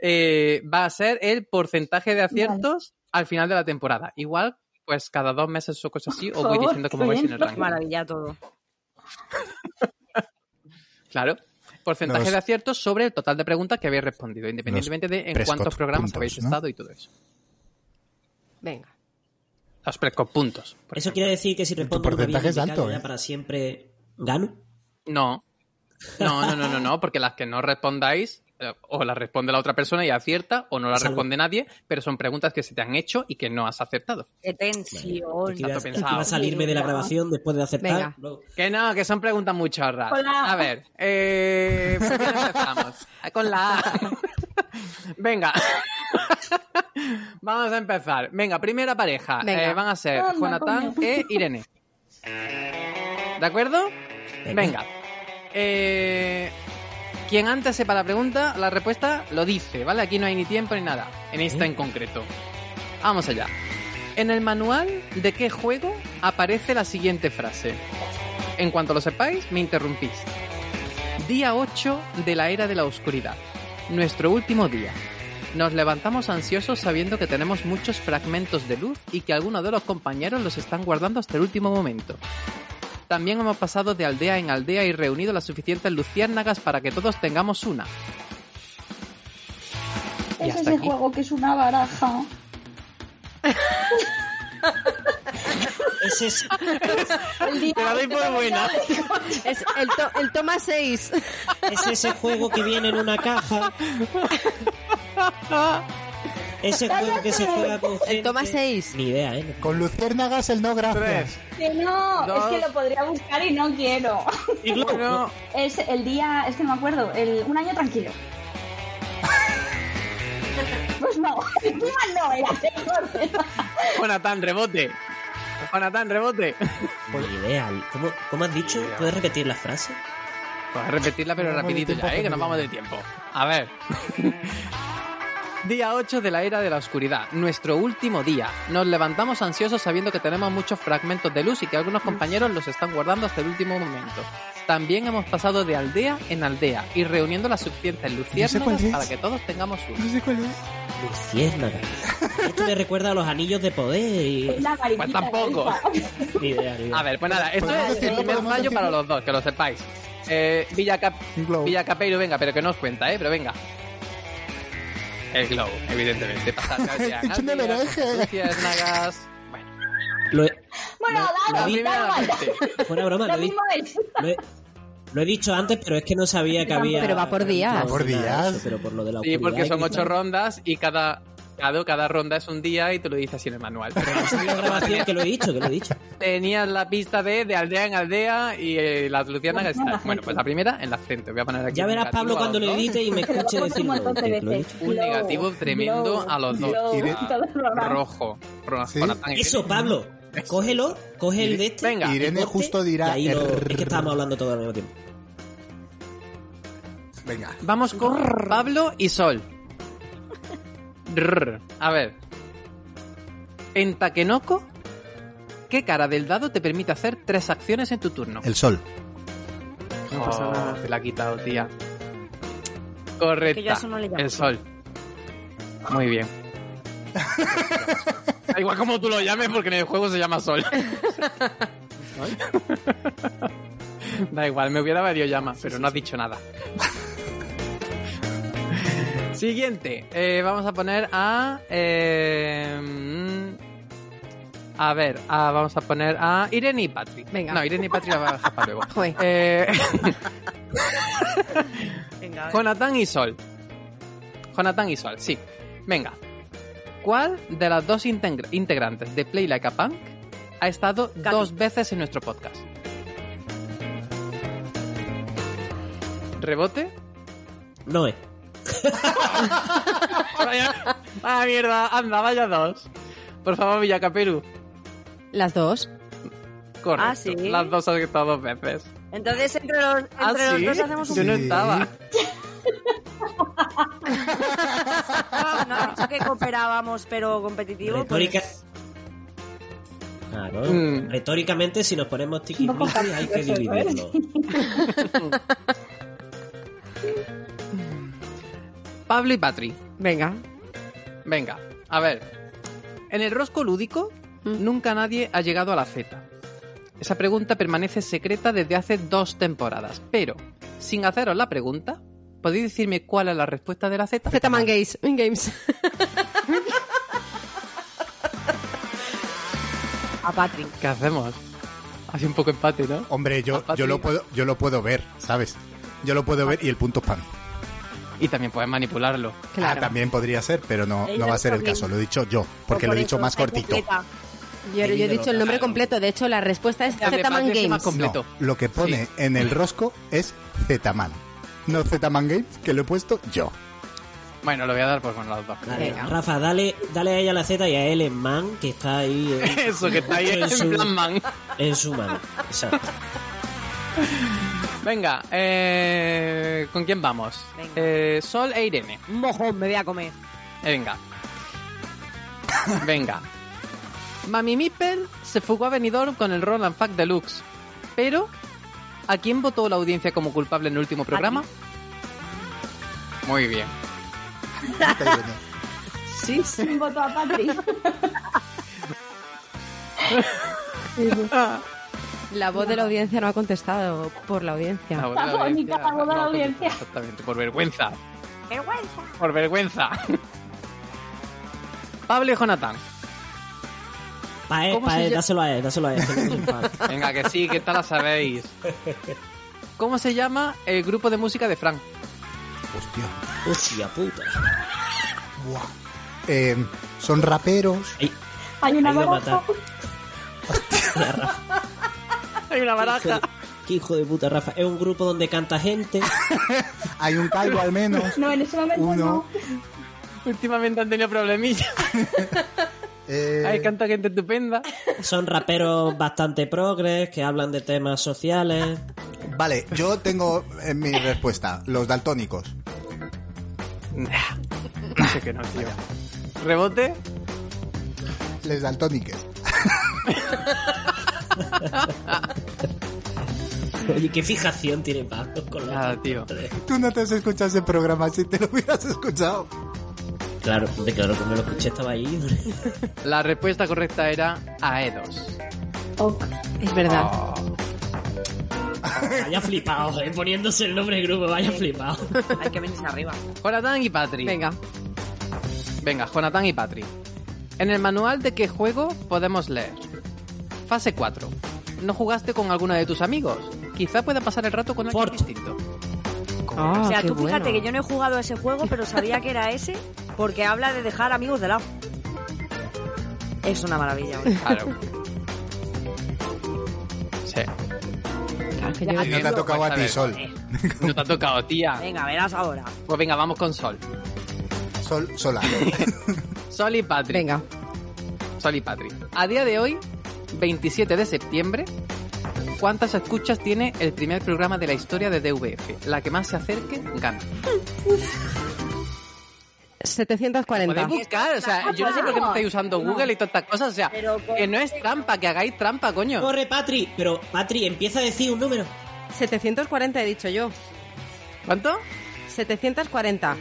eh, va a ser el porcentaje de aciertos al final de la temporada. Igual, pues cada dos meses o cosas así, os voy diciendo cómo vais en el ranking. Maravilla todo. Claro. Porcentaje de aciertos sobre el total de preguntas que habéis respondido, independientemente de en Prescott cuántos programas puntos, habéis ¿no? estado y todo eso. Venga. Los Prescott puntos. por ¿Eso ejemplo. quiere decir que si respondo porcentaje es alto, ya ¿eh? para siempre gano? No. No, no, no, no, no, porque las que no respondáis, o la responde la otra persona y acierta, o no la responde nadie, pero son preguntas que se te han hecho y que no has acertado. Qué tensión. Que iba, a salirme de la grabación después de acertar. No. Que no, que son preguntas muy chorras. Hola. A ver, eh, ¿por quién empezamos? Con la A. Venga. Vamos a empezar. Venga, primera pareja. Venga. Eh, van a ser Anda, Jonathan coño. e Irene. ¿De acuerdo? Venga. Venga. Eh, quien antes sepa la pregunta, la respuesta lo dice, ¿vale? Aquí no hay ni tiempo ni nada. En esta en concreto. Vamos allá. En el manual de qué juego aparece la siguiente frase. En cuanto lo sepáis, me interrumpís. Día 8 de la era de la oscuridad. Nuestro último día. Nos levantamos ansiosos sabiendo que tenemos muchos fragmentos de luz y que algunos de los compañeros los están guardando hasta el último momento. También hemos pasado de aldea en aldea y reunido las suficientes luciérnagas para que todos tengamos una. Es ese aquí. juego que es una baraja. Ese es, El día Te la doy por buena. Es el, to- el toma 6. es ese juego que viene en una caja. Ese juego que se juega con gente. El toma 6. Ni idea, ¿eh? Con luciérnagas el no gracias. Tres. Que no, Dos. es que lo podría buscar y no quiero. Y luego- Uno. Es el día, es que no me acuerdo, el, un año tranquilo. Pues no, encima no, era. Jonathan, rebote. Jonathan, rebote. Ni idea. ¿Cómo, cómo has dicho? ¿Puedes repetir la frase? Puedes repetirla, pero No rapidito ya, ¿eh? Que nos vamos de tiempo. A ver. Día 8 de la era de la oscuridad, nuestro último día. Nos levantamos ansiosos sabiendo que tenemos muchos fragmentos de luz y que algunos compañeros los están guardando hasta el último momento. También hemos pasado de aldea en aldea y reuniendo las suficientes luciérnagas para que todos tengamos uno. No sé cuál es. Luciérnaga. Esto me recuerda a los anillos de poder y... Pues tampoco. Ni idea, ni idea. A ver, pues nada, esto ¿Podemos es el primer ¿Podemos fallo para los dos, que lo sepáis. Eh, Villa, Cap Un globo. Villa Capeiro, venga, pero que no os cuenta, ¿eh? Pero venga. El globo, evidentemente. Pasar ya, un homenaje. luciérnagas. Bueno, Lo he- Bueno, la dale, igual. mente. fuera broma, lo Lo he, di- lo he- lo he dicho antes, pero es que no sabía que había... Pero va por días. Va por días. eso, pero por lo de la Sí, porque son ocho rondas y cada, cada, cada ronda es un día y te lo dice así en el manual. Esa es la grabación que lo he dicho, que lo he dicho. Tenías la pista de, de aldea en aldea y eh, las luciérnagas Bueno, están. Bueno, pues la primera en la acento. Voy a poner aquí. Ya verás, Pablo, cuando lo edite y me Que escuche decirlo. un que negativo tremendo a los dos. Rojo. Eso, Pablo, cógelo, coge el de este. Venga. Irene justo dirá. y ahí lo- "Err". es que estábamos hablando todo al mismo tiempo. Venga. Vamos con Pablo y Sol. Rrr. A ver. En Takenoko, ¿qué cara del dado te permite hacer tres acciones en tu turno? El sol. No pasa nada. Te la ha quitado, tía. No llamo El sol. Muy bien. Da igual como tú lo llames porque en el juego se llama sol. da igual, me hubiera variado llama, pero no has dicho nada. Siguiente. eh, vamos a poner a... eh, mm, a ver, a- vamos a poner a Irene y Patrick. Venga. No, Irene y Patrick la voy a dejar para luego. Eh, Venga. Jonathan y Sol. Jonathan y Sol, sí. Venga. ¿Cuál de las dos integra- integrantes de Play Like a Punk ha estado Katy. dos veces en nuestro podcast? ¿Rebote? No es. Vaya, ah, mierda, anda, vaya dos. Por favor, Villacaperu. Las dos. Correcto. Ah, ¿sí? Las dos han estado dos veces. Entonces, entre los, entre ¿Ah, los sí? dos hacemos Yo un... no Sí. estaba. No dicho que cooperábamos, pero competitivo. Retórica. Pues... Claro. Mm. Retóricamente, si nos ponemos tiquismiquis, hay que ¿eh? dividirlo. Pablo y Patri. Venga. Venga, a ver. En el rosco lúdico, Mm. nunca nadie ha llegado a la Z. Esa pregunta permanece secreta desde hace dos temporadas. Pero, sin haceros la pregunta, ¿podéis decirme cuál es la respuesta de la Z? Z-Man Games. Games. A Patrick. ¿Qué hacemos? Hace un poco empate, ¿no? Hombre, yo, yo, lo puedo, yo lo puedo ver, ¿sabes? Yo lo puedo ver y el punto es para mí. Y también puedes manipularlo. Claro. Ah, también podría ser, pero no, no va a ser el caso. Lo he dicho yo, porque Por lo he dicho eso, más cortito. Yo, yo he dicho el nombre completo. De hecho, la respuesta es más Games. completo. No, lo que pone Sí. en el rosco es Zetaman. No Zetaman Games, que lo he puesto yo. Bueno, lo voy a dar por con las dos. Dale. Rafa, dale, dale a ella la Z y a él en man, que está ahí en, Eso que está ahí en en su- plan man. en su mano. Exacto. Venga, eh, ¿con quién vamos? Venga. Eh, Sol e Irene. Un mojón me voy a comer. Eh, Venga. Venga. Mami Mipel se fugó a Benidorm con el Roland Fact Deluxe. Pero, ¿a quién votó la audiencia como culpable en el último programa? Muy bien. Sí, sí. Voto a Patri. La voz de la audiencia no ha contestado por la audiencia. La voz de La voz de la audiencia. Exactamente, por vergüenza. Vergüenza. Por vergüenza. Pablo y Jonathan. Pa' él, ¿Cómo pa' él, dáselo a él, dáselo a él. Venga, que sí, que esta la sabéis. ¿Cómo se llama el grupo de música de Frank? Hostia. Hostia puta. Buah. Eh, son raperos. Ay, Hay una lo Hay una Qué hijo, baraja. de, qué hijo de puta, Rafa. Es un grupo donde canta gente. Hay un calvo al menos. No, en ese momento Uno. no. Últimamente han tenido problemillas. Eh, Hay canta gente estupenda. Son raperos bastante progres, que hablan de temas sociales. Vale, yo tengo en mi respuesta los daltónicos. Sé que no, tío. Rebote. Les daltóniques. Oye, qué fijación tiene Pablo con los Nada, tío. Tú no te has escuchado ese programa si te lo hubieras escuchado. Claro, de claro que me lo escuché, estaba ahí. La respuesta correcta era Aedos. Ok. Es verdad. Vaya flipado, eh, poniéndose el nombre del grupo, vaya flipado. Hay que venirse arriba. Jonathan y Patri. Venga. Venga, Jonathan y Patri. En el manual de qué juego podemos leer. Fase 4. ¿No jugaste con alguno de tus amigos? Quizá pueda pasar el rato con alguien distinto. Ah, o sea, tú fíjate bueno. que yo no he jugado a ese juego, pero sabía que era ese porque habla de dejar amigos de lado. Es una maravilla. oye. Claro. Sí. Claro que Ya, yo- Y no te ha tocado a ti, Sol. Eh, No te ha tocado, tía. Venga, verás ahora. Pues venga, vamos con Sol. Sol, sola. Sol y Patri. Venga. Sol y Patri. A día de hoy, 27 de septiembre, ¿cuántas escuchas tiene el primer programa de la historia de DVF? La que más se acerque, gana. 740. Podéis buscar, o sea, yo no sé por qué no estáis usando Google y todas estas cosas, o sea, que no es trampa, que hagáis trampa, coño. Corre, Patri, pero Patri, empieza a decir un número. 740 he dicho yo. ¿Cuánto? 740.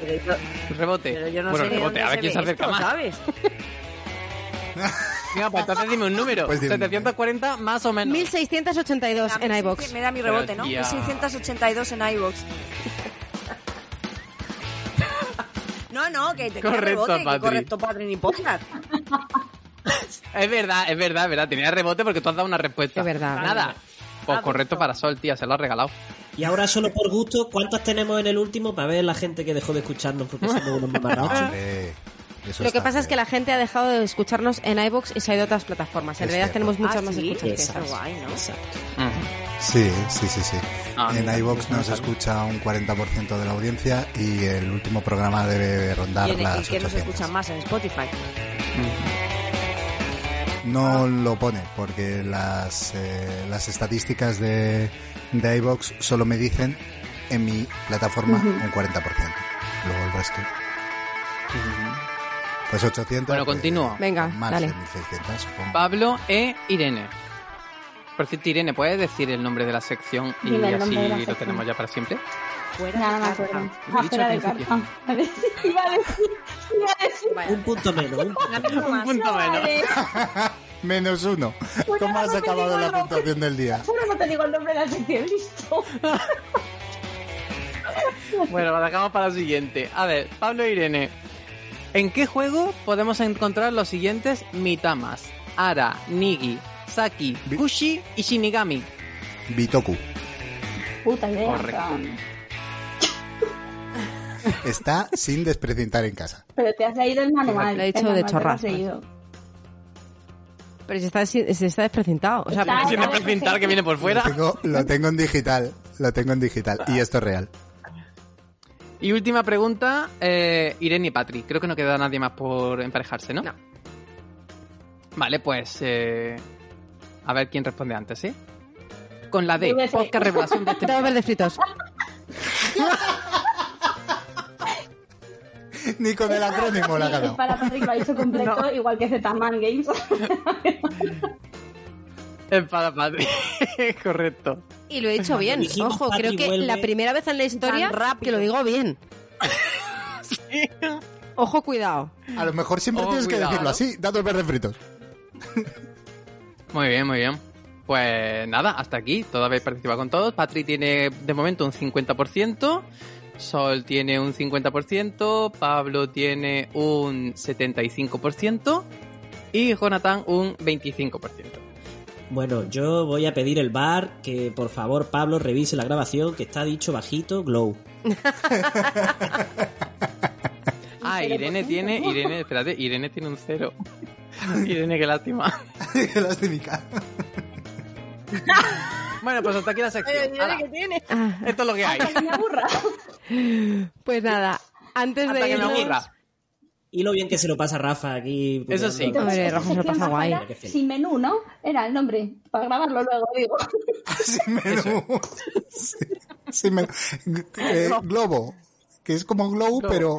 Pero yo, Rebote. pero yo no bueno, sé ni rebote, a ver se quién se ve acerca esto, más. ¿sabes? Venga, pues entonces dime un número. Pues dime un 740 más o menos. 1682 en Me- iBox. Me da mi rebote, ¿no? tía. 1682 en iVoox. No, no, que te Correcto, rebote, que correcto, Patri, ni podcast. Es verdad, es verdad, es verdad. Tenía rebote porque tú has dado una respuesta. Es verdad. Nada. Pues Ah, correcto para Sol, tía, se lo has regalado. Y ahora solo por gusto, ¿cuántas tenemos en el último para ver la gente que dejó de escucharnos porque somos unos mamarrachos? Eso Lo que pasa es que la gente ha dejado de escucharnos en iBox y se ha ido a otras plataformas. En Es realidad cierto. tenemos muchas Ah, más ¿sí? escuchas que Exacto. esas. guay, ¿no? Exacto. Sí, sí, sí, sí. Ah, en mira, iVox nos escucha un 40% de la audiencia y el último programa debe rondar ¿Y en las que nos 800. escuchan más en Spotify? No lo pone porque las, eh, las estadísticas de, de iVox solo me dicen en mi plataforma un 40%. Luego el resto. Pues 800. Bueno, pues, continúo. Venga, más dale. de 1600, supongo. Pablo e Irene. Por cierto, Irene, ¿puedes decir el nombre de la sección y el así nombre de la lo sección. tenemos ya para siempre? Fuera Nada. Lo he Ah, dicho al de principio. carta. A ver, iba a decir, iba a decir. Un punto menos. Un punto. Un punto No, menos. vale. Menos uno. ¿Cómo has no acabado digo la puntuación del día? Ahora no te digo el nombre de la sección, listo. Bueno, lo dejamos para la siguiente. A ver, Pablo e Irene. ¿En qué juego podemos encontrar los siguientes Mitamas? Ara, Nigi, Saki, Kushi y Shinigami. Bitoku. Puta idea. Correcto. está sin desprecintar en casa. Pero te has leído el manual. Lo he dicho de chorras. Pero si está, si está desprecintado. O sea, Está- porque- Tiene precintar que viene por Lo fuera. tengo, lo tengo en digital, lo tengo en digital y esto es real. Y última pregunta, eh, Irene y Patri. Creo que no queda nadie más por emparejarse, ¿no? No. Vale, pues eh, a ver quién responde antes, ¿eh? Con la D, podcast revelación de este Tengo verdes fritos. Ni con el acrónimo la Sí, ganado. para Patrick lo ha hecho completo, igual que Z-Man Games. Para Patri. Correcto. Y lo he dicho bien. Dijimos, Ojo, Patri creo que la primera vez en la historia que lo digo bien. Ojo, cuidado. A lo mejor siempre tienes que decirlo ¿no? así, datos verdes fritos. Muy bien, muy bien. Pues nada, hasta aquí. Todos habéis participado con todos. Patri tiene de momento un 50%. Sol tiene un 50%. Pablo tiene un 75%. Y Jonathan un 25%. Bueno, yo voy a pedir el bar que por favor Pablo revise la grabación que está dicho bajito, glow. Ah, Irene tiene. Irene, espérate, Irene tiene un cero. Irene, qué lástima. Qué lástima. Bueno, pues hasta aquí la sección. Ah, esto es lo que hay. Me aburra. Pues nada, antes Hasta de irnos... Y lo bien que se lo pasa Rafa aquí. Eso sí. Rafa se lo pasa guay. era. Sin menú, ¿no? Era el nombre, para grabarlo luego, digo. Sin menú. Sí, sin menú. Eh, globo, que es como glow, Globo. pero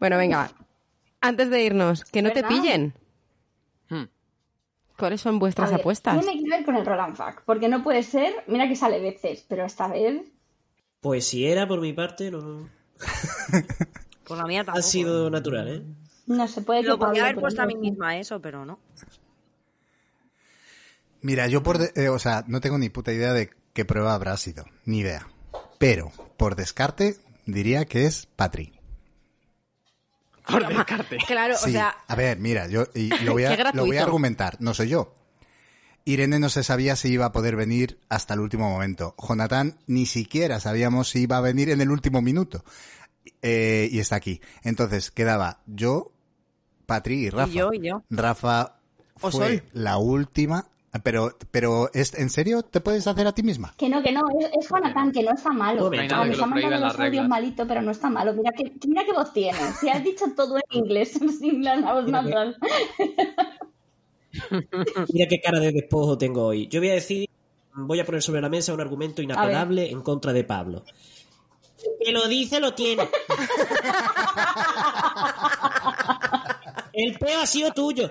Bueno, venga. Antes de irnos, que no te pillen. Hmm. ¿Cuáles son vuestras ver, apuestas? Tiene que ver con el Roland Fact, porque no puede ser, mira que sale veces, pero esta vez Pues si era por mi parte, no. Por la mía Ha sido natural, ¿eh? no se puede Lo podía Pablo, haber puesto a mí misma eso, pero no. Mira, yo por... de- eh, o sea, no tengo ni puta idea de qué prueba habrá sido. Ni idea. Pero, por descarte, diría que es Patri. Por descarte. Claro, Sí. o sea, a ver, mira, yo y lo, voy a, lo voy a argumentar. No soy yo. Irene no se sabía si iba a poder venir hasta el último momento. Jonathan ni siquiera sabíamos si iba a venir en el último minuto. Eh, y está aquí. Entonces, quedaba yo, Patri y Rafa. Y yo, y yo. Rafa O fue Sol. la última. Pero, pero ¿es, ¿en serio te puedes hacer a ti misma? Que no, que no, es, es Jonathan, que no está malo. No nada Nos ha mandado los audios malito, pero no está malo. Mira que, mira qué voz tiene. Si has dicho todo en inglés, sin la voz natural. Mira qué cara de despojo tengo hoy. Yo voy a decir, voy a poner sobre la mesa un argumento inapelable en contra de Pablo. Que lo dice, lo tiene. El peo ha sido tuyo.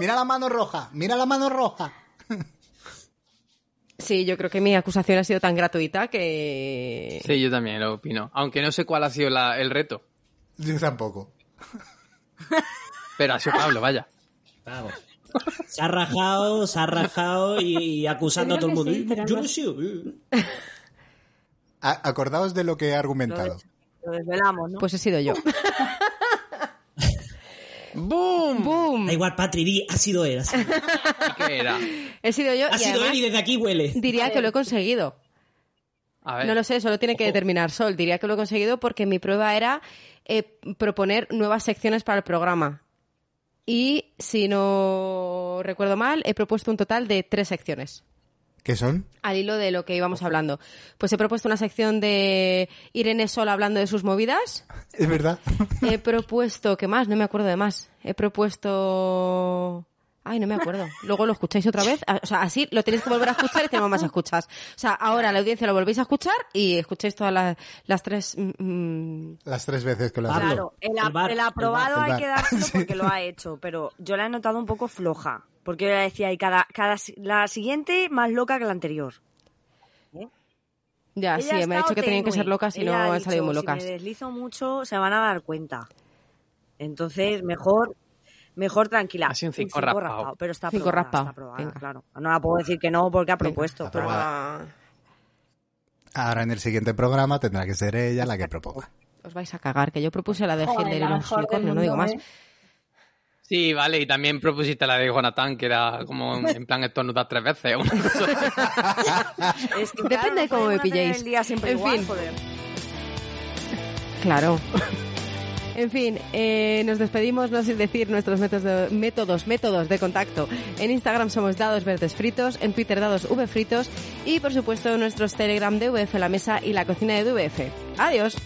Mira la mano roja, mira la mano roja. sí, yo creo que mi acusación ha sido tan gratuita que... Sí, yo también lo opino. Aunque no sé cuál ha sido la- el reto. Yo tampoco. Pero ha sido Pablo, vaya. Vamos. Se ha rajado, se ha rajado y, y acusando a todo el mundo. sí, Yo no- sido. A- acordaos de lo que he argumentado. Lo desvelamos, ¿no? Pues he sido yo. ¡Boom! ¡Boom! Da igual, Patri, di, ha sido él. Ha sido, ¿Y ¿Qué era? He sido yo ha y sido además él y desde aquí huele. diría que lo he conseguido. A ver. No lo sé, solo tiene que determinar Sol. Diría que lo he conseguido porque mi prueba era eh, proponer nuevas secciones para el programa. Y, si no recuerdo mal, he propuesto un total de tres secciones. ¿Qué son? Al hilo de lo que íbamos hablando. Pues he propuesto una sección de Irene Sol hablando de sus movidas. Es verdad. He propuesto, ¿qué más? No me acuerdo de más. He propuesto... Ay, no me acuerdo. Luego lo escucháis otra vez. Ah, O sea, así lo tenéis que volver a escuchar y tenemos más escuchas. O sea, ahora la audiencia lo volvéis a escuchar y escucháis todas las, las tres... mm, mm, Las tres veces que lo has. Claro, el, el ap- bar, el el aprobado bar, el hay que dárselo Sí. porque lo ha hecho, pero yo la he notado un poco floja. Porque yo le decía, y cada, cada, si- la siguiente más loca que la anterior. Ya, Ella sí, me ha dicho que tenían que ser locas y Ella no ha han salido muy Si locas. me deslizo mucho, se van a dar cuenta. Entonces, mejor mejor tranquila. Ha sido un Un cinco cinco raspado. Pero está Cinco aprobada, raspado. está aprobada, claro. No la puedo decir que no porque ha propuesto. pero. Ahora en el siguiente programa tendrá que ser ella la que proponga. Os vais a cagar, que yo propuse la de Joder, Hitler y la los unicornios, no digo más. ¿eh? Sí, vale, y también propusiste la de Jonathan, que era como en plan estornudar tres veces. una cosa. es que, Depende claro, de cómo me pilléis. el día siempre En igual, fin. joder. Claro. En fin, eh, nos despedimos, no sin decir nuestros métodos, métodos, métodos de contacto. En Instagram somos Dados Verdes Fritos, en Twitter Dados V Fritos y por supuesto nuestros Telegram de VF La Mesa y la Cocina de VF. Adiós.